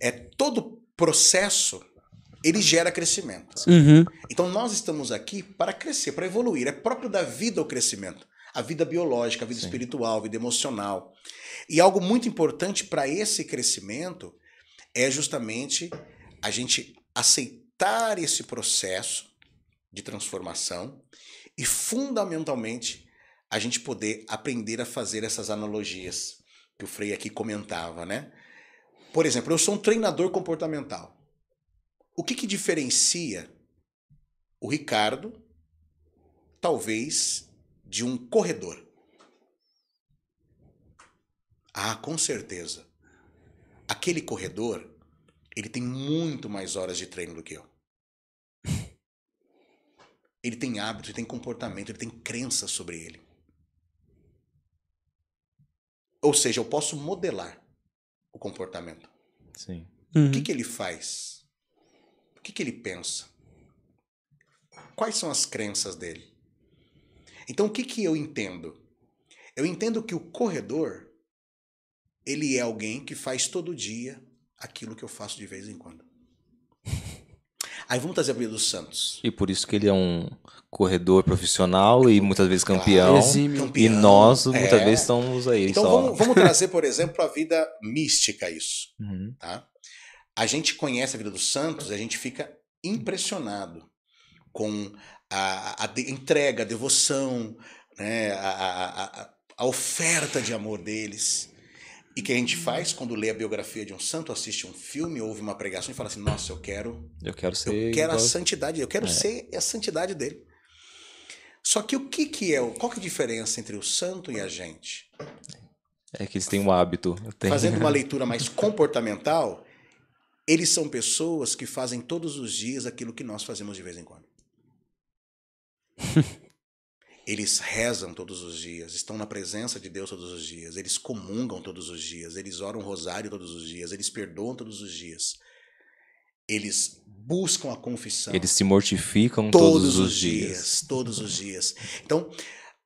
é todo processo ele gera crescimento. Uhum. Então nós estamos aqui para crescer, para evoluir. É próprio da vida o crescimento. A vida biológica, a vida Sim. espiritual, a vida emocional. E algo muito importante para esse crescimento é justamente a gente aceitar esse processo de transformação e, fundamentalmente, a gente poder aprender a fazer essas analogias que o Frei aqui comentava, né? Por exemplo, eu sou um treinador comportamental. O que, que diferencia o Ricardo, talvez, de um corredor? Ah, com certeza. Aquele corredor, ele tem muito mais horas de treino do que eu. *laughs* Ele tem hábito, ele tem comportamento, ele tem crença sobre ele. Ou seja, eu posso modelar o comportamento. Sim. Uhum. O que, que ele faz? O que, que ele pensa? Quais são as crenças dele? Então, o que, que eu entendo? Eu entendo que o corredor, ele é alguém que faz todo dia aquilo que eu faço de vez em quando. *laughs* Aí vamos trazer a vida dos Santos. E por isso que ele é um corredor profissional e muitas vezes campeão. E Campeão, nós muitas é. vezes estamos aí Então só. vamos, vamos trazer, por exemplo, a vida mística isso. Uhum. tá? A gente conhece a vida dos santos, a gente fica impressionado com a, a entrega, a devoção, né? a, a- a- a oferta de amor deles. E que a gente faz quando lê a biografia de um santo, assiste um filme, ouve uma pregação e fala assim: Nossa, eu quero Eu quero ser. eu quero a igual- santidade, eu quero É. ser a santidade dele. Só que o que, que é, qual que é a diferença entre o santo e a gente? É que eles têm um hábito. Tem- Fazendo uma *laughs* leitura mais comportamental, eles são pessoas que fazem todos os dias aquilo que nós fazemos de vez em quando. Eles rezam todos os dias, estão na presença de Deus todos os dias, eles comungam todos os dias, eles oram o rosário todos os dias, eles perdoam todos os dias. Eles buscam a confissão Eles se mortificam todos, os dias. Todos os dias. Então,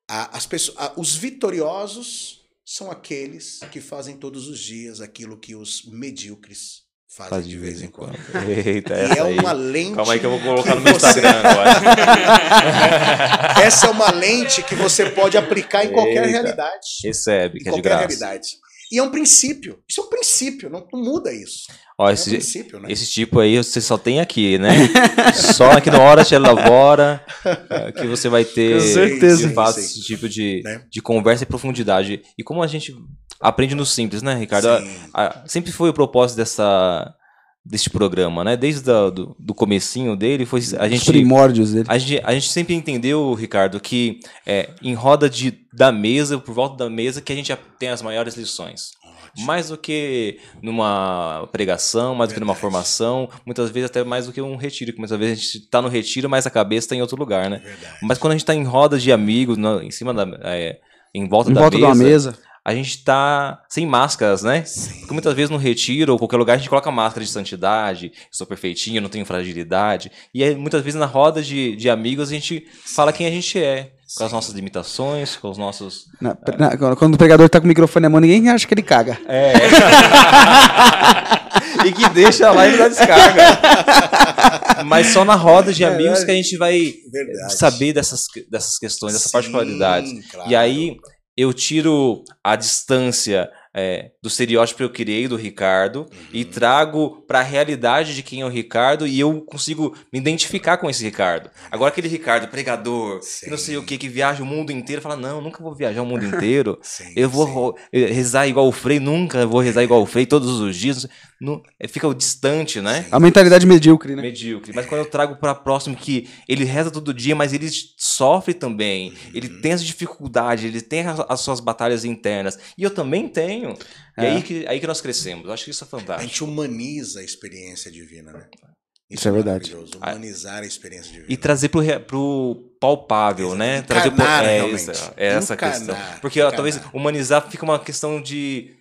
a- as pessoas, a- os vitoriosos são aqueles que fazem todos os dias aquilo que os medíocres fazem Faz de vez em quando. *laughs* Eita, E essa é aí. uma lente. Calma aí que eu vou colocar no meu Instagram agora. *laughs* Essa é uma lente que você pode aplicar em qualquer Eita. realidade. Recebe, que é de qualquer graça. realidade. E é um princípio. Isso é um princípio, não, não muda isso. Ó, É um esse, princípio, né? esse tipo aí você só tem aqui, né? *laughs* só aqui no Hora Te Elabora é, que você vai ter Com certeza. de fato Sim, sim. esse tipo de, Né? de conversa e profundidade. E como a gente aprende no simples, né, Ricardo? Sim. A- sempre foi o propósito dessa deste programa, né? Desde a, do, do comecinho dele, foi a Os gente primórdios dele. a gente, a gente sempre entendeu, Ricardo, que é, em roda de, da mesa, por volta da mesa, que a gente tem as maiores lições. Ótimo. Mais do que numa pregação, mais do que numa formação, muitas vezes até mais do que um retiro, que muitas vezes a gente está no retiro, mas a cabeça está em outro lugar, né? Verdade. Mas quando a gente está em roda de amigos, na- em cima da. é, em volta, Em da, volta mesa, uma mesa. A gente tá sem máscaras, né? Sim. Porque muitas vezes no retiro ou qualquer lugar a gente coloca máscara de santidade, sou perfeitinho, não tenho fragilidade. E aí, muitas vezes na roda de, de amigos a gente fala quem a gente é, com as Sim. nossas limitações, com os nossos. Na- na- quando- o pregador tá com o microfone na mão, ninguém acha que ele caga. É. *laughs* e que deixa lá e dá descarga. Mas só na roda de amigos que a gente vai Verdade. saber dessas, dessas questões, dessas Sim, particularidades. claro. E aí eu tiro a distância é, do estereótipo que eu criei do Ricardo e Uhum. trago para a realidade de quem é o Ricardo e eu consigo me identificar com esse Ricardo. Agora aquele Ricardo pregador, não sei o que, que viaja o mundo inteiro, fala não, nunca vou viajar o mundo inteiro. *laughs* Sim, Eu vou sim. eh, rezar igual o Frei, nunca vou rezar igual o Frei todos os dias. Não, eh, fica distante, né? A mentalidade medíocre, né? Medíocre. Mas quando eu trago para próximo que ele reza todo dia, mas ele sofre também, ele Uhum. tem essa dificuldade, ele tem as, as suas batalhas internas. E eu também tenho. E É. aí que, aí que nós crescemos. Eu acho que isso é A fantástico. gente humaniza a experiência divina, né? Isso é verdade. Humanizar a experiência divina. E trazer pro, pro palpável, Exato. né? Trazer pro, Encarnar, é, realmente. essa, é essa Encarnar, questão. Porque ó, talvez encarnar. humanizar fica uma questão de.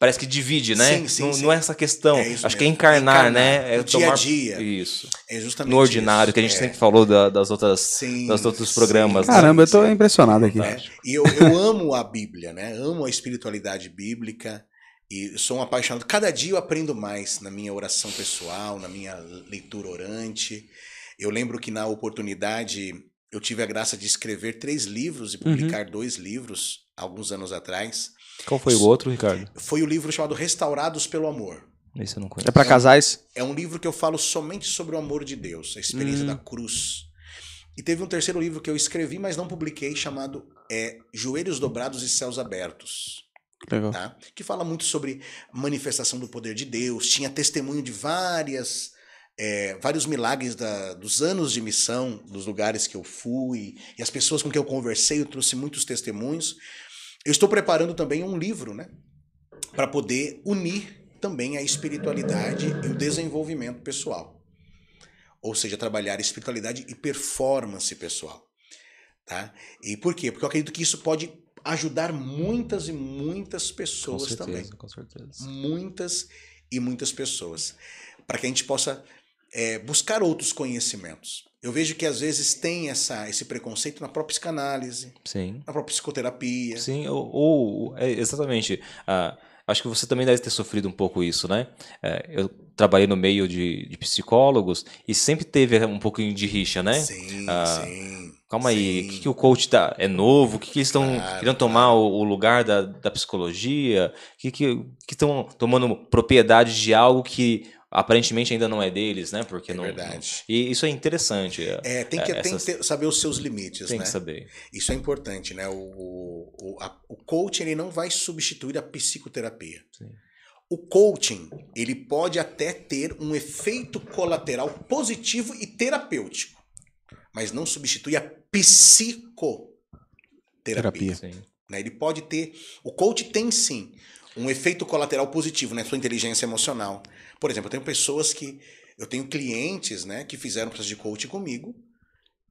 Parece que divide, né? Sim, sim, não, sim. não é essa questão. É Acho que é mesmo. encarnar, Encarnar, né? É no dia a dia. Isso. É justamente No ordinário, isso. que a gente É. sempre falou da- das outras. Sim, dos outros sim, programas, né? Caramba, eu tô sim. impressionado aqui. É, E eu, eu amo a Bíblia, né? Amo a espiritualidade bíblica e sou um apaixonado. Cada dia eu aprendo mais na minha oração pessoal, na minha leitura orante. Eu lembro que na oportunidade eu tive a graça de escrever três livros e Uhum. publicar dois livros alguns anos atrás. Qual foi o outro, Ricardo? Foi o livro chamado Restaurados pelo Amor. Esse eu não conheço. É pra casais? É um livro que eu falo somente sobre o amor de Deus, a experiência Hum. da cruz. E teve um terceiro livro que eu escrevi, mas não publiquei, chamado é, Joelhos Dobrados e Céus Abertos. Legal. tá? Que fala muito sobre manifestação do poder de Deus. Tinha testemunho de várias. é, vários milagres da- dos anos de missão, dos lugares que eu fui, e as pessoas com quem eu conversei, eu trouxe muitos testemunhos. Eu estou preparando também um livro, né? Para poder unir também a espiritualidade e o desenvolvimento pessoal. Ou seja, trabalhar espiritualidade e performance pessoal. Tá? E por quê? Porque eu acredito que isso pode ajudar muitas e muitas Com pessoas certeza, também. com certeza. Muitas e muitas pessoas. Para que a gente possa é, buscar outros conhecimentos. Eu vejo que às vezes tem essa, esse preconceito na própria psicanálise, Sim. na própria psicoterapia. Sim, ou, ou- é, exatamente. Ah, acho que você também deve ter sofrido um pouco isso, né? É, eu trabalhei no meio de, de psicólogos e sempre teve um pouquinho de rixa, né? Sim, Ah, sim. Calma aí, sim. o que, que o coach tá, é novo? O que, que eles estão Claro, querendo tomar o, o lugar da, da psicologia? O que que estão tomando propriedade de algo que aparentemente ainda não é deles, né? Porque É não, verdade. e isso é interessante. é, É, tem que, É, tem essas- que ter- saber os seus limites, tem né? que saber. Isso é importante, né? O, o, o, a- o coaching ele não vai substituir a psicoterapia. Sim. O coaching ele pode até ter um efeito colateral positivo e terapêutico, mas não substitui a psicoterapia. Terapia. Sim. né? Ele pode ter. O coach tem sim um efeito colateral positivo na sua inteligência emocional. Por exemplo, eu tenho pessoas que. Eu tenho clientes né, que fizeram processo de coaching comigo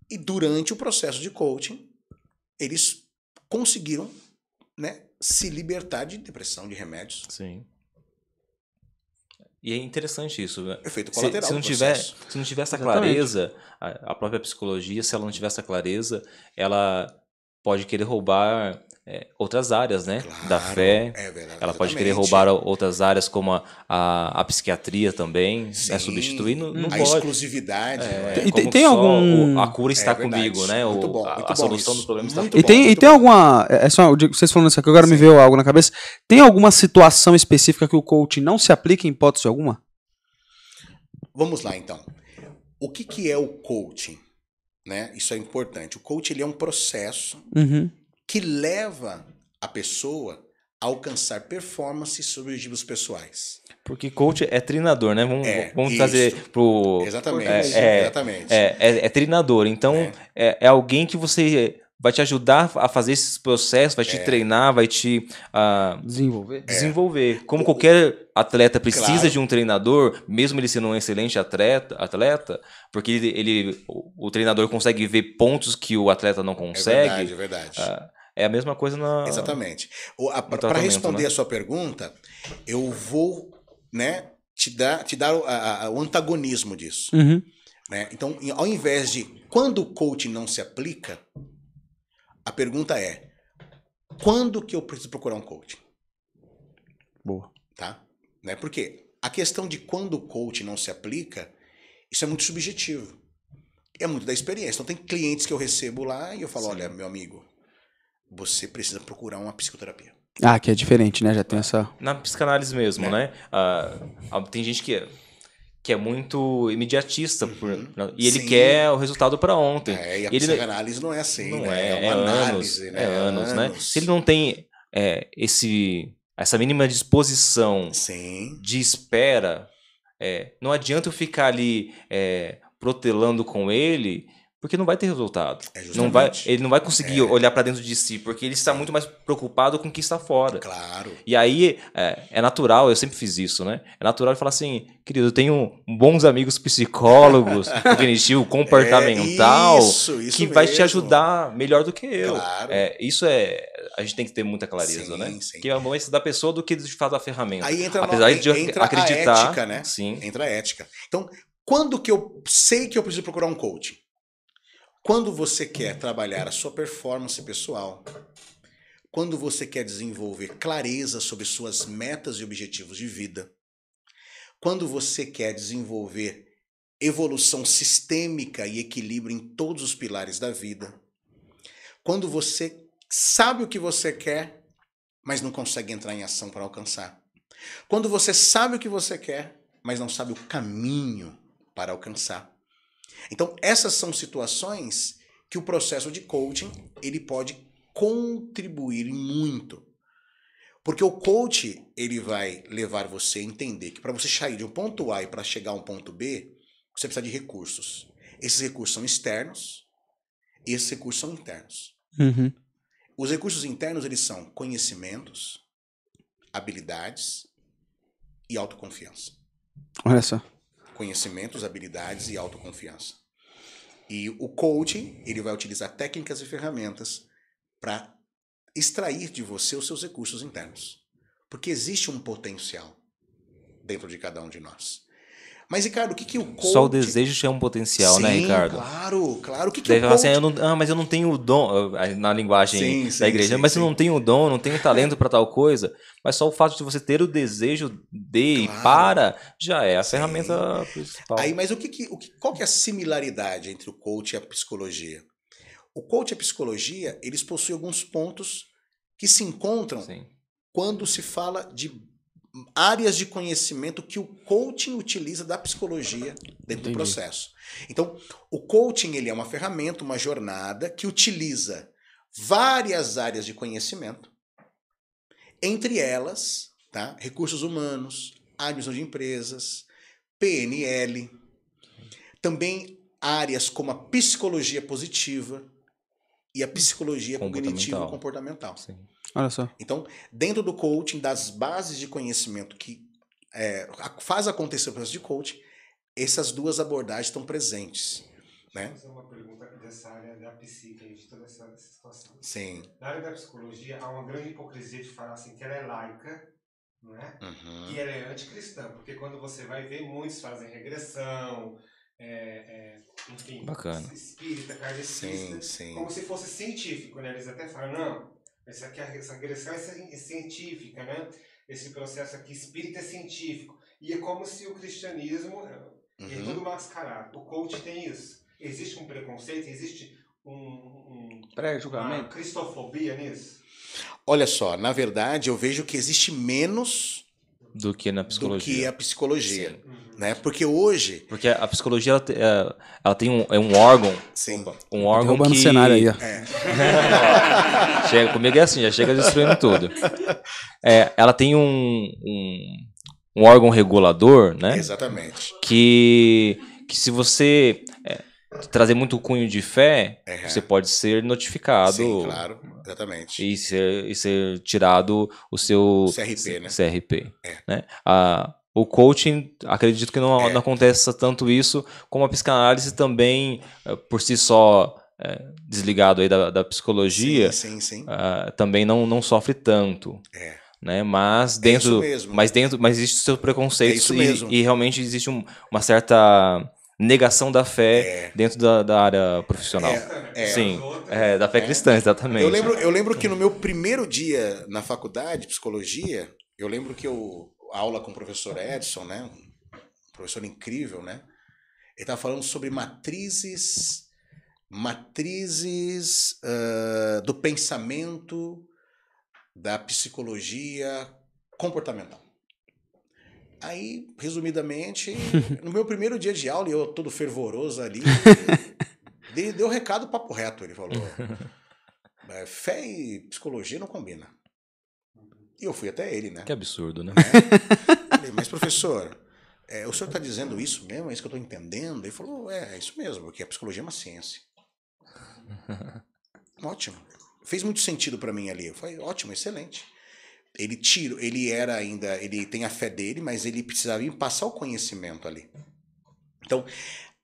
e durante o processo de coaching eles conseguiram né, se libertar de depressão, de remédios. Sim. E é interessante isso. né? Efeito Se, colateral se não do tiver, se não tiver essa Exatamente. clareza, a, a própria psicologia, se ela não tiver essa clareza, ela pode querer roubar outras áreas, né? da Claro, fé. é verdade, Ela pode querer roubar o- outras áreas, como a, a, a psiquiatria também, né? Sim, Substituir, não, não a pode. exclusividade. É, né? Tem- como tem só algum- o- a cura está É comigo, né? O- Muito bom, a, muito a bom solução isso. dos problemas está Muito E bom, tem, e tem bom. alguma. É é só, vocês falando isso aqui, agora me Sim. veio algo na cabeça. Tem alguma situação específica que o coach não se aplica em hipótese alguma? Vamos lá, então. O que, que é o coaching? Né? Isso é importante. O coaching ele é um processo Uhum. Que leva a pessoa a alcançar performance sobre objetivos pessoais. Porque coach é treinador, né? Vamos, É, vamos trazer pro. Exatamente. É, é, exatamente. É, é, é treinador. Então, É. é. É, alguém que você vai te ajudar a fazer esses processos, vai te É. treinar, vai te ah, Desenvolver? desenvolver. Como qualquer atleta precisa Claro. de um treinador, mesmo ele sendo um excelente atleta, atleta porque ele, ele- o, o treinador consegue ver pontos que o atleta não É consegue. verdade, é verdade. ah, é a mesma coisa na. Exatamente. Para responder né? a sua pergunta, eu vou né, te dar, te dar o, a- a- o antagonismo disso. Uhum. né? Então, ao invés de quando o coaching não se aplica, a pergunta é: quando que eu preciso procurar um coaching? Boa. Tá? Né? Porque a questão de quando o coaching não se aplica, isso é muito subjetivo. É muito da experiência. Então, tem clientes que eu recebo lá e eu falo: olha, meu amigo, você precisa procurar uma psicoterapia. Ah, que é diferente, né? Já tem essa. Na psicanálise mesmo, É. né? Ah, ah, tem gente que é, que é muito imediatista por- e ele Uhum. Sim. quer o resultado para ontem. É, e a ele psicanálise não é assim, não né? é, é, uma anos, análise, né? é anos, né? Anos. Se ele não tem é, esse essa mínima disposição Sim, de espera, é, não adianta eu ficar ali é, protelando com ele, porque não vai ter resultado. é Não vai, ele não vai conseguir É. olhar para dentro de si, porque ele está muito mais preocupado com o que está fora. Claro. E aí é, é natural, eu sempre fiz isso, né? É natural falar assim, querido, eu tenho bons amigos psicólogos, *laughs* cognitivo, comportamental, É, isso, isso que vai te mesmo. ajudar melhor do que eu. Claro. É, isso é. A gente tem que ter muita clareza, Sim, né? sim. Que é bom isso da pessoa do que de fato da ferramenta. Aí entra, Apesar no, de entra acreditar. a ética, né? Sim. Entra a ética. Então, quando que eu sei que eu preciso procurar um coaching? Quando você quer trabalhar a sua performance pessoal, quando você quer desenvolver clareza sobre suas metas e objetivos de vida, quando você quer desenvolver evolução sistêmica e equilíbrio em todos os pilares da vida, quando você sabe o que você quer, mas não consegue entrar em ação para alcançar. Quando você sabe o que você quer, mas não sabe o caminho para alcançar. Então, essas são situações que o processo de coaching, ele pode contribuir muito. Porque o coach, ele vai levar você a entender que para você sair de um ponto A e para chegar a um ponto B, você precisa de recursos. Esses recursos são externos e esses recursos são internos. Uhum. Os recursos internos, eles são conhecimentos, habilidades e autoconfiança. Olha só. Conhecimentos, habilidades e autoconfiança. E o coaching, ele vai utilizar técnicas e ferramentas para extrair de você os seus recursos internos. Porque existe um potencial dentro de cada um de nós. Mas, Ricardo, o que, que o coach... Só o desejo é um potencial, né, Sim, Ricardo? claro, claro. O que, que Daí o coach... assim, não, ah, mas eu não tenho o dom, ah, na linguagem Sim, sim, da igreja, sim, mas sim. eu não tenho o dom, não tenho talento para tal coisa, mas só o fato de você ter o desejo de e Claro. para já é a ferramenta principal. Aí, mas o que, que, o que qual que é a similaridade entre o coach e a psicologia? O coach e a psicologia, eles possuem alguns pontos que se encontram quando se fala de áreas de conhecimento que o coaching utiliza da psicologia dentro do Entendi. processo. Então, o coaching ele é uma ferramenta, uma jornada que utiliza várias áreas de conhecimento, entre elas, tá? Recursos humanos, administração de empresas, PNL, também áreas como a psicologia positiva e a psicologia cognitiva Comportamental. comportamental. Sim. Olha só. Então, dentro do coaching, das bases de conhecimento que é, faz acontecer o processo de coaching, essas duas abordagens estão presentes. Né? Vou fazer uma pergunta dessa área da psique, de toda essa, essa situação. Sim. Na área da psicologia, há uma grande hipocrisia de falar assim que ela é laica, não é? Uhum. E ela é anticristã, porque quando você vai ver, muitos fazem regressão, é, é, enfim, Bacana. espírita, Sim, sim. como se fosse científico, né? Eles até falam, não, essa, aqui, essa regressão é é científica, né? Esse processo aqui espírita é científico. E é como se o cristianismo é Uhum. tudo mascarado. O coach tem isso. Existe um preconceito, existe um, um, uma Pré-julgamento. cristofobia nisso? Olha só, na verdade, eu vejo que existe menos Do que na do psicologia. que a psicologia. Sim. Né? Porque hoje. Porque a psicologia ela, te- é, ela tem um, é um órgão, Sim. um órgão que cenário aí, ó. *laughs* chega comigo é assim, já chega destruindo tudo. É, ela tem um, um, um órgão regulador, né? Exatamente. Que, que se você é, trazer muito cunho de fé, É. você pode ser notificado Sim, claro. Exatamente. e, ser, e ser tirado o seu CRP, né? CRP, É. né? A, o coaching, acredito que não, É. não aconteça tanto isso, como a psicanálise também, eh, por si só, eh, desligado aí da, da psicologia, Sim, sim, sim. ah, também não, não sofre tanto. É. Né? Mas É dentro. isso mesmo. mas dentro. Mas existe o seu preconceito É e, e realmente existe um- uma certa negação da fé É. dentro da, da área profissional. É. Sim, é, da fé cristã, exatamente. Eu lembro, eu lembro que no meu primeiro dia na faculdade de psicologia, eu lembro que eu aula com o professor Edson, né? Um professor incrível, né? Ele estava falando sobre matrizes, matrizes ah, do pensamento da psicologia comportamental. Aí, resumidamente, *laughs* no meu primeiro dia de aula, eu todo fervoroso ali, *laughs* dei, deu recado papo reto. Ele falou: *laughs* "É, fé e psicologia não combina. E eu fui até ele, né? Que absurdo, né? Falei, mas professor, é, o senhor está dizendo isso mesmo? É isso que eu estou entendendo? Ele falou, é, é isso mesmo, porque a psicologia é uma ciência. *laughs* Ótimo. Fez muito sentido para mim ali. Eu falei, ótimo, excelente. Ele tira, ele era ainda, ele tem a fé dele, mas ele precisava me passar o conhecimento ali. Então,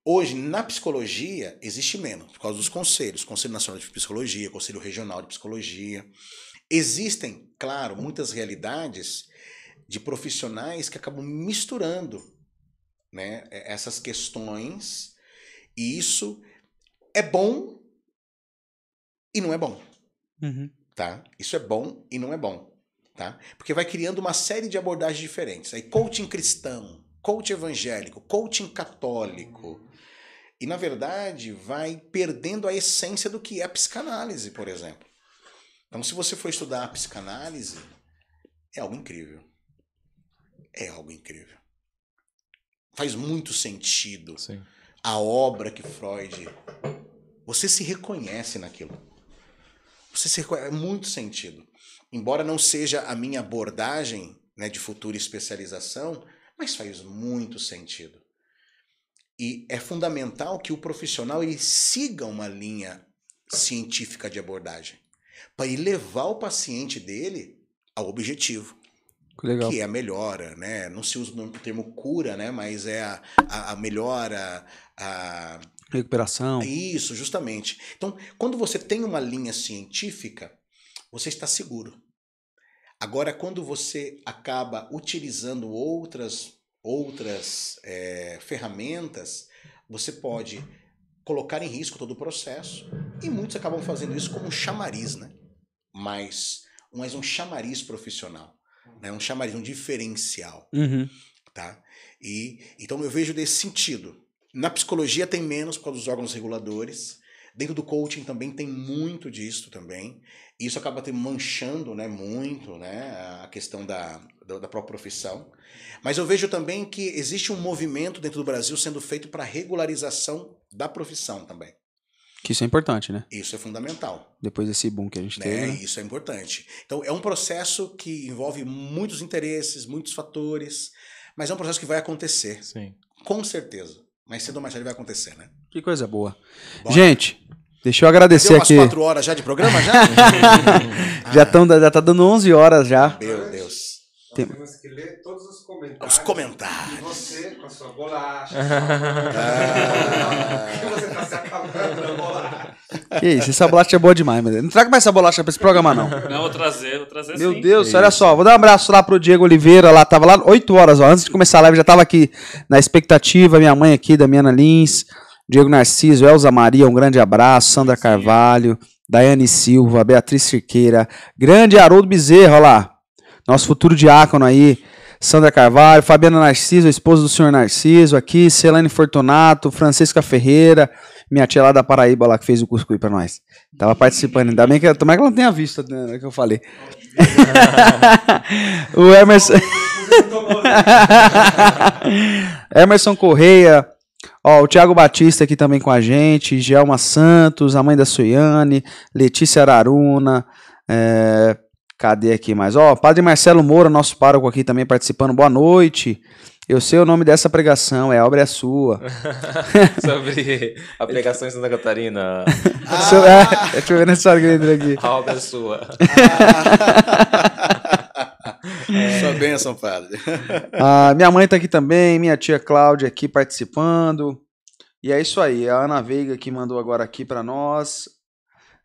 hoje na psicologia existe menos por causa dos conselhos, Conselho Nacional de Psicologia, Conselho Regional de Psicologia. Existem, claro, muitas realidades de profissionais que acabam misturando né, essas questões, e isso é bom e não é bom, Uhum. tá? Isso é bom e não é bom, tá? Porque vai criando uma série de abordagens diferentes. Aí coaching cristão, coaching evangélico, coaching católico. E na verdade vai perdendo a essência do que é a psicanálise, por exemplo. Então, se você for estudar a psicanálise, é algo incrível. É algo incrível. Faz muito sentido Sim. a obra que Freud. Você se reconhece naquilo. Você se reconhece, é muito sentido. Embora não seja a minha abordagem né, de futura especialização, mas faz muito sentido. E é fundamental que o profissional ele siga uma linha científica de abordagem para ele levar o paciente dele ao objetivo Que legal. que é a melhora, né? Não se usa o termo cura, né? Mas é a, a, a melhora, a, Recuperação. isso, justamente. Então, quando você tem uma linha científica, você está seguro. Agora, quando você acaba utilizando outras, outras é, ferramentas, você pode colocar em risco todo o processo. E muitos acabam fazendo isso como um chamariz, né? Mas, mas um chamariz profissional, né? um chamariz, um diferencial Uhum. tá? E então eu vejo desse sentido. Na psicologia tem menos por causa dos órgãos reguladores. Dentro do coaching também tem muito disso também. E isso acaba te manchando, né, muito, né, a questão da, da, da própria profissão. Mas eu vejo também que existe um movimento dentro do Brasil sendo feito para regularização da profissão também. Que isso é importante, né? Isso é fundamental. Depois desse boom que a gente Né? teve. né? Isso é importante. Então, é um processo que envolve muitos interesses, muitos fatores, mas é um processo que vai acontecer. Sim. Com certeza. Mais cedo ou mais tarde vai acontecer, né? Que coisa boa. Bora. Gente, deixa eu agradecer Deu umas aqui. quatro horas já de programa, já? *laughs* Já, tão, já tá dando 11 horas já. Meu Deus. Nós Tem- temos que ler todos os comentários. Os comentários. E você com a sua bolacha. Ah. *laughs* Você tá se acabando na bolacha. Que isso, essa bolacha é boa demais, mas não traga mais essa bolacha pra esse programa, não. Não, vou trazer, vou trazer Meu sim. Deus, olha só, vou dar um abraço lá pro Diego Oliveira, lá, tava lá 8 horas, ó, antes de começar a live, já tava aqui na expectativa, minha mãe aqui, Damiana Lins, Diego Narciso, Elza Maria, um grande abraço, Sandra Carvalho, Daiane Silva, Beatriz Cirqueira, grande Haroldo Bezerra, ó lá, nosso futuro diácono aí, Sandra Carvalho, Fabiana Narciso, esposa do senhor Narciso aqui, Celane Fortunato, Francisca Ferreira, minha tia lá da Paraíba lá que fez o cuscuz pra nós. Tava participando, ainda bem que, tomara que ela não tenha visto né, que eu falei. *laughs* o Emerson. *laughs* Emerson Correia, ó, o Thiago Batista aqui também com a gente, Gelma Santos, a mãe da Suiane, Letícia Araruna, é, cadê aqui mais? Ó, Padre Marcelo Moura, nosso pároco aqui também participando, boa noite. Eu sei o nome dessa pregação, é a obra é sua. *laughs* Sobre *laughs* a pregação em Santa Catarina. Seu- *laughs* é, deixa eu ver nessa grande aqui. A obra é sua. Sua bênção, padre. Ah, minha mãe tá aqui também, minha tia Cláudia aqui participando. E é isso aí, a Ana Veiga que mandou agora aqui pra nós.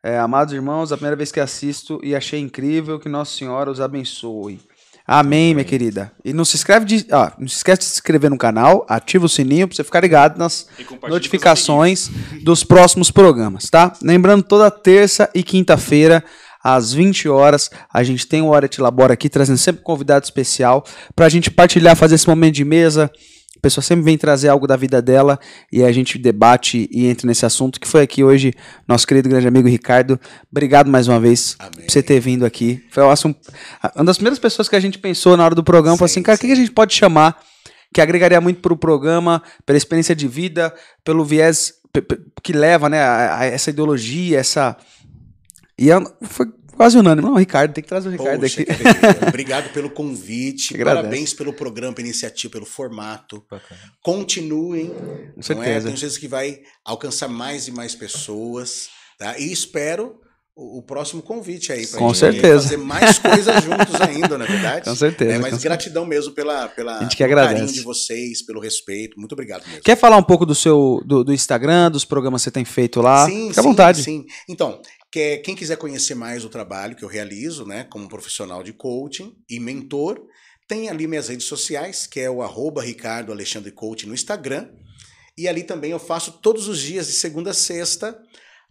É, amados irmãos, a primeira vez que assisto e achei incrível que Nossa Senhora os abençoe. Amém, minha querida. E não se inscreve de, ah, não se esquece de se inscrever no canal, ativa o sininho pra você ficar ligado nas notificações dos próximos programas, tá? Lembrando, toda terça e quinta-feira, às 20 horas, a gente tem o Hora Te Labora aqui, trazendo sempre um convidado especial pra gente partilhar, fazer esse momento de mesa, A pessoa sempre vem trazer algo da vida dela e a gente debate e entra nesse assunto que foi aqui hoje nosso querido grande amigo Ricardo. Obrigado mais uma vez Amém. por você ter vindo aqui. Foi um- uma das primeiras pessoas que a gente pensou na hora do programa, falou Sim, assim, cara, o que a gente pode chamar que agregaria muito pro programa, pela experiência de vida, pelo viés que leva, né, a, a essa ideologia, essa e a- foi quase unânime. Não, Ricardo, tem que trazer o Ricardo Poxa, aqui. *laughs* Obrigado pelo convite, parabéns pelo programa, pela iniciativa, pelo formato. Bacana. Continuem, Com é? certeza. Tenho certeza que vai alcançar mais e mais pessoas, tá? E espero o, próximo convite aí Com certeza. fazer mais coisas *laughs* juntos ainda, na verdade. Com certeza, É, com mas certeza. gratidão mesmo pela, pela A gente que pelo carinho agradece. de vocês, pelo respeito. Muito obrigado mesmo. Quer falar um pouco do seu do, do Instagram, dos programas que você tem feito lá? Fica à vontade. Sim. Então, que- quem quiser conhecer mais o trabalho que eu realizo, né, como profissional de coaching e mentor, tem ali minhas redes sociais, que é o arroba Ricardo Alexandre Coaching no Instagram. E ali também eu faço todos os dias, de segunda a sexta,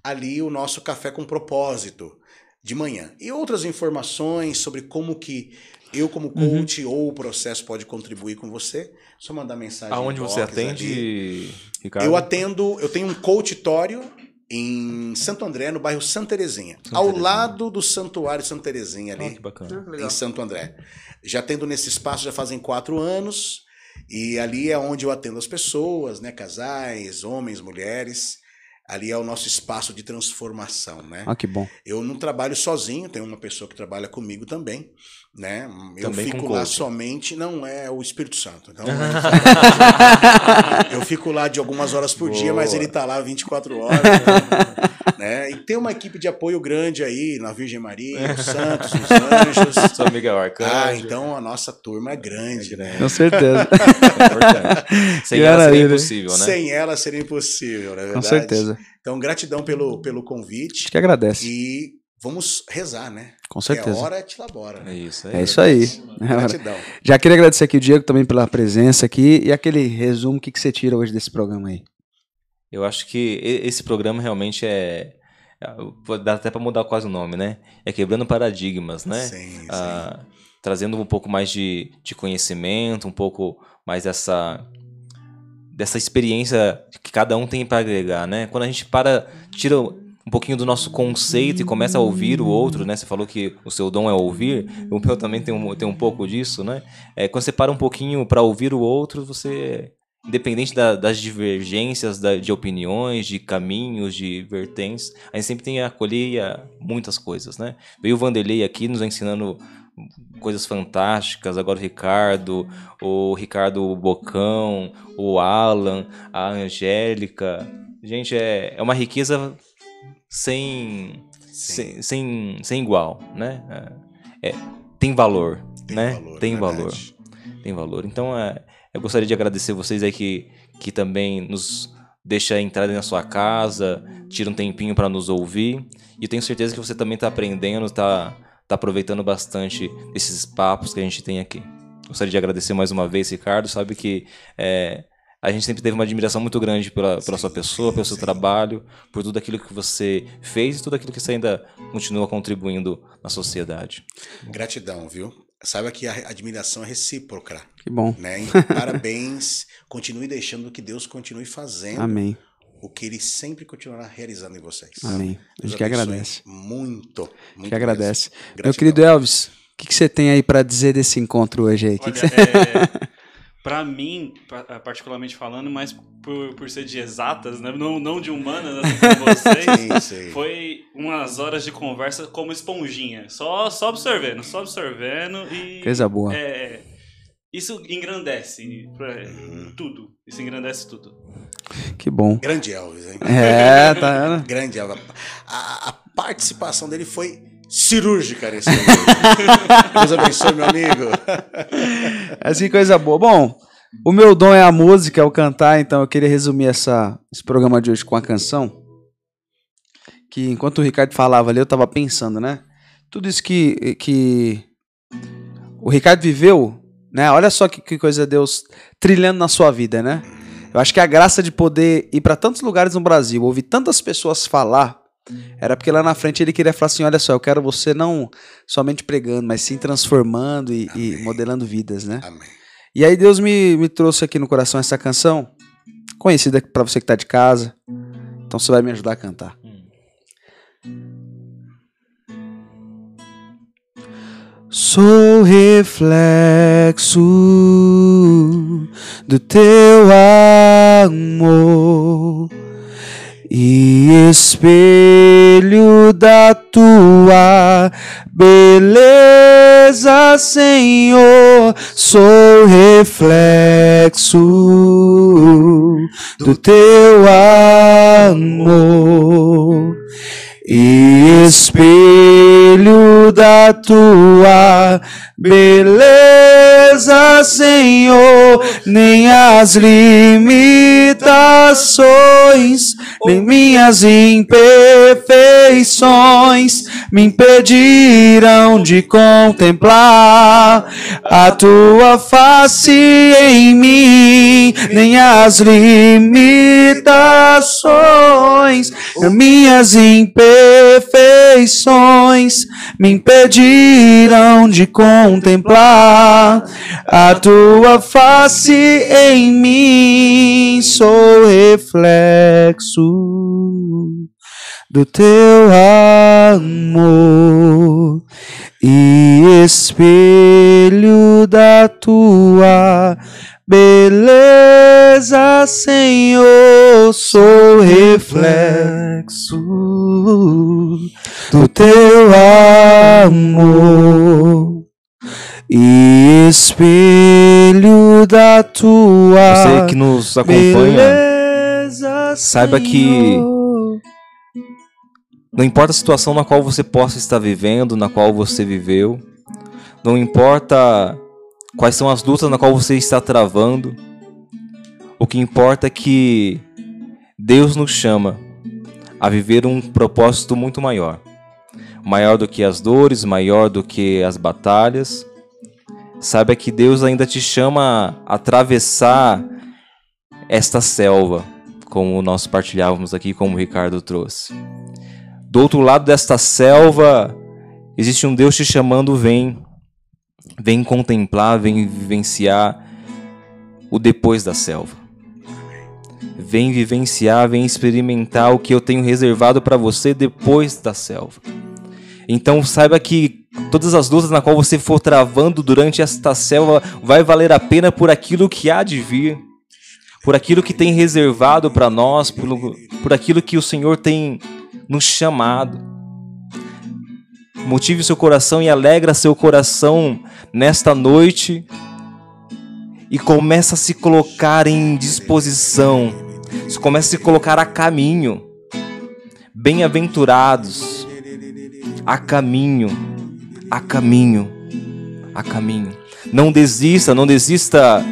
ali o nosso café com propósito de manhã. E outras informações sobre como que eu, como Uhum. coach ou o processo pode contribuir com você, só mandar mensagem. Aonde você inbox ali. atende, Ricardo? Eu atendo, eu tenho um coachitório em Santo André, no bairro Santa Terezinha, Santa ao Terezinha. lado do Santuário Santa Terezinha Ah, ali, que bacana. em Santo André. Já tendo nesse espaço já fazem quatro anos e ali é onde eu atendo as pessoas, né, casais, homens, mulheres. Ali é o nosso espaço de transformação, né? Ah, que bom. Eu não trabalho sozinho, tem uma pessoa que trabalha comigo também, né? Eu Também fico lá somente, não é o Espírito Santo. Então, *laughs* eu fico lá de algumas horas por dia, mas Boa. ele tá lá 24 horas. né? *laughs* E tem uma equipe de apoio grande aí na Virgem Maria, os Santos, os Anjos. Sua amiga é o Arcanjo. Ah, então a nossa turma é grande, né? Com certeza. *laughs* É importante. Sem ela seria impossível, né? Sem ela seria impossível, não é Com verdade? certeza. Então, gratidão pelo, pelo convite. gente que agradece. E vamos rezar, né? Com É certeza. hora de labora, É né? isso. É isso aí. Gratidão. Já queria agradecer aqui o Diego também pela presença aqui e aquele resumo, o que, que você tira hoje desse programa aí? Eu acho que esse programa realmente é. Dá até pra mudar quase o nome, né? É quebrando paradigmas, né? Sim, sim. Ah, trazendo um pouco mais de, de conhecimento, um pouco mais dessa dessa experiência que cada um tem para agregar, né? Quando a gente para, tira um pouquinho do nosso conceito e começa a ouvir o outro, né? Você falou que o seu dom é ouvir, o meu também tem um, tem um pouco disso, né? É, quando você para um pouquinho para ouvir o outro, você independente da- das divergências da- de opiniões, de caminhos, de vertentes, a gente sempre tem a acolher muitas coisas, né? Veio o Vanderlei aqui nos ensinando coisas fantásticas, agora o Ricardo, o Ricardo Bocão, o Alan, a Angélica. Gente, é, é uma riqueza sem, sem, sem, sem igual, né? É, é- tem valor, Tem né? valor, tem verdade. valor tem valor. Então, é, eu gostaria de agradecer vocês aí que, que também nos deixa entrar na sua casa, tira um tempinho para nos ouvir. E tenho certeza que você também está aprendendo, está tá aproveitando bastante esses papos que a gente tem aqui. Gostaria de agradecer mais uma vez, Ricardo. Sabe que é, a gente sempre teve uma admiração muito grande pela, pela sua pessoa, pelo seu trabalho, por tudo aquilo que você fez e tudo aquilo que você ainda continua contribuindo na sociedade. Gratidão, viu? Saiba que a admiração é recíproca, Que bom. né? E *laughs* parabéns. Continue deixando que Deus continue fazendo Amém. o que Ele sempre continuará realizando em vocês. Amém. A gente que agradece. Muito. A gente muito que agradece. mesmo. Meu Gratidão. querido Elvis, o que, que você tem aí pra dizer desse encontro hoje aí? O que Olha, que você... é, pra mim, pa- particularmente falando, mas por, por ser de exatas, né? não, não de humanas, assim como *laughs* vocês, Sim, sim. foi umas horas de conversa como esponjinha. Só, só observando, só observando e. Coisa boa. É, isso engrandece pra- Uhum. tudo. Isso engrandece tudo. Que bom. Grande Elvis, hein? É, tá vendo? Grande Elvis. A, a participação dele foi cirúrgica nesse momento. *laughs* Deus abençoe, meu amigo. Assim, coisa boa. Bom, o meu dom é a música, é o cantar, então eu queria resumir essa, esse programa de hoje com a canção. Que enquanto o Ricardo falava ali, eu tava pensando, né? Tudo isso que, que o Ricardo viveu, né? Olha só que, que coisa Deus trilhando na sua vida, né? Eu acho que a graça de poder ir para tantos lugares no Brasil, ouvir tantas pessoas falar, era porque lá na frente ele queria falar assim: olha só, eu quero você não somente pregando, mas sim transformando e, e modelando vidas, né? Amém. E aí Deus me, me trouxe aqui no coração essa canção, conhecida para você que tá de casa. Então você vai me ajudar a cantar. Sou reflexo do teu amor e espelho da tua beleza, Senhor. Sou reflexo do teu amor e espelho da tua beleza, Senhor, nem as limitações, nem minhas imperfeições me impedirão de contemplar a tua face em mim, nem as limitações, minhas imperfeições me impedirão de contemplar a tua face em mim. Sou reflexo do teu amor e espelho da tua beleza, Senhor. Sou reflexo do teu amor e espelho da tua Você que nos acompanha, beleza, saiba que não importa a situação na qual você possa estar vivendo, na qual você viveu, não importa quais são as lutas na qual você está travando, o que importa é que Deus nos chama a viver um propósito muito maior. Maior do que as dores, maior do que as batalhas. Saiba que Deus ainda te chama a atravessar esta selva, como nós partilhávamos aqui, como o Ricardo trouxe. Do outro lado desta selva, existe um Deus te chamando, vem. Vem contemplar, vem vivenciar o depois da selva. Vem vivenciar, vem experimentar o que eu tenho reservado para você depois da selva. Então saiba que todas as lutas na qual você for travando durante esta selva vai valer a pena por aquilo que há de vir, por aquilo que tem reservado para nós, por, por aquilo que o Senhor tem nos chamado. Motive seu coração e alegra seu coração nesta noite e começa a se colocar em disposição, começa a se colocar a caminho. Bem-aventurados a caminho, a caminho, a caminho. Não desista, não desista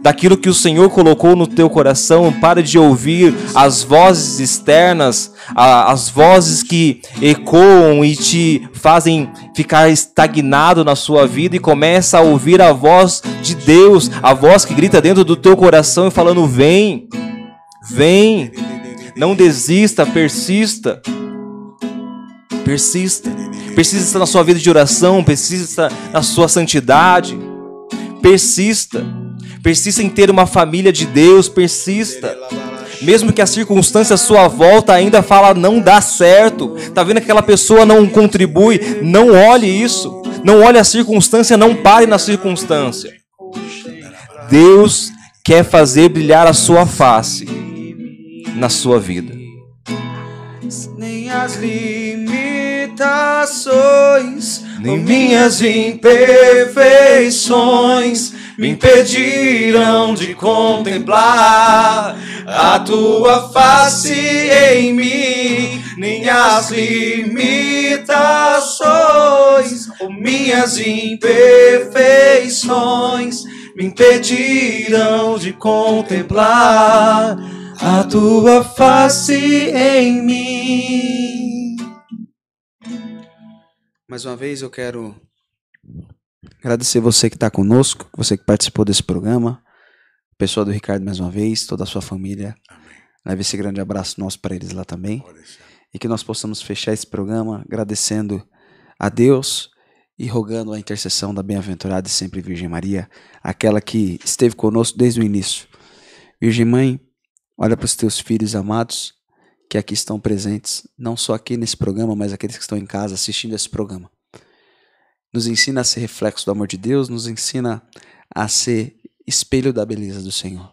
daquilo que o Senhor colocou no teu coração. Pare de ouvir as vozes externas, as vozes que ecoam e te fazem ficar estagnado na sua vida e começa a ouvir a voz de Deus, a voz que grita dentro do teu coração e falando: "Vem, vem, não desista, persista." Persista. Persista na sua vida de oração, persista na sua santidade. Persista. Persista em ter uma família de Deus, persista. Mesmo que a circunstância à sua volta ainda fala não dá certo, tá vendo que aquela pessoa não contribui, não olhe isso. Não olhe a circunstância, não pare na circunstância. Deus quer fazer brilhar a sua face na sua vida. nem as limitações, nem minhas imperfeições me impedirão de contemplar a tua face em mim, nem as limitações ou minhas imperfeições me impedirão de contemplar a tua face em mim. Mais uma vez eu quero agradecer você que está conosco, você que participou desse programa, pessoa do Ricardo mais uma vez, toda a sua família. Leve esse grande abraço nosso para eles lá também. E que nós possamos fechar esse programa agradecendo a Deus e rogando a intercessão da bem-aventurada e sempre Virgem Maria, aquela que esteve conosco desde o início. Virgem Mãe, olha para os teus filhos amados que aqui estão presentes, não só aqui nesse programa, mas aqueles que estão em casa assistindo esse programa. Nos ensina a ser reflexo do amor de Deus, nos ensina a ser espelho da beleza do Senhor.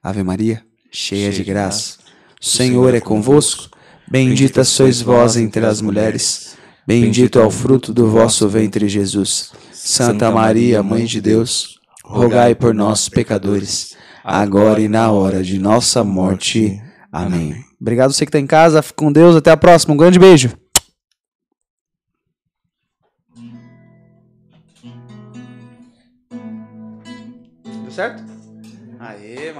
Ave Maria, cheia, de graça, o Senhor é convosco. Bendita sois vós entre as mulheres, bendito é o fruto do vosso ventre, Jesus. Santa Maria, Mãe de Deus, rogai por nós, pecadores, agora e na hora de nossa morte. Amém. Obrigado você que está em casa, fique com Deus, até a próxima, um grande beijo. Deu certo? Aê,